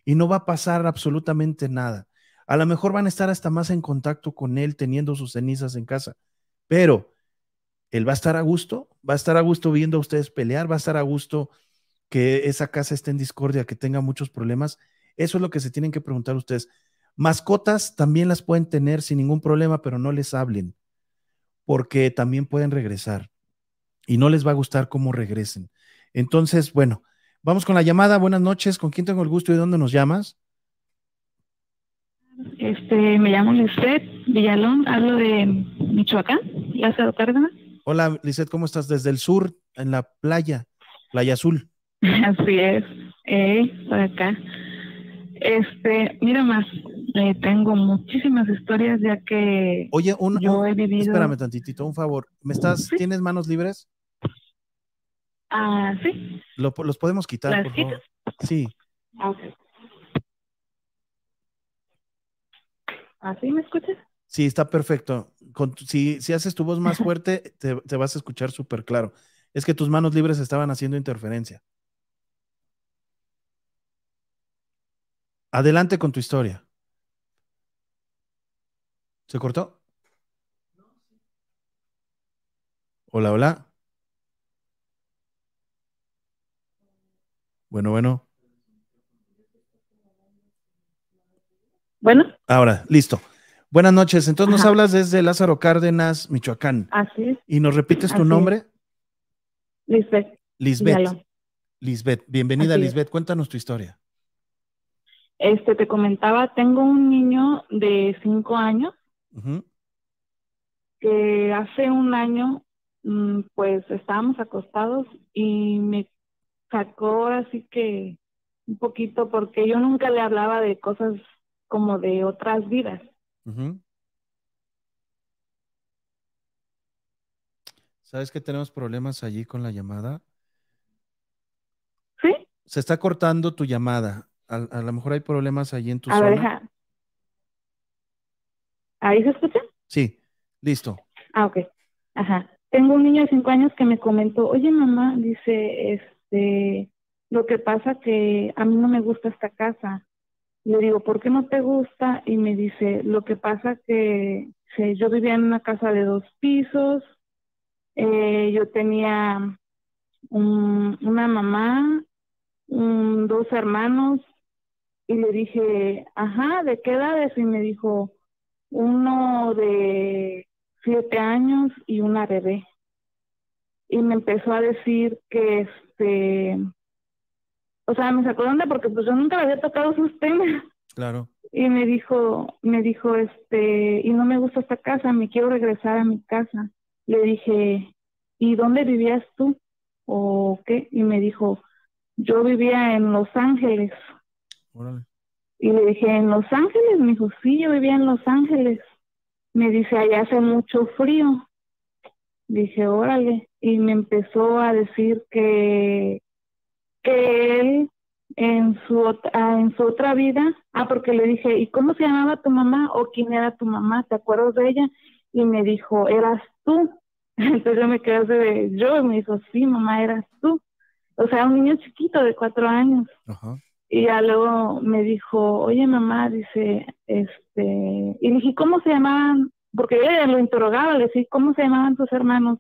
y no va a pasar absolutamente nada. A lo mejor van a estar hasta más en contacto con él teniendo sus cenizas en casa, pero él va a estar a gusto, va a estar a gusto viendo a ustedes pelear, va a estar a gusto que esa casa esté en discordia, que tenga muchos problemas. Eso es lo que se tienen que preguntar ustedes. Mascotas también las pueden tener sin ningún problema, pero no les hablen, porque también pueden regresar y no les va a gustar cómo regresen. Entonces, bueno, vamos con la llamada. Buenas noches. ¿Con quién tengo el gusto y de dónde nos llamas? Este, me llamo Lisbeth Villalón, hablo de Michoacán, Lázaro Cárdenas. Hola, Lizeth, ¿cómo estás? Desde el sur, en la playa, Playa Azul. (laughs) Así es, eh, por acá. Este, mira más, eh, tengo muchísimas historias ya que Oye, un, yo un- he vivido. espérame tantitito, un favor. ¿Me estás, Sí. tienes manos libres? Ah, sí, Lo- los podemos quitar, ¿Las por favor. Sí, Ah, ¿Así me escuchas? sí, está perfecto. Con si, si haces tu voz más (laughs) fuerte, te, te vas a escuchar súper claro. Es que tus manos libres estaban haciendo interferencia. Adelante con tu historia. ¿Se cortó? Hola, hola. Bueno, bueno. Bueno, Ahora, listo. Buenas noches. Entonces nos hablas desde Lázaro Cárdenas, Michoacán. así es, Y nos repites tu Así nombre, Lisbeth Lisbeth. Lisbeth, bienvenida. Lisbeth. Cuéntanos tu historia. Este, te comentaba, tengo un niño de cinco años que hace un año, mm, pues estábamos acostados y me sacó así que un poquito porque yo nunca le hablaba de cosas como de otras vidas. ¿Sabes que tenemos problemas allí con la llamada? ¿Sí? Se está cortando tu llamada. A, a lo mejor hay problemas allí en tu A ver, zona. deja. ¿Ahí se escucha? Sí, listo. Ah, ok. Ajá. Tengo un niño de cinco años que me comentó, oye mamá, dice, este, lo que pasa que a mí no me gusta esta casa. Le digo, ¿por qué no te gusta? Y me dice, lo que pasa que sí, yo vivía en una casa de dos pisos, eh, yo tenía un- una mamá, un- dos hermanos, y le dije, ajá, ¿de qué edades? Y me dijo, uno de siete años y una bebé. Y me empezó a decir que este, o sea, me sacó de onda porque pues yo nunca le había tocado esos temas. Claro. Y me dijo, me dijo, este, y no me gusta esta casa, me quiero regresar a mi casa. Le dije, ¿y dónde vivías tú? o qué, y me dijo, yo vivía en Los Ángeles. Órale. Y le dije, ¿en Los Ángeles? Me dijo, sí, yo vivía en Los Ángeles. Me dice, allá hace mucho frío. Dije, órale. Y me empezó a decir que, que él en su, ah, en su otra vida, ah, porque le dije, ¿y cómo se llamaba tu mamá o quién era tu mamá? ¿Te acuerdas de ella? Y me dijo, eras tú. (laughs) Entonces yo me quedé así de yo y me dijo, sí, mamá, eras tú. O sea, un niño chiquito de cuatro años. Ajá. Y ya luego me dijo, oye mamá, dice, este, y le dije, ¿cómo se llamaban? Porque yo lo interrogaba, le dije, ¿cómo se llamaban tus hermanos?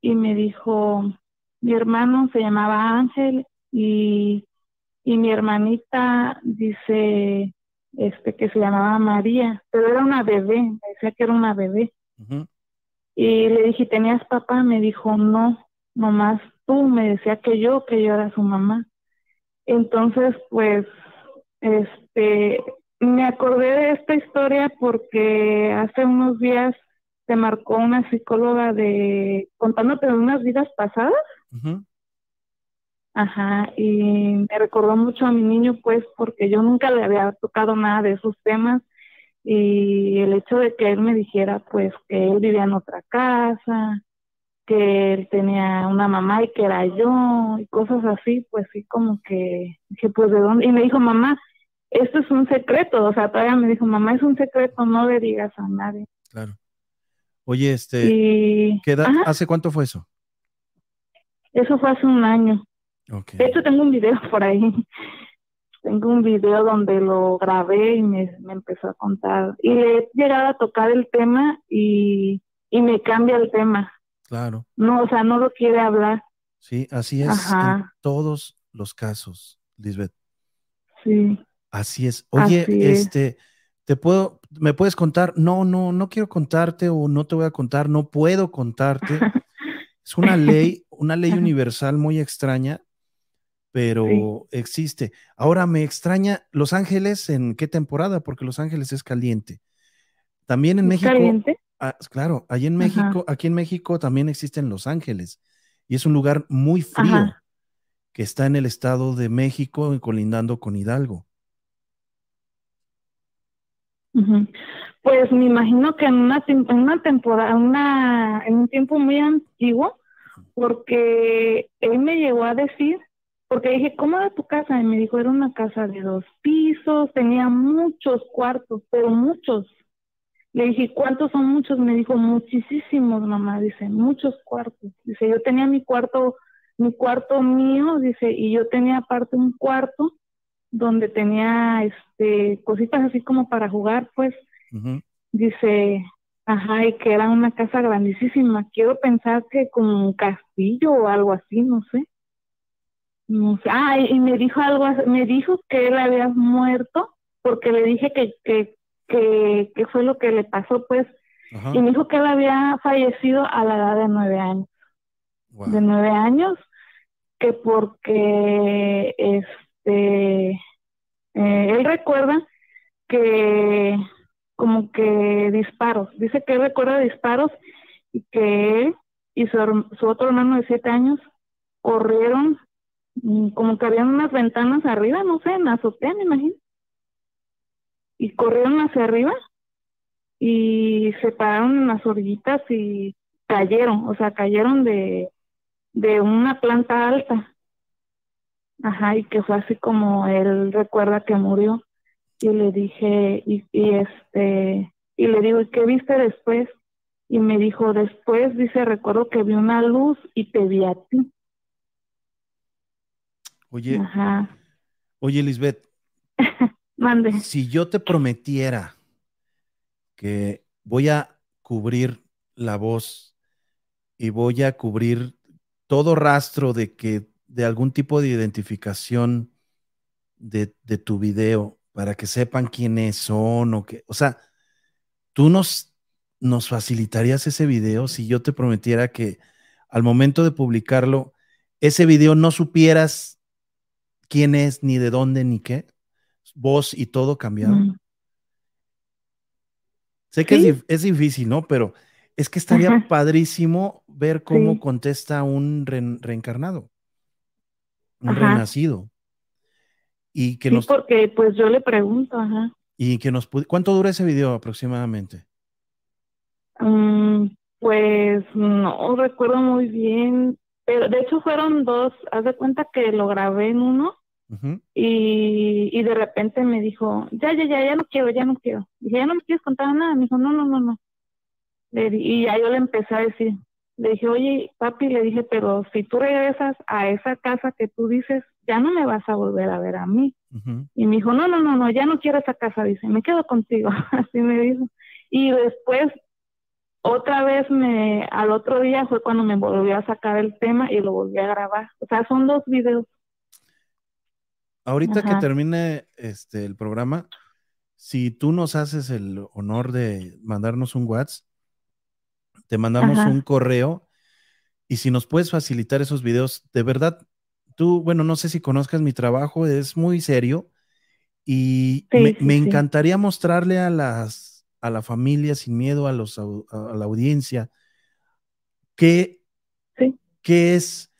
Y me dijo, mi hermano se llamaba Ángel y, y mi hermanita dice, este, que se llamaba María, pero era una bebé, me decía que era una bebé. Y le dije, ¿tenías papá? Me dijo, no, nomás tú, me decía que yo, que yo era su mamá. Entonces, pues, este, me acordé de esta historia porque hace unos días te marcó una psicóloga de contándote de unas vidas pasadas. Ujú. Ajá, y me recordó mucho a mi niño, pues, porque yo nunca le había tocado nada de esos temas y el hecho de que él me dijera, pues, que él vivía en otra casa, que él tenía una mamá y que era yo y cosas así, pues sí, como que dije, pues, ¿de dónde? Y me dijo, mamá, esto es un secreto, o sea, todavía me dijo, mamá, es un secreto, no le digas a nadie. Claro. Oye, este, Y ¿qué edad- ¿hace cuánto fue eso? eso fue hace un año. Ok. De hecho, tengo un video por ahí. Tengo un video donde lo grabé y me, me empezó a contar. Y le he llegado a tocar el tema y, y me cambia el tema. Claro. No, o sea, no lo quiere hablar. Sí, así es en todos los casos, Lisbeth. Sí. Así es. Oye, Así es. este, ¿te puedo, me puedes contar? No, no, no quiero contarte o no te voy a contar, no puedo contarte. (laughs) Es una ley, una ley universal muy extraña, pero existe. Ahora me extraña Los Ángeles, ¿en qué temporada? Porque Los Ángeles es caliente. También en ¿Es México, caliente? ah, claro, allí en Ajá. México, aquí en México también existen Los Ángeles y es un lugar muy frío Ajá. que está en el estado de México y colindando con Hidalgo. Pues me imagino que en una, en una temporada, una, en un tiempo muy antiguo, porque él me llegó a decir, porque dije, ¿cómo era tu casa? Y me dijo, era una casa de dos pisos, tenía muchos cuartos, pero muchos. Le dije, ¿cuántos son muchos? Me dijo, muchísimos, mamá, dice, muchos cuartos. Dice, yo tenía mi cuarto, mi cuarto mío, dice, y yo tenía aparte un cuarto donde tenía este cositas así como para jugar, pues dice, ajá, y que era una casa grandísima. Quiero pensar que como un castillo o algo así, no sé. Ah, y, me dijo algo, me dijo que él había muerto porque le dije que, que, que, que fue lo que le pasó, pues, Ajá. y me dijo que él había fallecido a la edad de nueve años. De nueve años, que porque este eh, él recuerda que como que disparos, dice que él recuerda disparos y que él y su, su otro hermano de siete años corrieron como que habían unas ventanas arriba, no sé, en la azotea, me imagino, y corrieron hacia arriba y se pararon en las orillitas y cayeron, o sea, cayeron de, de una planta alta. Ajá, y que fue así como él recuerda que murió. Y le dije, y, y este, y le digo, ¿y qué viste después? Y me dijo, después, dice, recuerdo que vi una luz y te vi a ti. Oye, Ajá, oye, Lisbeth, (laughs) mande. si yo te prometiera que voy a cubrir la voz y voy a cubrir todo rastro de que de algún tipo de identificación de, de tu video para que sepan quiénes son o que, o sea, tú nos, nos facilitarías ese video si yo te prometiera que al momento de publicarlo, ese video no supieras quién es, ni de dónde, ni qué, voz y todo cambiado. Mm. Sé que Sí. es, dif- es difícil, ¿no? Pero Es que estaría Ajá. padrísimo ver cómo Sí. contesta un re- reencarnado, un Ajá. renacido. Y que Sí, nos, porque pues yo le pregunto, ajá. y que nos ¿Cuánto dura ese video aproximadamente? Mm, pues no recuerdo muy bien, pero de hecho fueron dos. Haz de cuenta que lo grabé en uno y, y de repente me dijo, ya, ya, ya, ya no quiero, ya no quiero. Dije, ya no me quieres contar nada. Me dijo, no, no, no, no. Le y ya yo le empecé a decir, le dije, oye, papi, le dije, pero si tú regresas a esa casa que tú dices, ya no me vas a volver a ver a mí. Y me dijo, no, no, no, no, ya no quiero esa casa, dice, me quedo contigo, (laughs) así me dijo. Y después, otra vez, me, al otro día fue cuando me volvió a sacar el tema y lo volví a grabar. O sea, son dos videos. Ahorita que termine este el programa, si tú nos haces el honor de mandarnos un WhatsApp, te mandamos Ajá. un correo y si nos puedes facilitar esos videos, de verdad, tú, bueno, no sé si conozcas mi trabajo, es muy serio y Sí, me, sí, me sí. encantaría mostrarle a las a la familia sin miedo, a los a la audiencia, qué, Sí. qué es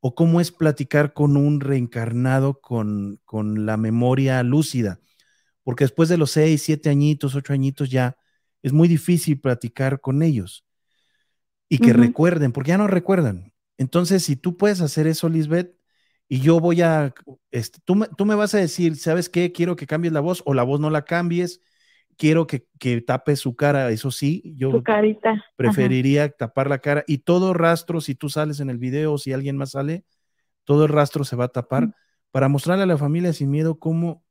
o cómo es platicar con un reencarnado con, con la memoria lúcida. Porque después de los seis, siete añitos, ocho añitos ya es muy difícil platicar con ellos y que recuerden, porque ya no recuerdan. Entonces, si tú puedes hacer eso, Lisbeth, y yo voy a, este, tú, me, tú me vas a decir, ¿sabes qué? Quiero que cambies la voz o la voz no la cambies, quiero que, que tapes su cara, eso sí, yo Su carita. Ajá. preferiría tapar la cara y todo rastro, si tú sales en el video, si alguien más sale, todo el rastro se va a tapar Mm. para mostrarle a la familia sin miedo cómo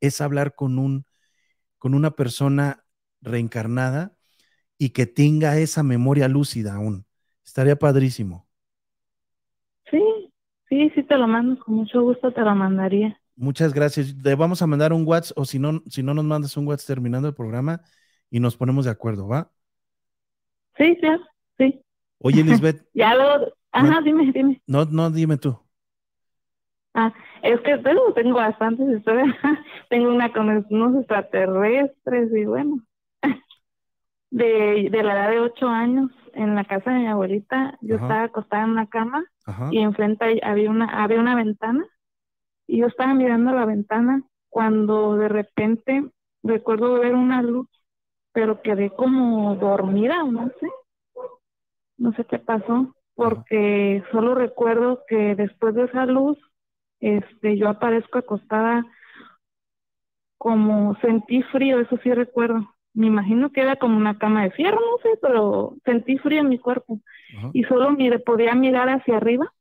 es hablar con un con una persona reencarnada y que tenga esa memoria lúcida aún. Estaría padrísimo. Sí, sí, sí te lo mando, con mucho gusto te lo mandaría. Muchas gracias. Le vamos a mandar un WhatsApp o si no, si no nos mandas un WhatsApp terminando el programa y nos ponemos de acuerdo, ¿va? Sí, sí, sí. Oye, Lisbeth, (laughs) Ya lo, ajá, dime, dime. no, no, dime tú. Ah, es que tengo, tengo bastantes historias. (laughs) tengo una con unos extraterrestres y bueno. (laughs) De, de la edad de ocho años, en la casa de mi abuelita, yo Ajá. estaba acostada en una cama Ajá. y enfrente había una, había una ventana y yo estaba mirando la ventana cuando de repente recuerdo ver una luz, pero quedé como dormida, o no sé, no sé qué pasó, porque solo recuerdo que después de esa luz, este, yo aparezco acostada como sentí frío, eso sí recuerdo. Me imagino que era como una cama de fierro, no sé, pero sentí frío en mi cuerpo Ajá. y solo mire, podía mirar hacia arriba,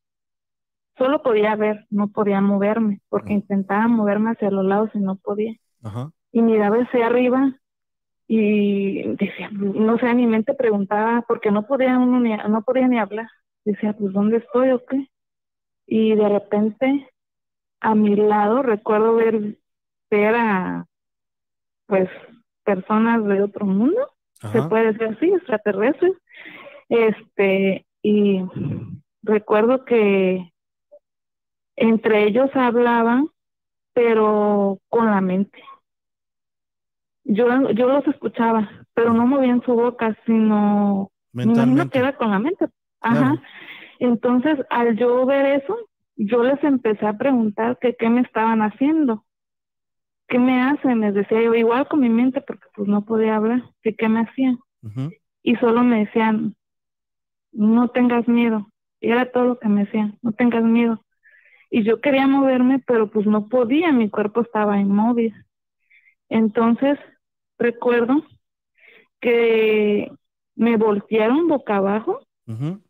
solo podía ver, no podía moverme, porque intentaba moverme hacia los lados y no podía. Ajá. Y miraba hacia arriba y decía, no sé, mi mente preguntaba, porque no podía uno ni, no podía ni hablar. Decía, pues, ¿dónde estoy o qué? Y de repente, a mi lado, recuerdo ver, ver a, pues, personas de otro mundo se puede decir así, extraterrestres. Este, y recuerdo que entre ellos hablaban, pero con la mente. Yo, yo los escuchaba, pero no movían su boca, sino, me imagino que Mentalmente. era con la mente. Ajá. Claro. Entonces, al yo ver eso, yo les empecé a preguntar que qué me estaban haciendo. ¿Qué me hacen? Les decía yo, igual con mi mente, porque pues no podía hablar, que qué me hacían. Y solo me decían, no tengas miedo. Y era todo lo que me decían, no tengas miedo. Y yo quería moverme, pero pues no podía, mi cuerpo estaba inmóvil. Entonces, recuerdo que me voltearon boca abajo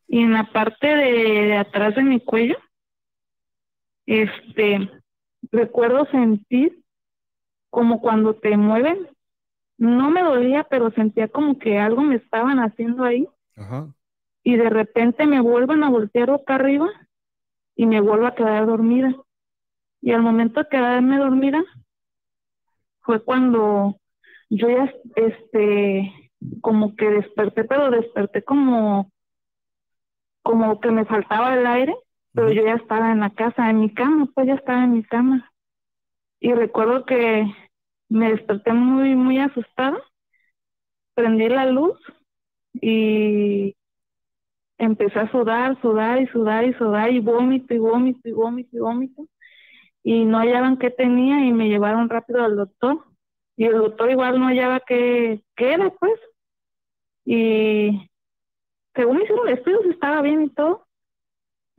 y en la parte de, de atrás de mi cuello, este, recuerdo sentir como cuando te mueven, no me dolía, pero sentía como que algo me estaban haciendo ahí. Y de repente me vuelven a voltear boca arriba y me vuelvo a quedar dormida. Y al momento de quedarme dormida fue cuando yo ya, este, como que desperté, pero desperté como, como que me faltaba el aire, pero yo ya estaba en la casa, en mi cama, pues ya estaba en mi cama. Y recuerdo que me desperté muy, muy asustada, prendí la luz y empecé a sudar, sudar y sudar y sudar y vómito y vómito y vómito y vómito. Y no hallaban qué tenía y me llevaron rápido al doctor. Y el doctor igual no hallaba qué, qué era pues. Y según hicieron estudios estaba bien y todo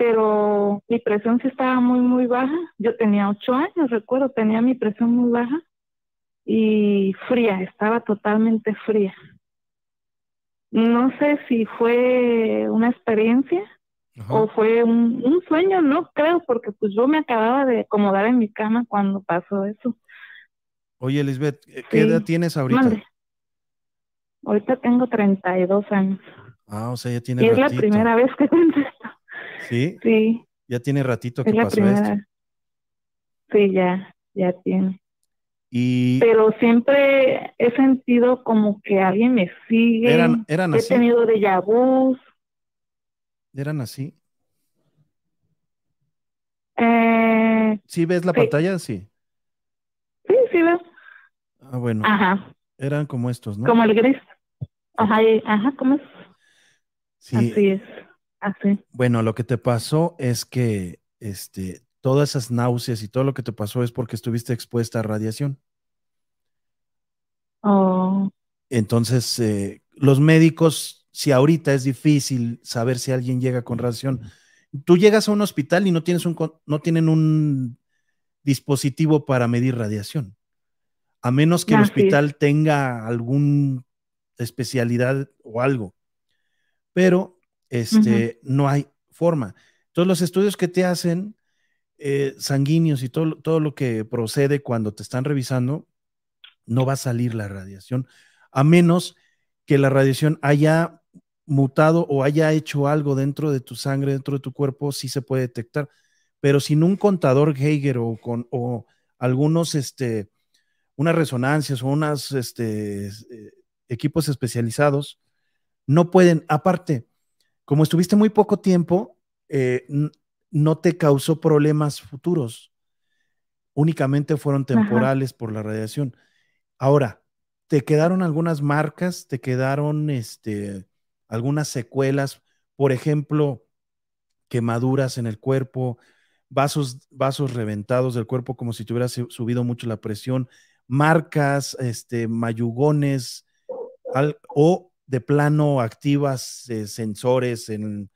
pero mi presión sí estaba muy muy baja. Yo tenía ocho años recuerdo tenía mi presión muy baja y fría estaba totalmente fría no sé si fue una experiencia Ajá. o fue un, un sueño, no creo, porque pues yo me acababa de acomodar en mi cama cuando pasó eso. Oye, Lisbeth, ¿qué Sí. edad tienes ahorita? Mande. Ahorita tengo 32 años Ah, o sea, ya y tiene es la ratito. primera vez que (laughs) contesto. Sí, Sí, ya tiene ratito que es la pasó primera. esto. Sí, ya, ya tiene. Y Pero siempre he sentido como que alguien me sigue. eran, eran he así, tenido déjà vu. eran así. Eh, ¿Sí ves la Sí. pantalla? Sí. sí, sí, veo. Ah, bueno, Ajá, eran como estos, ¿no? como el gris. Ajá, ajá, ¿cómo es? Sí. Así es, así. Bueno, lo que te pasó es que este, todas esas náuseas y todo lo que te pasó es porque estuviste expuesta a radiación. Oh, Entonces, eh, los médicos, si ahorita es difícil saber si alguien llega con radiación, tú llegas a un hospital y no tienes un, no tienen un dispositivo para medir radiación, a menos que el hospital tenga alguna especialidad o algo. Pero este, no hay forma. Todos los estudios que te hacen eh, sanguíneos y todo, todo lo que procede cuando te están revisando, no va a salir la radiación, a menos que la radiación haya mutado o haya hecho algo dentro de tu sangre, dentro de tu cuerpo, sí se puede detectar. Pero sin un contador Geiger o con o algunos, este, unas resonancias o unos este, eh, equipos especializados, no pueden, aparte, como estuviste muy poco tiempo, eh, no te causó problemas futuros, únicamente fueron temporales por la radiación. Ahora, ¿te quedaron algunas marcas? ¿Te quedaron este, algunas secuelas? Por ejemplo, quemaduras en el cuerpo, vasos, vasos reventados del cuerpo como si te hubiera subido mucho la presión, marcas, este, mayugones, al- o de plano activas eh, sensores en,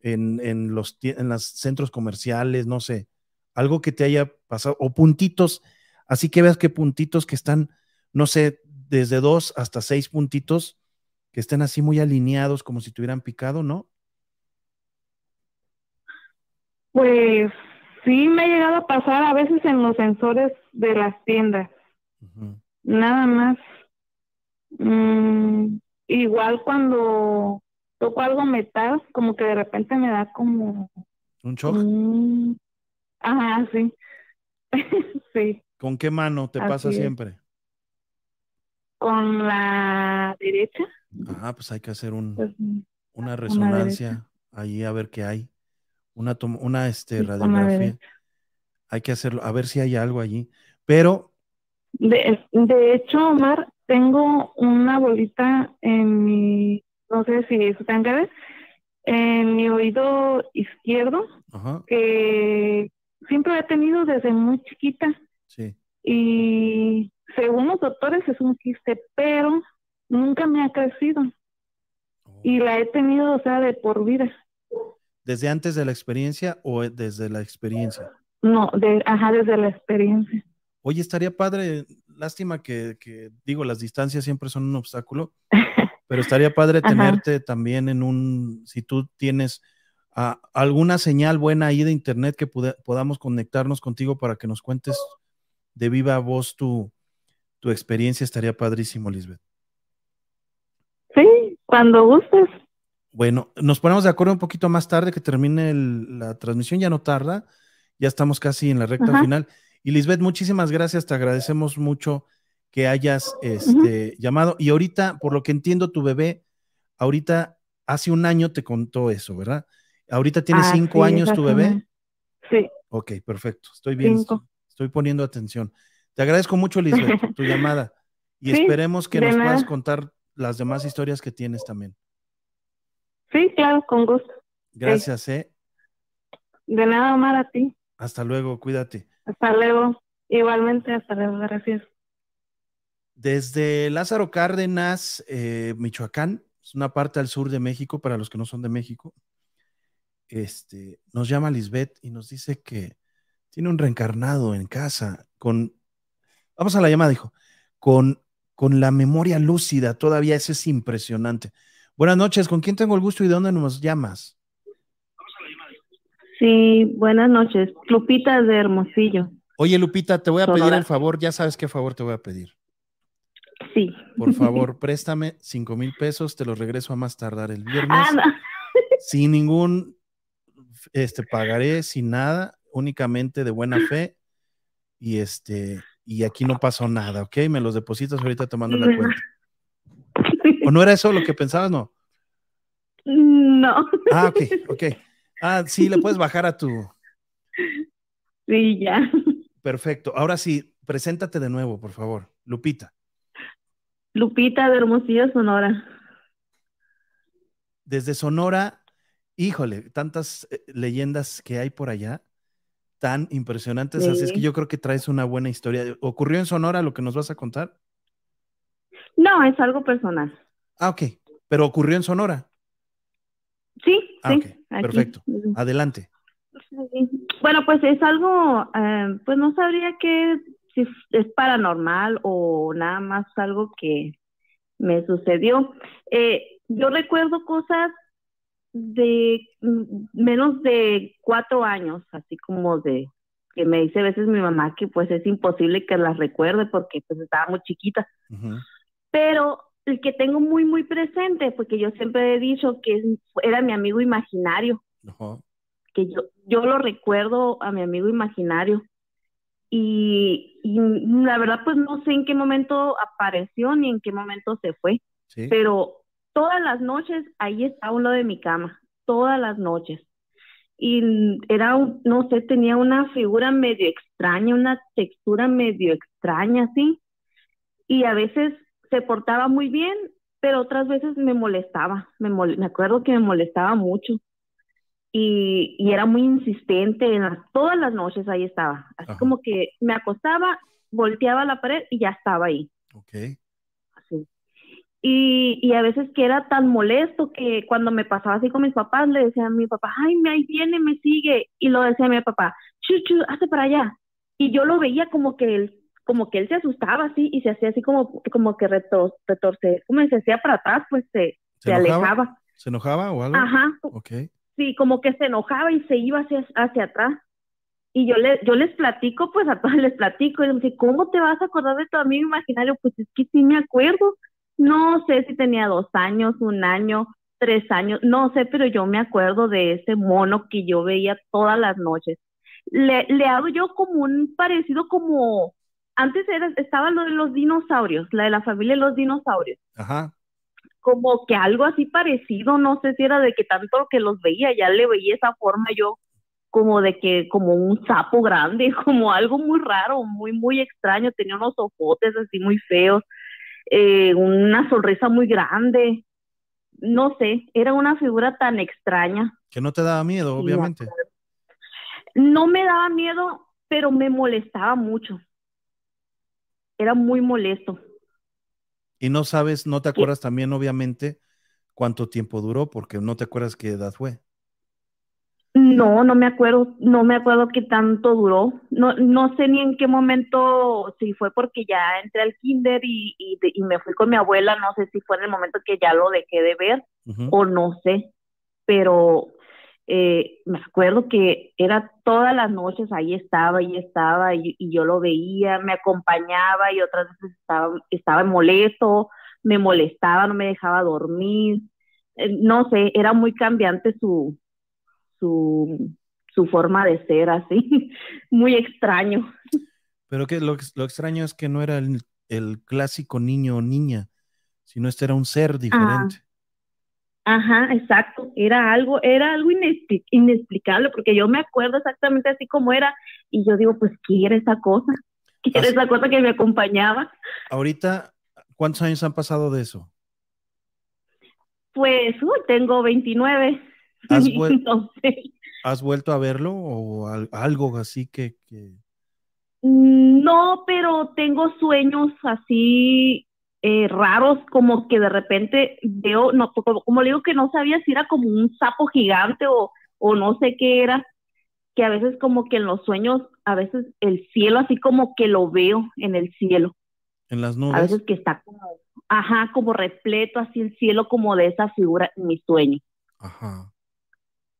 en, en los, en los centros comerciales, no sé, algo que te haya pasado, o puntitos, así que veas que puntitos que están, no sé, desde dos hasta seis puntitos, que estén así muy alineados como si te hubieran picado, ¿no? Pues sí me ha llegado a pasar a veces en los sensores de las tiendas, nada más. Mm, igual cuando toco algo metal, como que de repente me da como Un shock. un... Ajá, sí. (laughs) Sí, ¿Con qué mano te pasa es. siempre? con la derecha, Ah, pues hay que hacer un, pues una derecha. resonancia ahí a ver qué hay. Una, una este, Sí, radiografía. Hay que hacerlo, a ver si hay algo allí. Pero, De, de hecho, Omar, tengo una bolita en mi, no sé si eso tenga que ver, en mi oído izquierdo, ajá, que siempre he tenido desde muy chiquita sí. y según los doctores es un quiste, pero nunca me ha crecido y la he tenido, o sea, de por vida. ¿Desde antes de la experiencia o desde la experiencia? No, de, ajá, desde la experiencia. Oye, estaría padre, lástima que, que, digo, las distancias siempre son un obstáculo, pero estaría padre Ajá. tenerte también en un, si tú tienes ah, alguna señal buena ahí de internet que podamos conectarnos contigo para que nos cuentes de viva voz tu, tu experiencia, estaría padrísimo, Lisbeth. Sí, cuando gustes. Bueno, nos ponemos de acuerdo un poquito más tarde que termine el- la transmisión, ya no tarda, ya estamos casi en la recta Ajá. final. Y Lisbeth, muchísimas gracias, te agradecemos mucho que hayas este, llamado. Y ahorita, por lo que entiendo, tu bebé, ahorita hace un año te contó eso, ¿verdad? Ahorita tiene Así cinco años tu bebé. Sí, Ok, perfecto, estoy bien, Cinco. estoy poniendo atención. Te agradezco mucho, Lisbeth, (laughs) tu llamada. Y Sí, esperemos que nos puedas contar las demás historias que tienes también. Sí, claro, con gusto. Gracias, ¿eh? De nada, Omar, a ti. Hasta luego, cuídate. Hasta luego. Igualmente, hasta luego. Gracias. Desde Lázaro Cárdenas, eh, Michoacán, es una parte al sur de México, para los que no son de México. Este, nos llama Lisbeth y nos dice que tiene un reencarnado en casa con, vamos a la llamada, dijo, con, con la memoria lúcida, todavía eso es impresionante. Buenas noches, ¿con quién tengo el gusto y de dónde nos llamas? Sí, buenas noches. Lupita de Hermosillo. Oye, Lupita, te voy a pedir el favor, ya sabes qué favor te voy a pedir. Sí. Por favor, préstame cinco mil pesos, te los regreso a más tardar el viernes. Ah, no. (laughs) sin ningún este pagaré, sin nada, únicamente de buena fe. Y este, y aquí no pasó nada, ¿ok? Me los depositas ahorita tomando la cuenta. ¿O no era eso lo que pensabas? No. No. Ah, ok, ok. Ah, sí, le puedes bajar a tu. Sí, ya. Perfecto. Ahora sí, preséntate de nuevo, por favor. Lupita. Lupita de Hermosillo, Sonora. Desde Sonora, híjole, tantas eh, leyendas que hay por allá, tan impresionantes. Así es que yo creo que traes una buena historia. ¿Ocurrió en Sonora lo que nos vas a contar? No, es algo personal. Ah, ok. Pero ocurrió en Sonora. Sí, Ah, sí. Perfecto. Adelante. Bueno, pues es algo, eh, pues no sabría que si es paranormal o nada más algo que me sucedió. Eh, yo recuerdo cosas de mm, menos de cuatro años, así como de que me dice a veces mi mamá que pues es imposible que las recuerde porque pues estaba muy chiquita. Pero el que tengo muy, muy presente, porque yo siempre he dicho que era mi amigo imaginario Ajá. que yo, yo lo recuerdo a mi amigo imaginario. Y, y la verdad, pues no sé en qué momento apareció ni en qué momento se fue, Sí. pero todas las noches ahí está a un lado de mi cama, todas las noches. Y era, un- no sé, tenía una figura medio extraña, una textura medio extraña, así. Y a veces se portaba muy bien, pero otras veces me molestaba. Me, mol- me acuerdo que me molestaba mucho y, y era muy insistente en las, todas las noches ahí estaba. Así Ajá. como que me acostaba, volteaba la pared y ya estaba ahí. Ok. Así. Y, y a veces que era tan molesto que cuando me pasaba así con mis papás, le decía a mi papá, ay, me ahí viene, me sigue. Y lo decía a mi papá, chu, chu, hazte para allá. Y yo lo veía como que él, como que él se asustaba así y se hacía así como, como que retor, retorce, como se hacía para atrás, pues se, ¿Se se alejaba. ¿Se enojaba o algo? Ajá, Ok. Sí, como que se enojaba y se iba hacia, hacia atrás. Y yo, le, yo les platico, pues a todos (laughs) les platico. Y me dice, ¿cómo te vas a acordar de tu amigo imaginario? Pues es que sí me acuerdo. No sé si tenía dos años, un año, tres años, no sé, pero yo me acuerdo de ese mono que yo veía todas las noches. Le, le hago yo como un parecido como, antes era, estaba lo de los dinosaurios, la de la familia de los dinosaurios Ajá. Como que algo así parecido, no sé si era de que tanto que los veía, ya le veía esa forma yo como de que como un sapo grande, (laughs) como algo muy raro, muy muy extraño, tenía unos ojotes así muy feos, eh, una sonrisa muy grande, no sé, era una figura tan extraña. Que no te daba miedo, obviamente. No me daba miedo, pero me molestaba mucho. Era muy molesto. Y no sabes, no te acuerdas también, obviamente, cuánto tiempo duró, porque no te acuerdas qué edad fue. No, no me acuerdo, no me acuerdo qué tanto duró. No, no sé ni en qué momento, si fue porque ya entré al kinder y, y, me fui con mi abuela, no sé si fue en el momento que ya lo dejé de ver o no sé, pero eh, me acuerdo que era todas las noches, ahí estaba, ahí estaba, y, y yo lo veía, me acompañaba y otras veces estaba, estaba molesto, me molestaba, no me dejaba dormir, Eh, no sé, era muy cambiante su, su, su forma de ser, así, (laughs) muy extraño. Pero que lo, lo extraño es que no era el, el clásico niño o niña, sino este era un ser diferente. Ajá, exacto, era algo, era algo inexpli- inexplicable, porque yo me acuerdo exactamente así como era, y yo digo, pues, ¿qué era esa cosa? (laughs) ¿Qué era Así- esa cosa que me acompañaba? Ahorita, ¿cuántos años han pasado de eso? Pues, uy, tengo 29. (laughs) ¿Has, vuel- has vuelto a verlo o al- algo así que, que- No, pero tengo sueños así eh, raros, como que de repente veo, no, como, como le digo que no sabía si era como un sapo gigante o, o no sé qué era, que a veces como que en los sueños, a veces el cielo así como que lo veo en el cielo, en las a nubes? veces que está como, ajá, como repleto así el cielo como de esa figura en mi sueño, Ajá.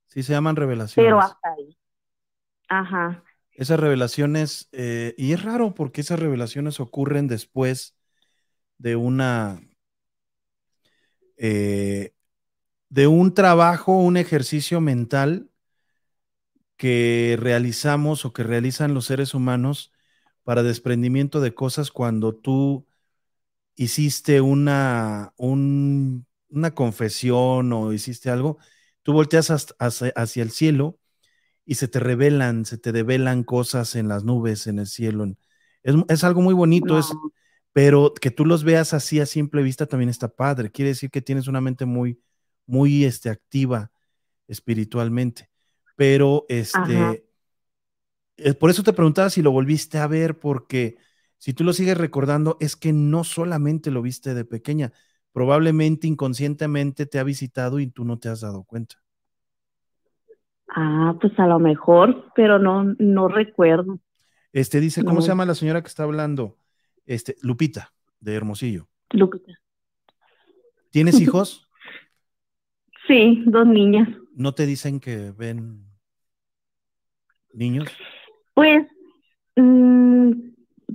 Sí, se llaman revelaciones. pero hasta ahí. Ajá. Esas revelaciones, eh, y es raro porque esas revelaciones ocurren después de una, eh, de un trabajo, un ejercicio mental que realizamos o que realizan los seres humanos para desprendimiento de cosas cuando tú hiciste una, un- una confesión o hiciste algo, tú volteas hacia, el cielo y se te revelan, se te develan cosas en las nubes, en el cielo. Es, es algo muy bonito, es. Pero que tú los veas así a simple vista también está padre. Quiere decir que tienes una mente muy, muy este, activa espiritualmente. Pero este, eh, por eso te preguntaba si lo volviste a ver, porque si tú lo sigues recordando, es que no solamente lo viste de pequeña, probablemente inconscientemente te ha visitado y tú no te has dado cuenta. Ah, pues a lo mejor, pero no, no recuerdo. Este dice, ¿cómo se llama la señora que está hablando? Este, Lupita, de Hermosillo. Lupita. ¿Tienes (laughs) hijos? Sí, dos niñas. ¿No te dicen que ven niños? Pues, mm,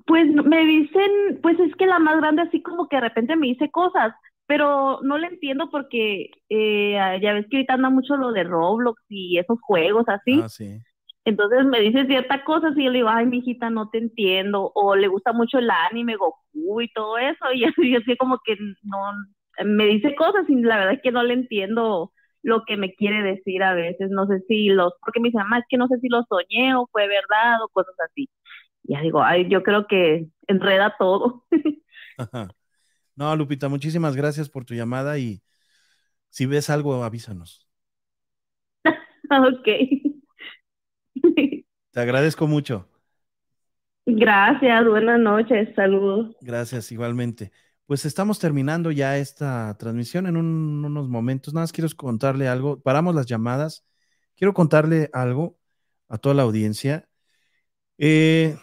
pues me dicen, pues es que la más grande así como que de repente me dice cosas, pero no le entiendo porque eh, ya ves que ahorita anda mucho lo de Roblox y esos juegos así. Ah, sí. Entonces me dice ciertas cosas y yo le digo, ay, mijita, no te entiendo. O le gusta mucho el anime, Goku y todo eso. Y (laughs) así, yo así como que no, me dice cosas y la verdad es que no le entiendo lo que me quiere decir a veces. No sé si los, porque me dice, mamá, es que no sé si lo soñé o fue verdad o cosas así. Ya digo, ay, yo creo que enreda todo. (laughs) Ajá. No, Lupita, muchísimas gracias por tu llamada y si ves algo, avísanos. (laughs) ok. (laughs) Te agradezco mucho. Gracias, buenas noches, saludos. Gracias, igualmente. Pues estamos terminando ya esta transmisión en un- unos momentos. Nada más quiero contarle algo. Paramos las llamadas. Quiero contarle algo a toda la audiencia. Eh,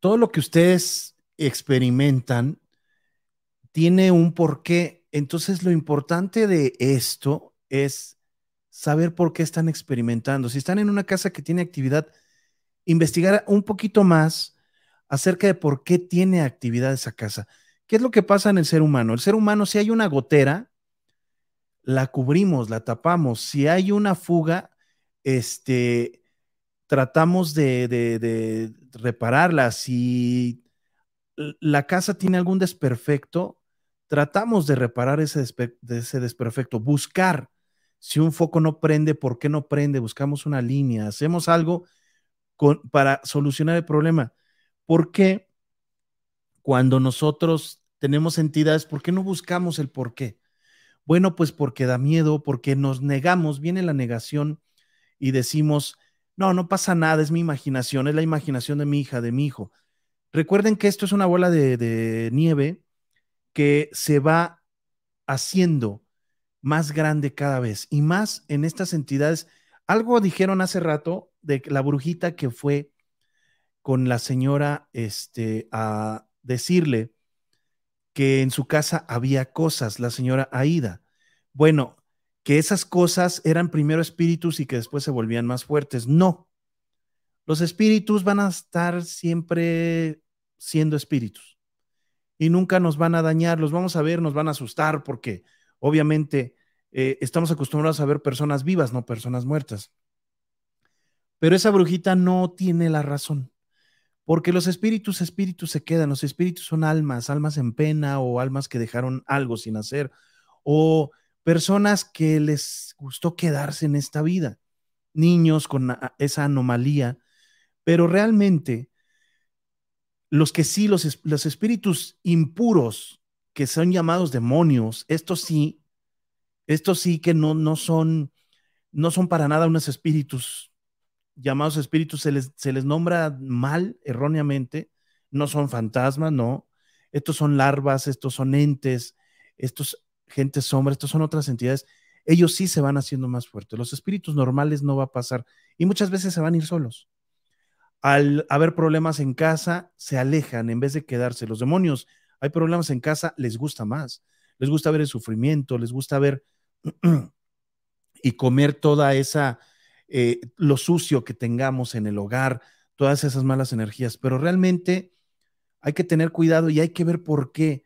todo lo que ustedes experimentan tiene un porqué. Entonces, lo importante de esto es saber por qué están experimentando. Si están en una casa que tiene actividad, investigar un poquito más acerca de por qué tiene actividad esa casa. ¿Qué es lo que pasa en el ser humano? El ser humano, si hay una gotera, la cubrimos, la tapamos. Si hay una fuga, este, tratamos de, de- repararla. Si la casa tiene algún desperfecto, tratamos de reparar ese, ese desperfecto, buscar si un foco no prende, por qué no prende, buscamos una línea, hacemos algo para solucionar el problema. ¿Por qué cuando nosotros tenemos entidades, por qué no buscamos el por qué? Bueno, pues porque da miedo, porque nos negamos, viene la negación y decimos, no, no pasa nada, es mi imaginación, es la imaginación de mi hija, de mi hijo. Recuerden que esto es una bola de nieve que se va haciendo más grande cada vez y más en estas entidades. Algo dijeron hace rato de la brujita que fue con la señora este, a decirle que en su casa había cosas, la señora Aida. Bueno, que esas cosas eran primero espíritus y que después se volvían más fuertes. No, los espíritus van a estar siempre siendo espíritus y nunca nos van a dañar, los vamos a ver, nos van a asustar porque obviamente eh, estamos acostumbrados a ver personas vivas, no personas muertas. Pero esa brujita no tiene la razón. Porque los espíritus, espíritus se quedan, los espíritus son almas, almas en pena o almas que dejaron algo sin hacer, o personas que les gustó quedarse en esta vida, niños con esa anomalía, pero realmente los que sí, los, los espíritus impuros, que son llamados demonios, estos sí Estos sí que no, no son, no son para nada unos espíritus llamados espíritus, se les, se les nombra mal, erróneamente, no son fantasmas, no. Estos son larvas, estos son entes, estos gentes sombra, estos son otras entidades. Ellos sí se van haciendo más fuertes. Los espíritus normales no va a pasar y muchas veces se van a ir solos. Al haber problemas en casa, se alejan en vez de quedarse. Los demonios, hay problemas en casa, les gusta más. Les gusta ver el sufrimiento, les gusta ver (clears throat) y comer toda esa, eh, lo sucio que tengamos en el hogar, todas esas malas energías. Pero realmente hay que tener cuidado y hay que ver por qué.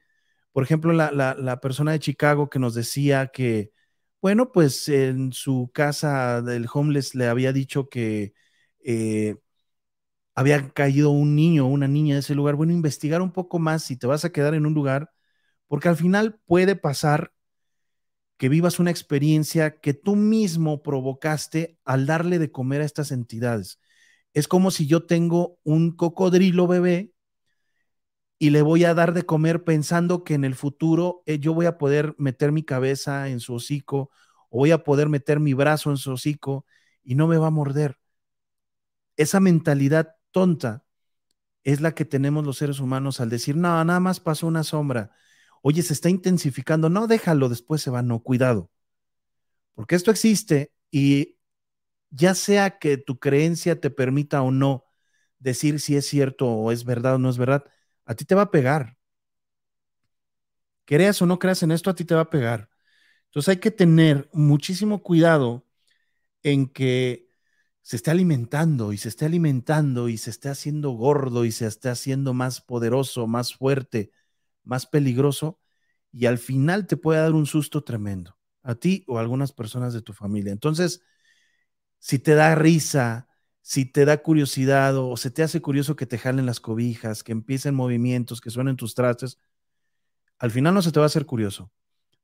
Por ejemplo, la, persona de Chicago que nos decía que, bueno, pues en su casa del homeless le había dicho que eh, había caído un niño o una niña de ese lugar. Bueno, investigar un poco más si te vas a quedar en un lugar, porque al final puede pasar que vivas una experiencia que tú mismo provocaste al darle de comer a estas entidades. Es como si yo tengo un cocodrilo bebé y le voy a dar de comer pensando que en el futuro eh, yo voy a poder meter mi cabeza en su hocico o voy a poder meter mi brazo en su hocico y no me va a morder. Esa mentalidad tonta es la que tenemos los seres humanos al decir, no, nada más pasó una sombra oye, se está intensificando, no, déjalo, después se va, no, cuidado. Porque esto existe y ya sea que tu creencia te permita o no decir si es cierto o es verdad o no es verdad, a ti te va a pegar. Creas o no creas en esto, a ti te va a pegar. Entonces hay que tener muchísimo cuidado en que se esté alimentando y se esté alimentando y se esté haciendo gordo y se esté haciendo más poderoso, más fuerte más peligroso y al final te puede dar un susto tremendo a ti o a algunas personas de tu familia. Entonces, si te da risa, si te da curiosidad o se te hace curioso que te jalen las cobijas, que empiecen movimientos, que suenen tus trastes, al final no se te va a hacer curioso.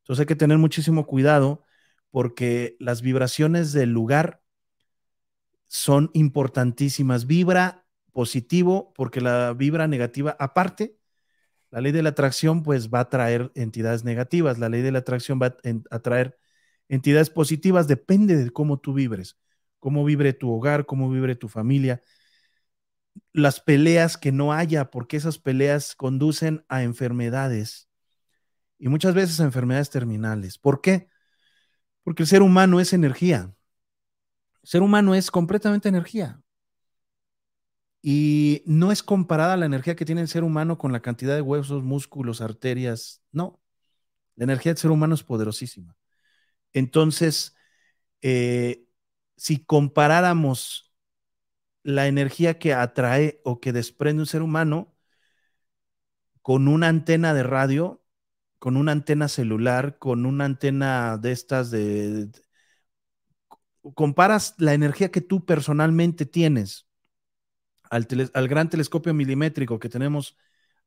Entonces hay que tener muchísimo cuidado porque las vibraciones del lugar son importantísimas. Vibra positivo porque la vibra negativa, aparte, la ley de la atracción pues va a traer entidades negativas, la ley de la atracción va a traer entidades positivas, depende de cómo tú vibres, cómo vibre tu hogar, cómo vibre tu familia, las peleas que no haya, porque esas peleas conducen a enfermedades y muchas veces a enfermedades terminales. ¿Por qué? Porque el ser humano es energía. Ser humano es completamente energía. Y no es comparada la energía que tiene el ser humano con la cantidad de huesos, músculos, arterias. No, la energía del ser humano es poderosísima. Entonces, eh, si comparáramos la energía que atrae o que desprende un ser humano con una antena de radio, con una antena celular, con una antena de estas de comparas la energía que tú personalmente tienes al, gran telescopio milimétrico que tenemos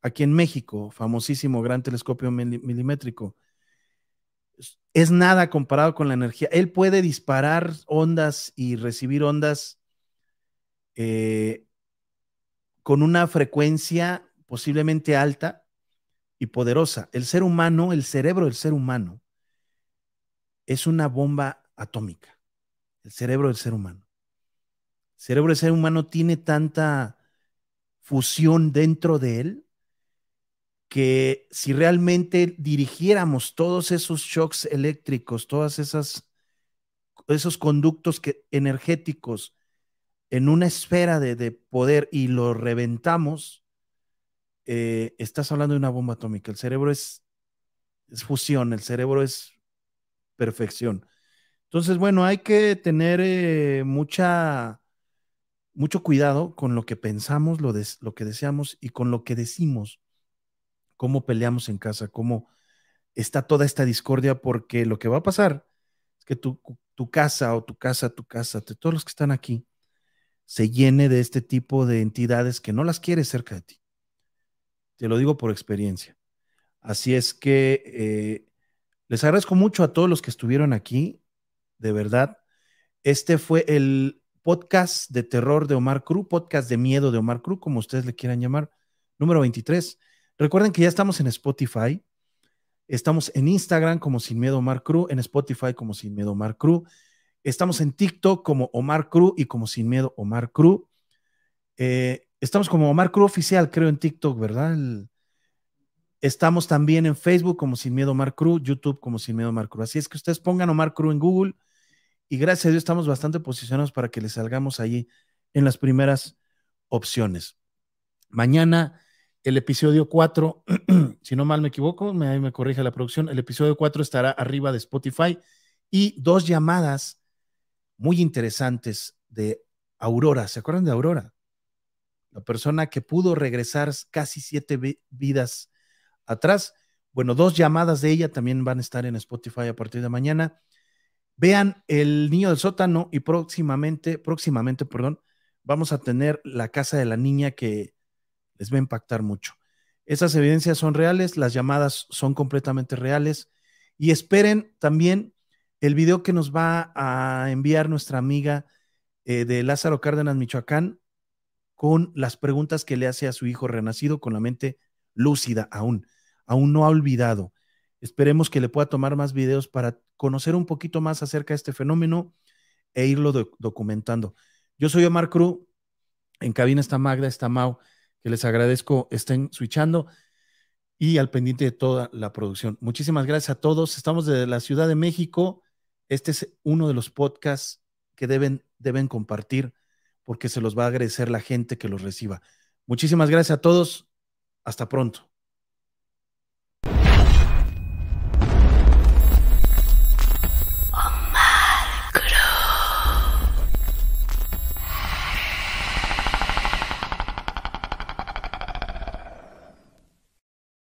aquí en México, famosísimo gran telescopio milimétrico, es nada comparado con la energía. Él puede disparar ondas y recibir ondas eh, con una frecuencia posiblemente alta y poderosa. El ser humano, el cerebro del ser humano, es una bomba atómica. El cerebro del ser humano cerebro del ser humano tiene tanta fusión dentro de él que si realmente dirigiéramos todos esos shocks eléctricos, todas esas esos conductos que, energéticos en una esfera de, poder y lo reventamos, eh, estás hablando de una bomba atómica. El cerebro es, es fusión, el cerebro es perfección. Entonces, bueno, hay que tener eh, mucha mucho cuidado con lo que pensamos, lo, que deseamos y con lo que decimos, cómo peleamos en casa, cómo está toda esta discordia, porque lo que va a pasar es que tu, tu casa o tu casa, tu casa, de todos los que están aquí, se llene de este tipo de entidades que no las quieres cerca de ti. Te lo digo por experiencia. Así es que eh, les agradezco mucho a todos los que estuvieron aquí, de verdad. Este fue el podcast de terror de Omar Cruz, podcast de miedo de Omar Cruz, como ustedes le quieran llamar, número 23. Recuerden que ya estamos en Spotify, Estamos en Instagram como Sin Miedo Omar Cruz, en Spotify como Sin Miedo Omar Cruz. Estamos en TikTok como Omar Cruz y como Sin Miedo Omar Cruz. Eh, estamos como Omar Cruz Oficial, creo, en TikTok, ¿verdad? Estamos también en Facebook como Sin Miedo Omar Cruz, YouTube como Sin Miedo Omar Cruz. Así es que ustedes pongan Omar Cruz en Google y gracias a Dios estamos bastante posicionados para que les salgamos allí en las primeras opciones. Mañana el episodio 4, (clears throat) si no mal me equivoco, me, me corrige la producción, el episodio 4 estará arriba de Spotify y dos llamadas muy interesantes de Aurora. ¿Se acuerdan de Aurora? La persona que pudo regresar casi siete vi- vidas atrás. Bueno, dos llamadas de ella también van a estar en Spotify a partir de mañana. Vean El Niño del Sótano y próximamente, próximamente, perdón, vamos a tener La Casa de la Niña que les va a impactar mucho. Esas evidencias son reales, las llamadas son completamente reales y esperen también el video que nos va a enviar nuestra amiga eh, de Lázaro Cárdenas, Michoacán, con las preguntas que le hace a su hijo renacido con la mente lúcida aún, aún no ha olvidado. Esperemos que le pueda tomar más videos para conocer un poquito más acerca de este fenómeno e irlo doc- documentando. Yo soy Omar Cruz, en cabina está Magda, está Mau, que les agradezco estén switchando y al pendiente de toda la producción. Muchísimas gracias a todos. Estamos desde la Ciudad de México. Este es uno de los podcasts que deben, deben compartir porque se los va a agradecer la gente que los reciba. Muchísimas gracias a todos. Hasta pronto.